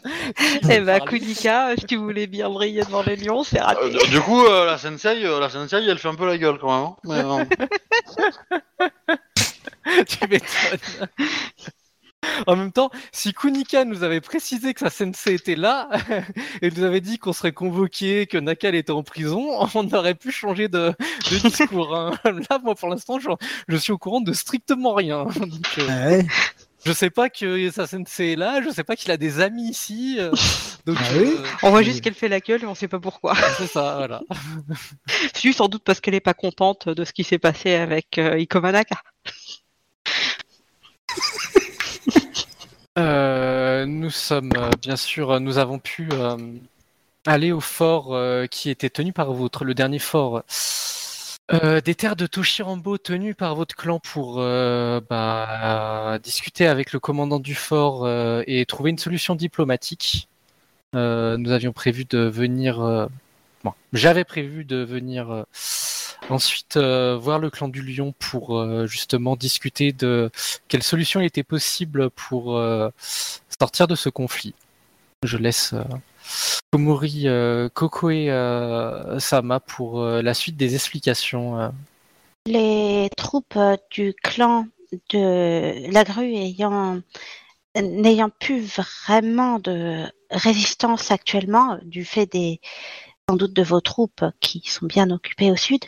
Eh ben, Kunika, si tu voulais bien briller devant les lions, c'est raté. Euh, du coup, euh, la sensei, euh, la sensei, elle fait un peu la gueule quand même. hein. Mais, euh, tu m'étonnes. En même temps, si Kunika nous avait précisé que sa sensei était là et nous avait dit qu'on serait convoqué, que Nakal était en prison, on aurait pu changer de, de discours. hein. Là, moi, pour l'instant, je, je suis au courant de strictement rien. Donc, euh, Ah ouais. je sais pas que sa sensei est là, je sais pas qu'il a des amis ici. euh, donc, Ah oui euh, On voit juste qu'elle fait la gueule et on sait pas pourquoi. c'est ça, voilà. Si, sans doute parce qu'elle est pas contente de ce qui s'est passé avec euh, Ikomanaka. Euh, nous sommes, euh, bien sûr, euh, nous avons pu euh, aller au fort euh, qui était tenu par votre, le dernier fort des terres de Toshirambo tenu par votre clan pour bah, discuter avec le commandant du fort et trouver une solution diplomatique. Nous avions prévu de venir, bon, j'avais prévu de venir ensuite euh, voir le clan du Lion pour euh, justement discuter de quelle solution était possible pour euh, sortir de ce conflit. Je laisse Komori Kokoe euh, Sama pour la suite des explications. Les troupes du clan de la grue ayant n'ayant plus vraiment de résistance actuellement du fait des sans doute de vos troupes qui sont bien occupées au sud,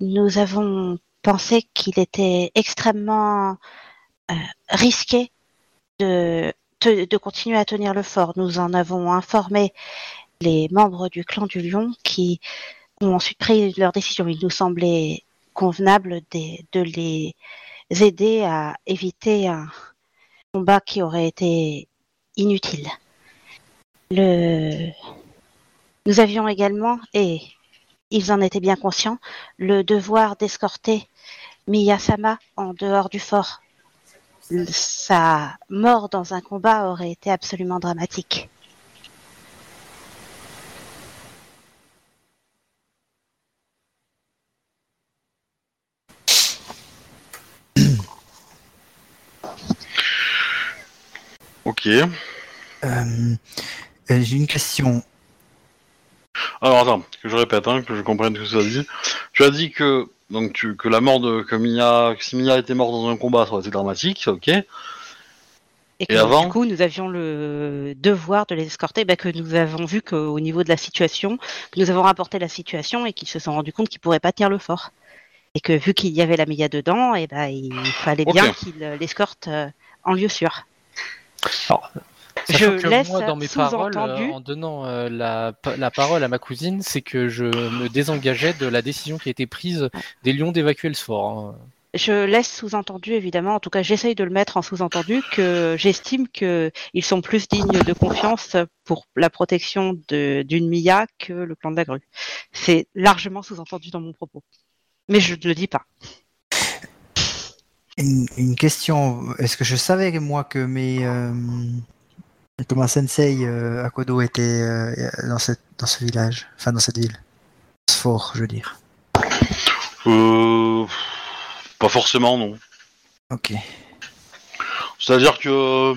nous avons pensé qu'il était extrêmement euh, risqué de, de continuer à tenir le fort. Nous en avons informé les membres du clan du Lion qui ont ensuite pris leur décision. Il nous semblait convenable de, de les aider à éviter un combat qui aurait été inutile. Le... Nous avions également, et ils en étaient bien conscients, le devoir d'escorter Miyasama en dehors du fort. Sa mort dans un combat aurait été absolument dramatique. ok. Euh, euh, J'ai une question. Alors attends, que je répète, hein, que je comprenne ce que ça dit. Tu as dit que donc tu, que la mort de que Mia, que si Mia était morte dans un combat, ça aurait été dramatique, ok. Et que avant du coup, nous avions le devoir de les escorter, bah, que nous avons vu qu'au niveau de la situation, que nous avons rapporté la situation et qu'ils se sont rendus compte qu'ils pourraient pas tenir le fort. Et que vu qu'il y avait la Mia dedans, et ben il fallait Ok. bien qu'ils euh, l'escortent euh, en lieu sûr. Sachant Je que laisse moi, dans mes paroles, sous-entendu- euh, en donnant euh, la, la parole à ma cousine, c'est que je me désengageais de la décision qui a été prise des Lions d'évacuer le fort. hein. Je laisse sous-entendu, évidemment, en tout cas j'essaye de le mettre en sous-entendu, que j'estime qu'ils sont plus dignes de confiance pour la protection de- d'une Mia que le clan de la grue. C'est largement sous-entendu dans mon propos. Mais je ne le dis pas. Une, une question. Est-ce que je savais moi que mes euh, ma sensei euh, Akodo était euh, dans cette dans ce village, enfin dans cette ville, ce fort, je veux dire. Euh, pas forcément, non. Ok. C'est-à-dire que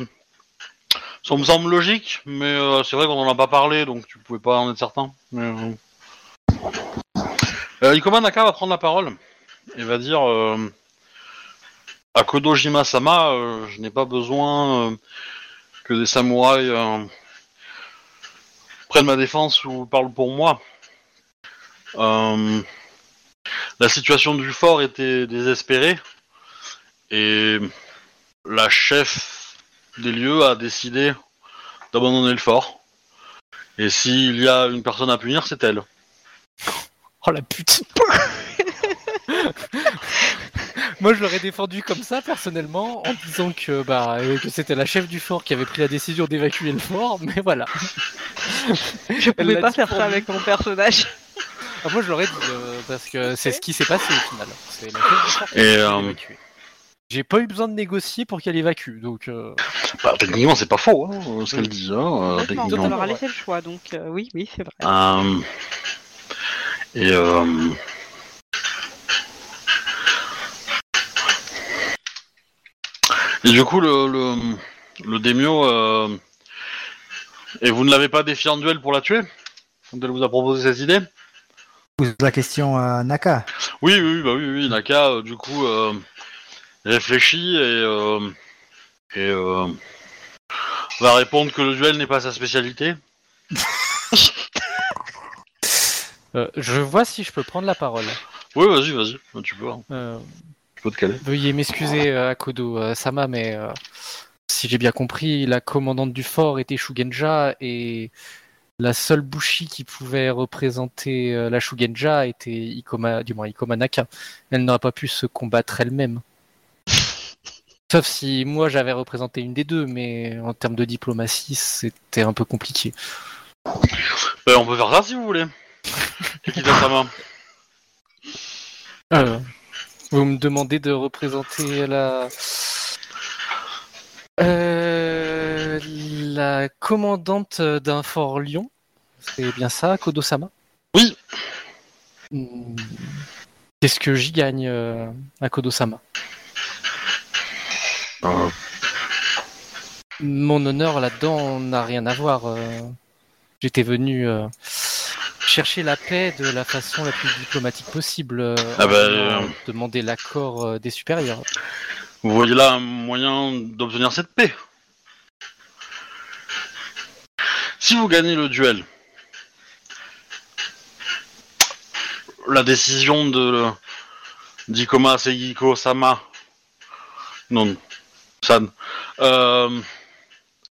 ça me semble logique, mais euh, c'est vrai qu'on en a pas parlé, donc tu pouvais pas en être certain. Mais, euh... Ikoma Naka va prendre la parole et va dire à Kodojima Sama, euh, je n'ai pas besoin que des samouraïs euh, prennent ma défense ou parlent pour moi. Euh, la situation du fort était désespérée et la chef des lieux a décidé d'abandonner le fort. Et s'il y a une personne à punir, c'est elle. Oh la pute Moi, je l'aurais défendu comme ça, personnellement, en disant que, bah, euh, que c'était la chef du fort qui avait pris la décision d'évacuer le fort, mais voilà. Je Elle pouvais pas faire ça avec mon personnage. Ah, moi, je l'aurais dit, euh, parce que c'est ce qui s'est passé au final. C'est la chef du fort qui Et, euh. J'ai pas eu besoin de négocier pour qu'elle évacue, donc... euh, Bah, techniquement, c'est pas faux, hein, ce qu'elle dit. Hein, on leur a laissé le choix, donc euh, oui, oui, c'est vrai. Et et du coup le le, euh, et vous ne l'avez pas défié en duel pour la tuer quand elle vous a proposé cette idée Pose la question à Naka. Oui oui bah oui oui Naka euh, du coup euh, réfléchit et euh, et euh, va répondre que le duel n'est pas sa spécialité. euh, je vois si je peux prendre la parole. Oui vas-y vas-y tu peux hein. Euh, Veuillez m'excuser, euh, Akodo euh, Sama, mais euh, si j'ai bien compris, la commandante du fort était Shugenja et la seule Bushi qui pouvait représenter euh, la Shugenja était Ikoma, du moins Ikoma Naka. Elle n'aurait pas pu se combattre elle-même. Sauf si moi j'avais représenté une des deux, mais en termes de diplomatie, c'était un peu compliqué. Ben, on peut faire ça si vous voulez. Kikita Sama. Euh, vous me demandez de représenter la Euh, la commandante d'un fort Lyon. C'est bien ça, Kodo-sama? Oui. Hmm. Qu'est-ce que j'y gagne euh, à Kodo-sama? Euh, Mon honneur là-dedans n'a rien à voir. euh. J'étais venu chercher la paix de la façon la plus diplomatique possible. euh, Ah bah, euh. demander l'accord euh, des supérieurs. Vous voyez là un moyen d'obtenir cette paix. Si vous gagnez le duel, la décision de d'Ikoma Seigiko Sama, non, San, euh,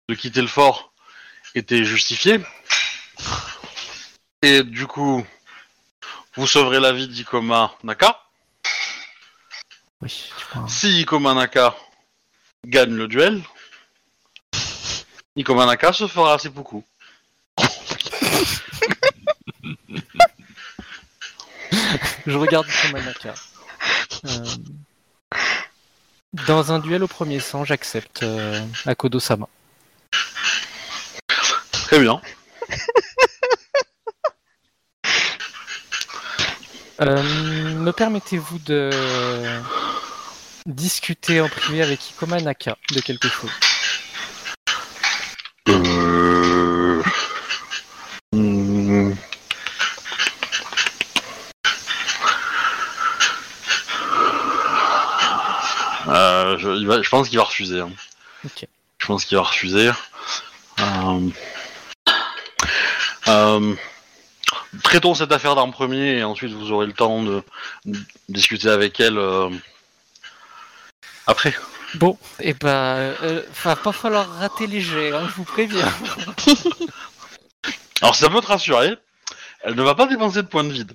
de quitter le fort était justifiée. Et du coup, vous sauverez la vie d'Ikoma Naka. Oui, tu vois. Si Ikomanaka gagne le duel, Ikomanaka se fera seppuku. Je regarde Ikomanaka. Euh, Dans un duel au premier sang, j'accepte euh, Akodo-sama. Très bien. Euh, me permettez-vous de discuter en privé avec Ikomanaka de quelque chose Euh... Euh, je, il va- je pense qu'il va refuser. hein. Je pense qu'il va refuser. Euh... Traitons cette affaire d'un premier et ensuite vous aurez le temps de, de discuter avec elle euh, après. Bon, et ben, euh, va pas falloir rater les jets, hein, je vous préviens. Alors ça peut te rassurer, elle ne va pas dépenser de points de vide.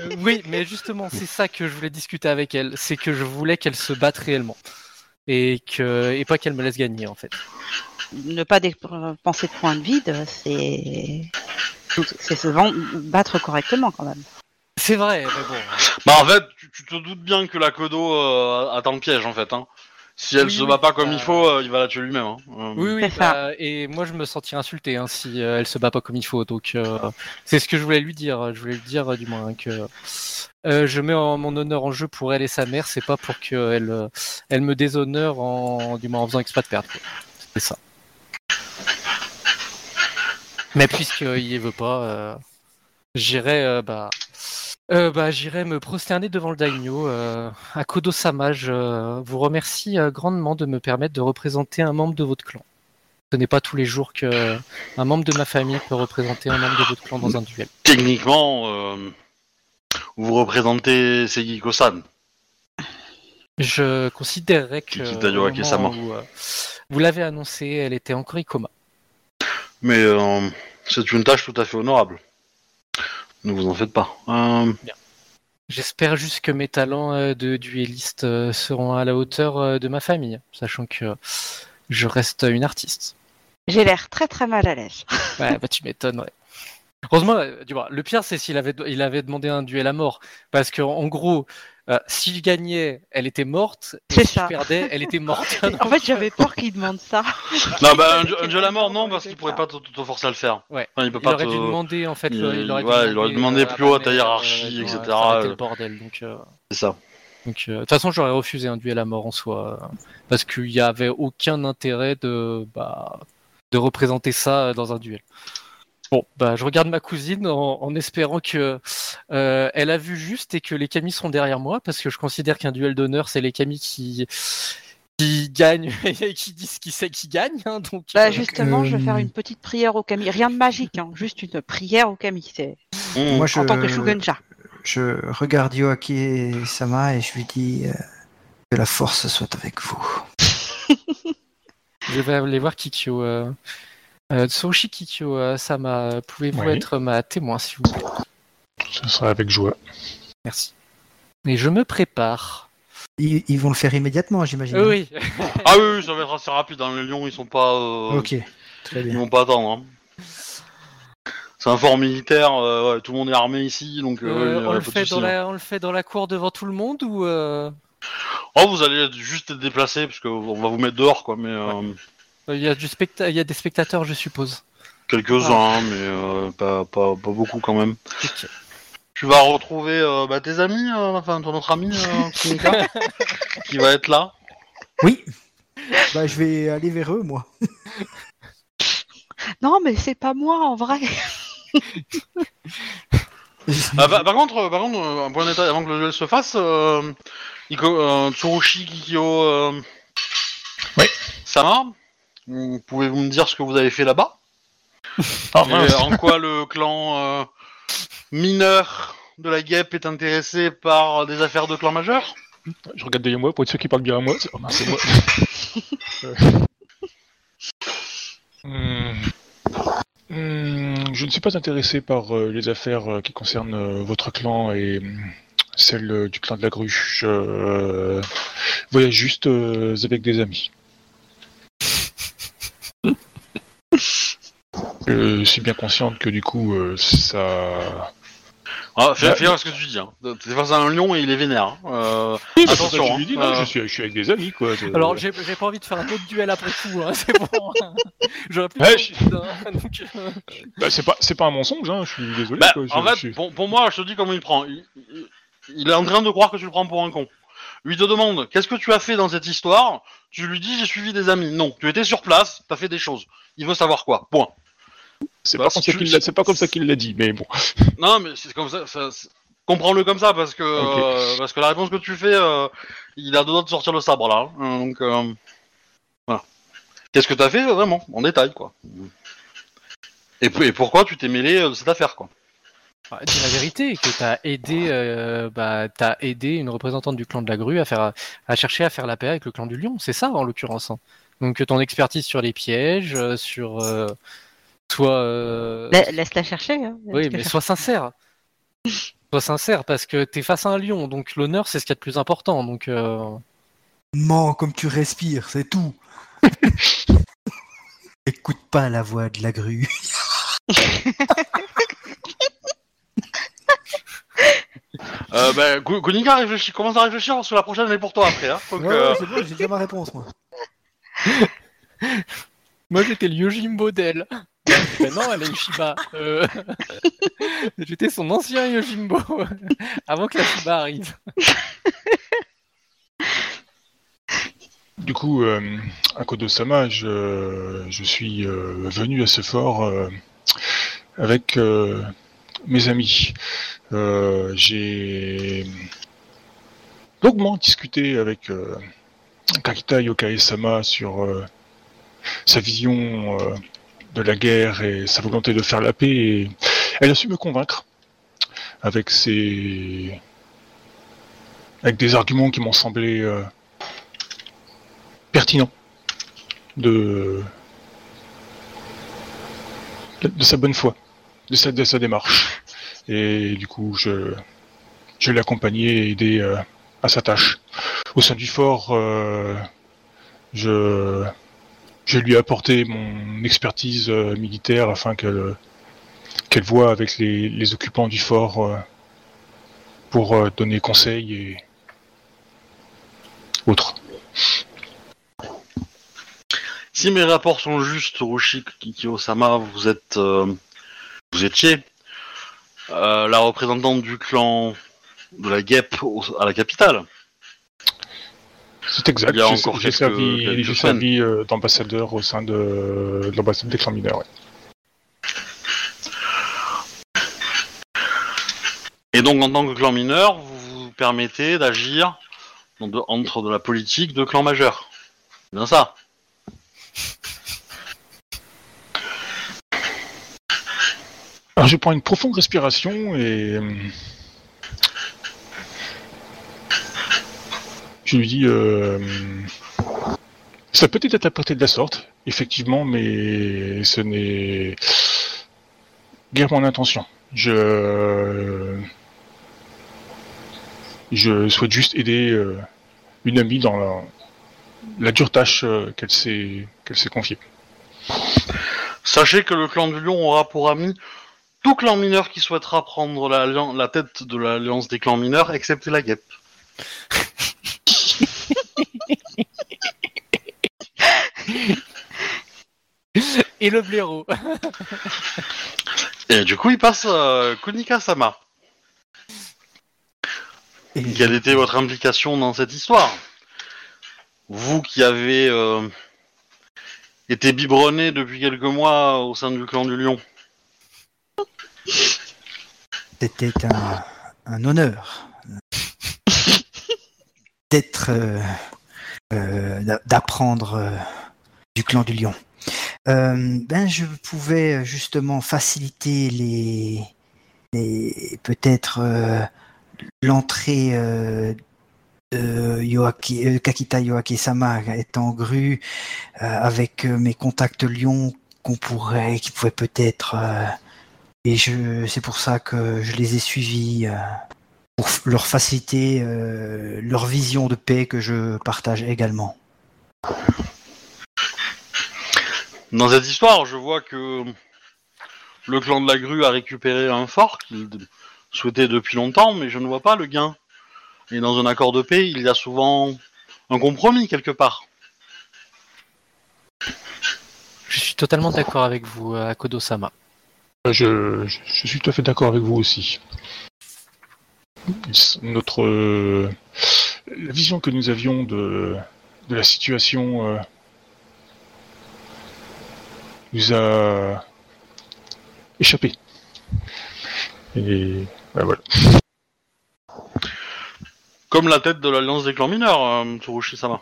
Euh, oui, mais justement, c'est ça que je voulais discuter avec elle. C'est que je voulais qu'elle se batte réellement. Et, que, et pas qu'elle me laisse gagner, en fait. Ne pas dépenser de points de vide, c'est c'est se vend- battre correctement quand même. C'est vrai, mais bon. Bah en fait, tu, tu te doutes bien que la Kodo euh, attend le piège en fait. Hein. Si elle Oui, se oui, bat pas comme bah- il faut, euh, il va la tuer lui-même. hein. Euh, Oui, oui, C'est ça. bah, et moi je me sentirais insulté hein, si euh, elle se bat pas comme il faut. Donc euh, c'est ce que je voulais lui dire. Je voulais lui dire euh, du moins que euh, je mets en- mon honneur en jeu pour elle et sa mère. C'est pas pour qu'elle euh, elle me déshonore en du moins en faisant exprès de perdre. C'est ça. Mais puisqu'il veut pas, euh, j'irai euh, bah. euh, bah, j'irai me prosterner devant le daimyo. Euh, Akodo-sama, je euh, vous remercie euh, grandement de me permettre de représenter un membre de votre clan. Ce n'est pas tous les jours que un membre de ma famille peut représenter un membre de votre clan dans un duel. Techniquement, euh, vous représentez Segiko-san. Je considérerais que Kiki Tadioaki au Sama. moment où, euh, vous l'avez annoncé, elle était encore icoma. Mais euh, c'est une tâche tout à fait honorable. Ne vous en faites pas. Euh, J'espère juste que mes talents euh, de duelliste seront à la hauteur de ma famille, sachant que je reste une artiste. J'ai l'air très très mal à l'aise. Ouais, bah tu m'étonnes, ouais. Heureusement, du moins, le pire c'est s'il avait, il avait demandé un duel à mort, parce que en gros, euh, s'il gagnait, elle était morte, et C'est si ça. je perdais, elle était morte. En fait, j'avais peur qu'il demande ça. Non, bah, un, duel- un duel à mort, non, parce qu'il pourrait pas te, te forcer à le faire. Ouais. Enfin, il peut il pas aurait te... dû demander en fait, il- le- il aurait dû ouais, il aurait demandé euh, plus haut à ta hiérarchie, euh, etc., euh. le bordel, donc. euh, C'est ça. Donc, euh, de toute façon, j'aurais refusé un duel à mort en soi, euh, parce qu'il n'y avait aucun intérêt de, bah, de représenter ça euh, dans un duel. Bon, bah, je regarde ma cousine en, en espérant que euh, elle a vu juste et que les camis sont derrière moi, parce que je considère qu'un duel d'honneur, c'est les camis qui qui gagnent et qui disent qui c'est qui gagne. hein, donc, Bah euh, justement, je vais faire euh, une petite prière au kami. Rien de magique, hein, juste une prière au kami. C'est Mmh. Moi, je, en tant que Shugenja. je regarde Yoaki Sama et je lui dis euh, que la force soit avec vous. Je vais aller voir Kikyo. Euh, euh, Tsurushi Kikyo, euh, Sama, pouvez-vous Oui. être ma témoin, s'il vous plaît? Ce sera avec joie. Merci. Et je me prépare. Ils, ils vont le faire immédiatement, j'imagine. Euh, oui. Ah oui, oui, ça va être assez rapide. Hein. Les lions, ils sont pas... euh, Ok, très Ils bien. vont pas attendre. hein. C'est un fort militaire, euh, ouais, tout le monde est armé ici, donc... euh, Euh, on, le fait dans hein. la, on le fait dans la cour devant tout le monde ou euh, Oh, vous allez juste être déplacé, parce qu'on va vous mettre dehors, quoi, mais... euh, il y, a du specta- il y a des spectateurs, je suppose. Quelques-uns, hein, mais euh, pas, pas, pas beaucoup quand même. Tu vas retrouver euh, bah, tes amis, euh, enfin ton autre ami, euh, qui va être là. Oui. Bah, je vais aller vers eux, moi. Non, mais c'est pas moi en vrai. Ah, bah, par contre, euh, par contre, euh, un point de détail avant que le duel se fasse, euh, Iko- euh, Tsurushi Kikyo euh, Oui. Sama, pouvez-vous me dire ce que vous avez fait là-bas Ah, Et mince. En quoi le clan euh, mineur de la guêpe est intéressé par des affaires de clan majeur Je regarde derrière moi pour être sûr qu'il parle bien à moi. C'est oh, mince, c'est moi. Euh. Hmm. Hmm, Je ne suis pas intéressé par euh, les affaires euh, qui concernent euh, votre clan et celle euh, du clan de la grue. Je euh, voyage juste euh, avec des amis. Je suis bien consciente que du coup, euh, ça. ah, fais, fais gaffe à ce que tu dis. Hein. T'es face à un lion et il est vénère. hein. Euh, C'est pour ça que attention. je lui dis, hein. non, Euh, je, suis, je suis avec des amis, quoi. C'est- Alors, j'ai j'ai pas envie de faire un autre duel après tout, hein, c'est bon. J'aurais plus Ouais, de je- temps, hein, donc, euh, Bah, c'est pas, c'est pas un mensonge, hein, je suis désolé. Bah, quoi, je- en fait, je- pour, pour moi, je te dis comment il prend. Il, il- il est en train de croire que tu le prends pour un con. Lui te demande qu'est-ce que tu as fait dans cette histoire? Tu lui dis j'ai suivi des amis. Non, tu étais sur place, t'as fait des choses. Il veut savoir quoi. Point. C'est Bah, pas, si comme ça tu- qu'il l'a- c'est pas comme ça qu'il l'a dit, mais bon. Non, mais c'est comme ça. Comprends-le comme ça parce que euh, parce que la réponse que tu fais, euh, il a doigts de sortir le sabre là. hein. donc euh, voilà. Qu'est-ce que t'as fait vraiment en détail quoi. Et, pourquoi tu t'es mêlé de cette affaire quoi. bah, dis la vérité, que t'as aidé, euh, bah, t'as aidé une représentante du clan de la grue à faire, à chercher à faire la paix avec le clan du lion. C'est ça, en l'occurrence. hein. Donc, ton expertise sur les pièges, euh, sur, euh, soit, euh, La- Laisse-la chercher. Hein. Oui, mais sois sincère. Sois sincère parce que t'es face à un lion, donc l'honneur c'est ce qu'il y a de plus important. Donc euh, Mens comme tu respires, c'est tout. Écoute pas la voix de la grue. Euh, bah, réfléchit, commence à réfléchir que la prochaine est pour toi après. Hein. Donc, Ouais, euh, ouais, c'est bon, j'ai déjà ma réponse, moi. Moi, j'étais le Yojimbo d'elle. Non, elle est Shiba. Euh, j'étais son ancien Yojimbo avant que la Shiba arrive. Du coup, euh, à Kodo-sama, je, je suis euh, venu à ce fort euh, avec euh, mes amis. Euh, J'ai longuement discuté avec euh, Kakita Yokae-sama sur euh, sa vision euh, de la guerre et sa volonté de faire la paix. Elle a su me convaincre avec ses des arguments qui m'ont semblé euh, pertinent de, sa bonne foi, de sa, démarche. Et du coup, je, je l'ai accompagné et aidé euh, à sa tâche. Au sein du fort, euh, je, je lui ai apporté mon expertise euh, militaire afin qu'elle qu'elle voit avec les, occupants du fort euh, pour euh, donner conseil et autres. Si mes rapports sont justes, Rushi Kikyo-sama, vous êtes, euh, vous étiez euh, la représentante du clan de la guêpe à la capitale. C'est exact. Il y a J'ai encore j'ai servi, quelques euh, d'ambassadeur au sein de, de l'ambassade des clans mineurs. ouais. Et donc, en tant que clan mineur, vous vous permettez d'agir de- entre de la politique de clan majeur. C'est bien ça. Alors je prends une profonde respiration et je lui dis euh, ça peut être interprété de la sorte, effectivement, mais ce n'est guère mon intention. Je je souhaite juste aider euh, une amie dans la, la dure tâche euh, qu'elle s'est qu'elle s'est confiée. Sachez que le clan du lion aura pour ami tout clan mineur qui souhaitera prendre la, la tête de l'alliance des clans mineurs, excepté la guêpe. Et le blaireau. Et du coup, il passe euh, Kunika-sama. Quelle était votre implication dans cette histoire? Vous qui avez euh, été biberonné depuis quelques mois au sein du clan du lion. C'était un, un honneur d'être, euh, euh, d'a- d'apprendre euh, du clan du lion. Euh, ben, je pouvais justement faciliter les, peut-être euh, l'entrée euh, de Yoaki, euh, Kakita Yoake-sama étant grue euh, avec euh, mes contacts Lyon qu'on pourrait, qui pouvaient peut-être euh, et je, c'est pour ça que je les ai suivis euh, pour leur faciliter euh, leur vision de paix que je partage également. Dans cette histoire, je vois que le clan de la grue a récupéré un fort qu'il souhaitait depuis longtemps, mais je ne vois pas le gain. Et dans un accord de paix, il y a souvent un compromis quelque part. Je suis totalement d'accord avec vous, euh, Akodo-sama. Je, je- je suis tout à fait d'accord avec vous aussi. Notre euh, la vision que nous avions de, de la situation euh, nous a échappé. Et ben voilà. Comme la tête de l'alliance des clans mineurs, euh, Tsurushi-sama.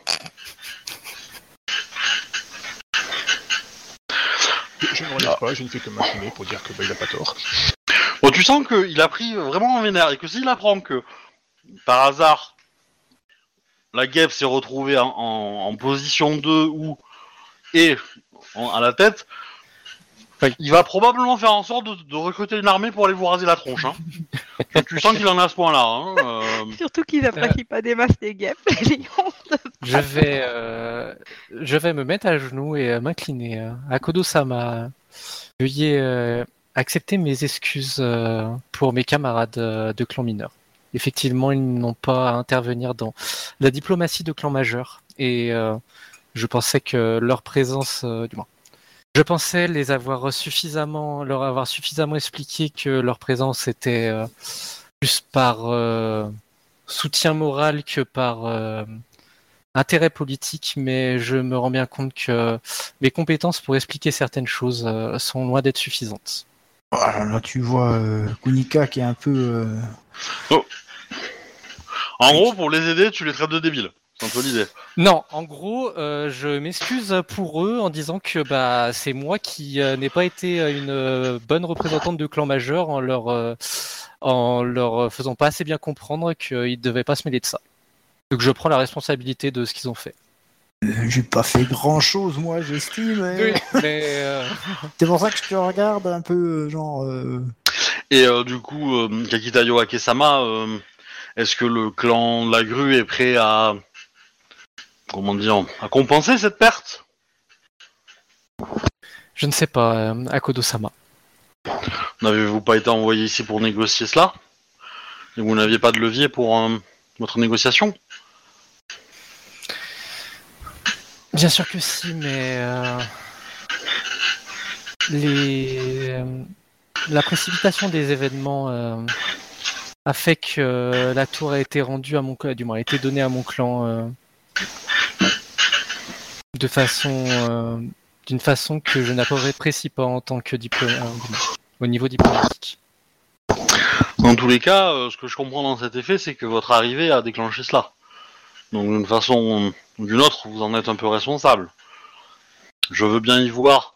Je, je ne relève pas, je ne fais que m'incliner pour dire que ben, il a pas tort. Bon, tu sens qu'il a pris vraiment en vénère et que s'il apprend que, par hasard, la guêpe s'est retrouvée en, en- en position 2 ou et en- à la tête, il va probablement faire en sorte de, de recruter une armée pour aller vous raser la tronche. Hein. tu, tu sens qu'il en est à ce point-là. Hein, euh. Surtout qu'ils apprécient pas des masses des guêpes, les lions. Je vais, euh, je vais me mettre à genoux et euh, m'incliner. euh. Akodo-sama, veuillez euh, accepter mes excuses euh, pour mes camarades euh, de clan mineur. effectivement, ils n'ont pas à intervenir dans la diplomatie de clans majeurs. Et euh, je pensais que leur présence, euh, du moins, je pensais les avoir suffisamment, leur avoir suffisamment expliqué que leur présence était euh, plus par euh, soutien moral que par euh, intérêt politique, mais je me rends bien compte que mes compétences pour expliquer certaines choses euh, sont loin d'être suffisantes. Voilà, là, tu vois euh, Kunika qui est un peu. euh, En gros, pour les aider, tu les traites de débiles. C'est un peu l'idée. Non, en gros, euh, je m'excuse pour eux en disant que bah c'est moi qui euh, n'ai pas été euh, une euh, bonne représentante de clan majeur en leur euh, en leur faisant pas assez bien comprendre qu'ils devaient pas se mêler de ça. Donc je prends la responsabilité de ce qu'ils ont fait. J'ai pas fait grand chose, moi, j'estime. hein. mais euh, C'est pour ça que je te regarde un peu, genre. euh, Et euh, du coup, euh, Kakitayo Akesama, euh, est-ce que le clan de la grue est prêt à. Comment dire À compenser cette perte? Je ne sais pas, euh, Akodo-sama. N'avez-vous pas été envoyé ici pour négocier cela? Et vous n'aviez pas de levier pour euh, votre négociation? Bien sûr que si, mais euh, les la précipitation des événements a fait que la tour a été rendue à mon clan, du moins a été donnée à mon clan de façon euh, d'une façon que je n'apprécie pas en tant que diplomate au niveau diplomatique. Dans tous les cas, euh, ce que je comprends dans cet effet, c'est que votre arrivée a déclenché cela. Donc d'une façon ou d'une autre, vous en êtes un peu responsable. Je veux bien y voir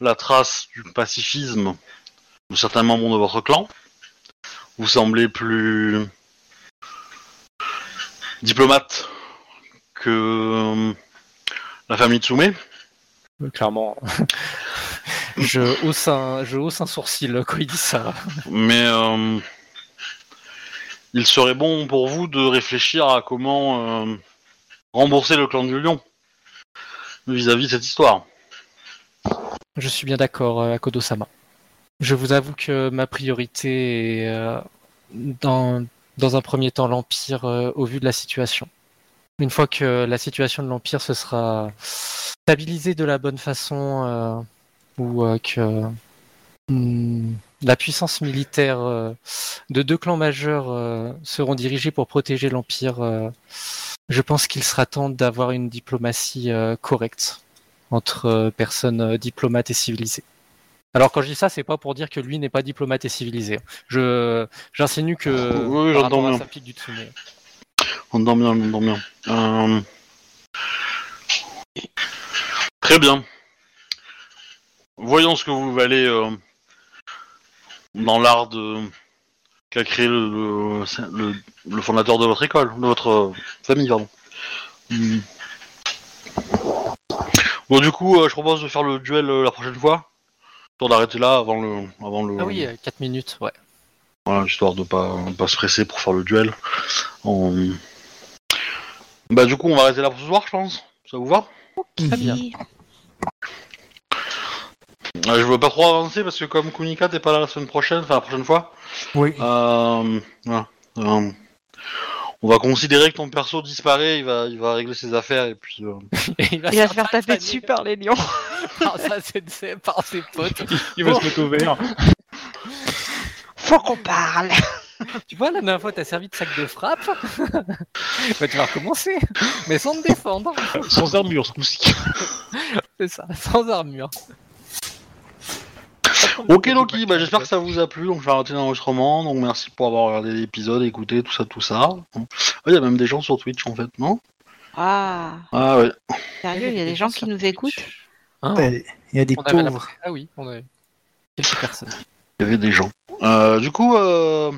la trace du pacifisme de certains membres de votre clan. Vous semblez plus diplomate que euh, la famille Tsume. Euh, Clairement, je hausse un je hausse un sourcil quand il dit ça. Mais euh, il serait bon pour vous de réfléchir à comment euh, rembourser le clan du lion vis-à-vis de cette histoire. Je suis bien d'accord, Akodo-sama. Je vous avoue que ma priorité est, euh, dans, dans un premier temps, l'Empire euh, au vu de la situation. Une fois que la situation de l'Empire se sera stabilisée de la bonne façon, euh, ou euh, que hmm, la puissance militaire euh, de deux clans majeurs seront dirigés pour protéger l'Empire, je pense qu'il sera temps d'avoir une diplomatie correcte entre personnes diplomates et civilisées. Alors quand je dis ça, c'est pas pour dire que lui n'est pas diplomate et civilisé. Je j'insinue que Oui, sa pique du. On entend bien, on entend bien. Euh, Très bien. Voyons ce que vous valez euh, dans l'art de qu'a créé le, le, le- le fondateur de votre école, de votre euh, famille, pardon. Hmm. Bon, du coup, euh, je propose de faire le duel euh, la prochaine fois, pour d'arrêter là avant le, avant le. Ah oui, 4 minutes, ouais. Voilà, histoire de pas, pas se presser pour faire le duel. On- Bah du coup on va arrêter là pour ce soir je pense. Ça vous va Très bien. Qui- Euh, Je veux pas trop avancer parce que comme Kunika t'es pas là la semaine prochaine, enfin la prochaine fois, Oui. euh, voilà. Euh, on va considérer que ton perso disparaît, il va, il va régler ses affaires et puis... euh, Et Il va se faire taper dessus par les lions. par, ça, c'est- c'est par ses potes. Il va se mettre au vert. Faut qu'on parle. Tu vois, la dernière fois, t'as servi de sac de frappe. bah, tu vas recommencer, mais sans te défendre. Sans armure, ce coup-ci. C'est ça, sans armure. Ok Loki, bah j'espère que ça vous a plu, donc je vais arrêter l'enregistrement, donc merci pour avoir regardé l'épisode, écouté, tout ça, tout ça. Ah, Il y a même des gens sur Twitch en fait, non? Ah, Ah ouais. sérieux, il y a des gens qui nous écoutent? Hein? Ouais, Il y a des on pauvres. Ah oui, on avait quelques personnes. Il y avait des gens. Euh, du coup, euh,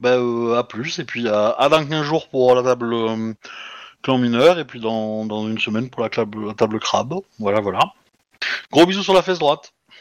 bah, euh, à plus, et puis à, dans 15 jours pour la table clan mineur, et puis dans, dans une semaine pour la, la table crabe. Voilà, voilà. Gros bisous sur la fesse droite.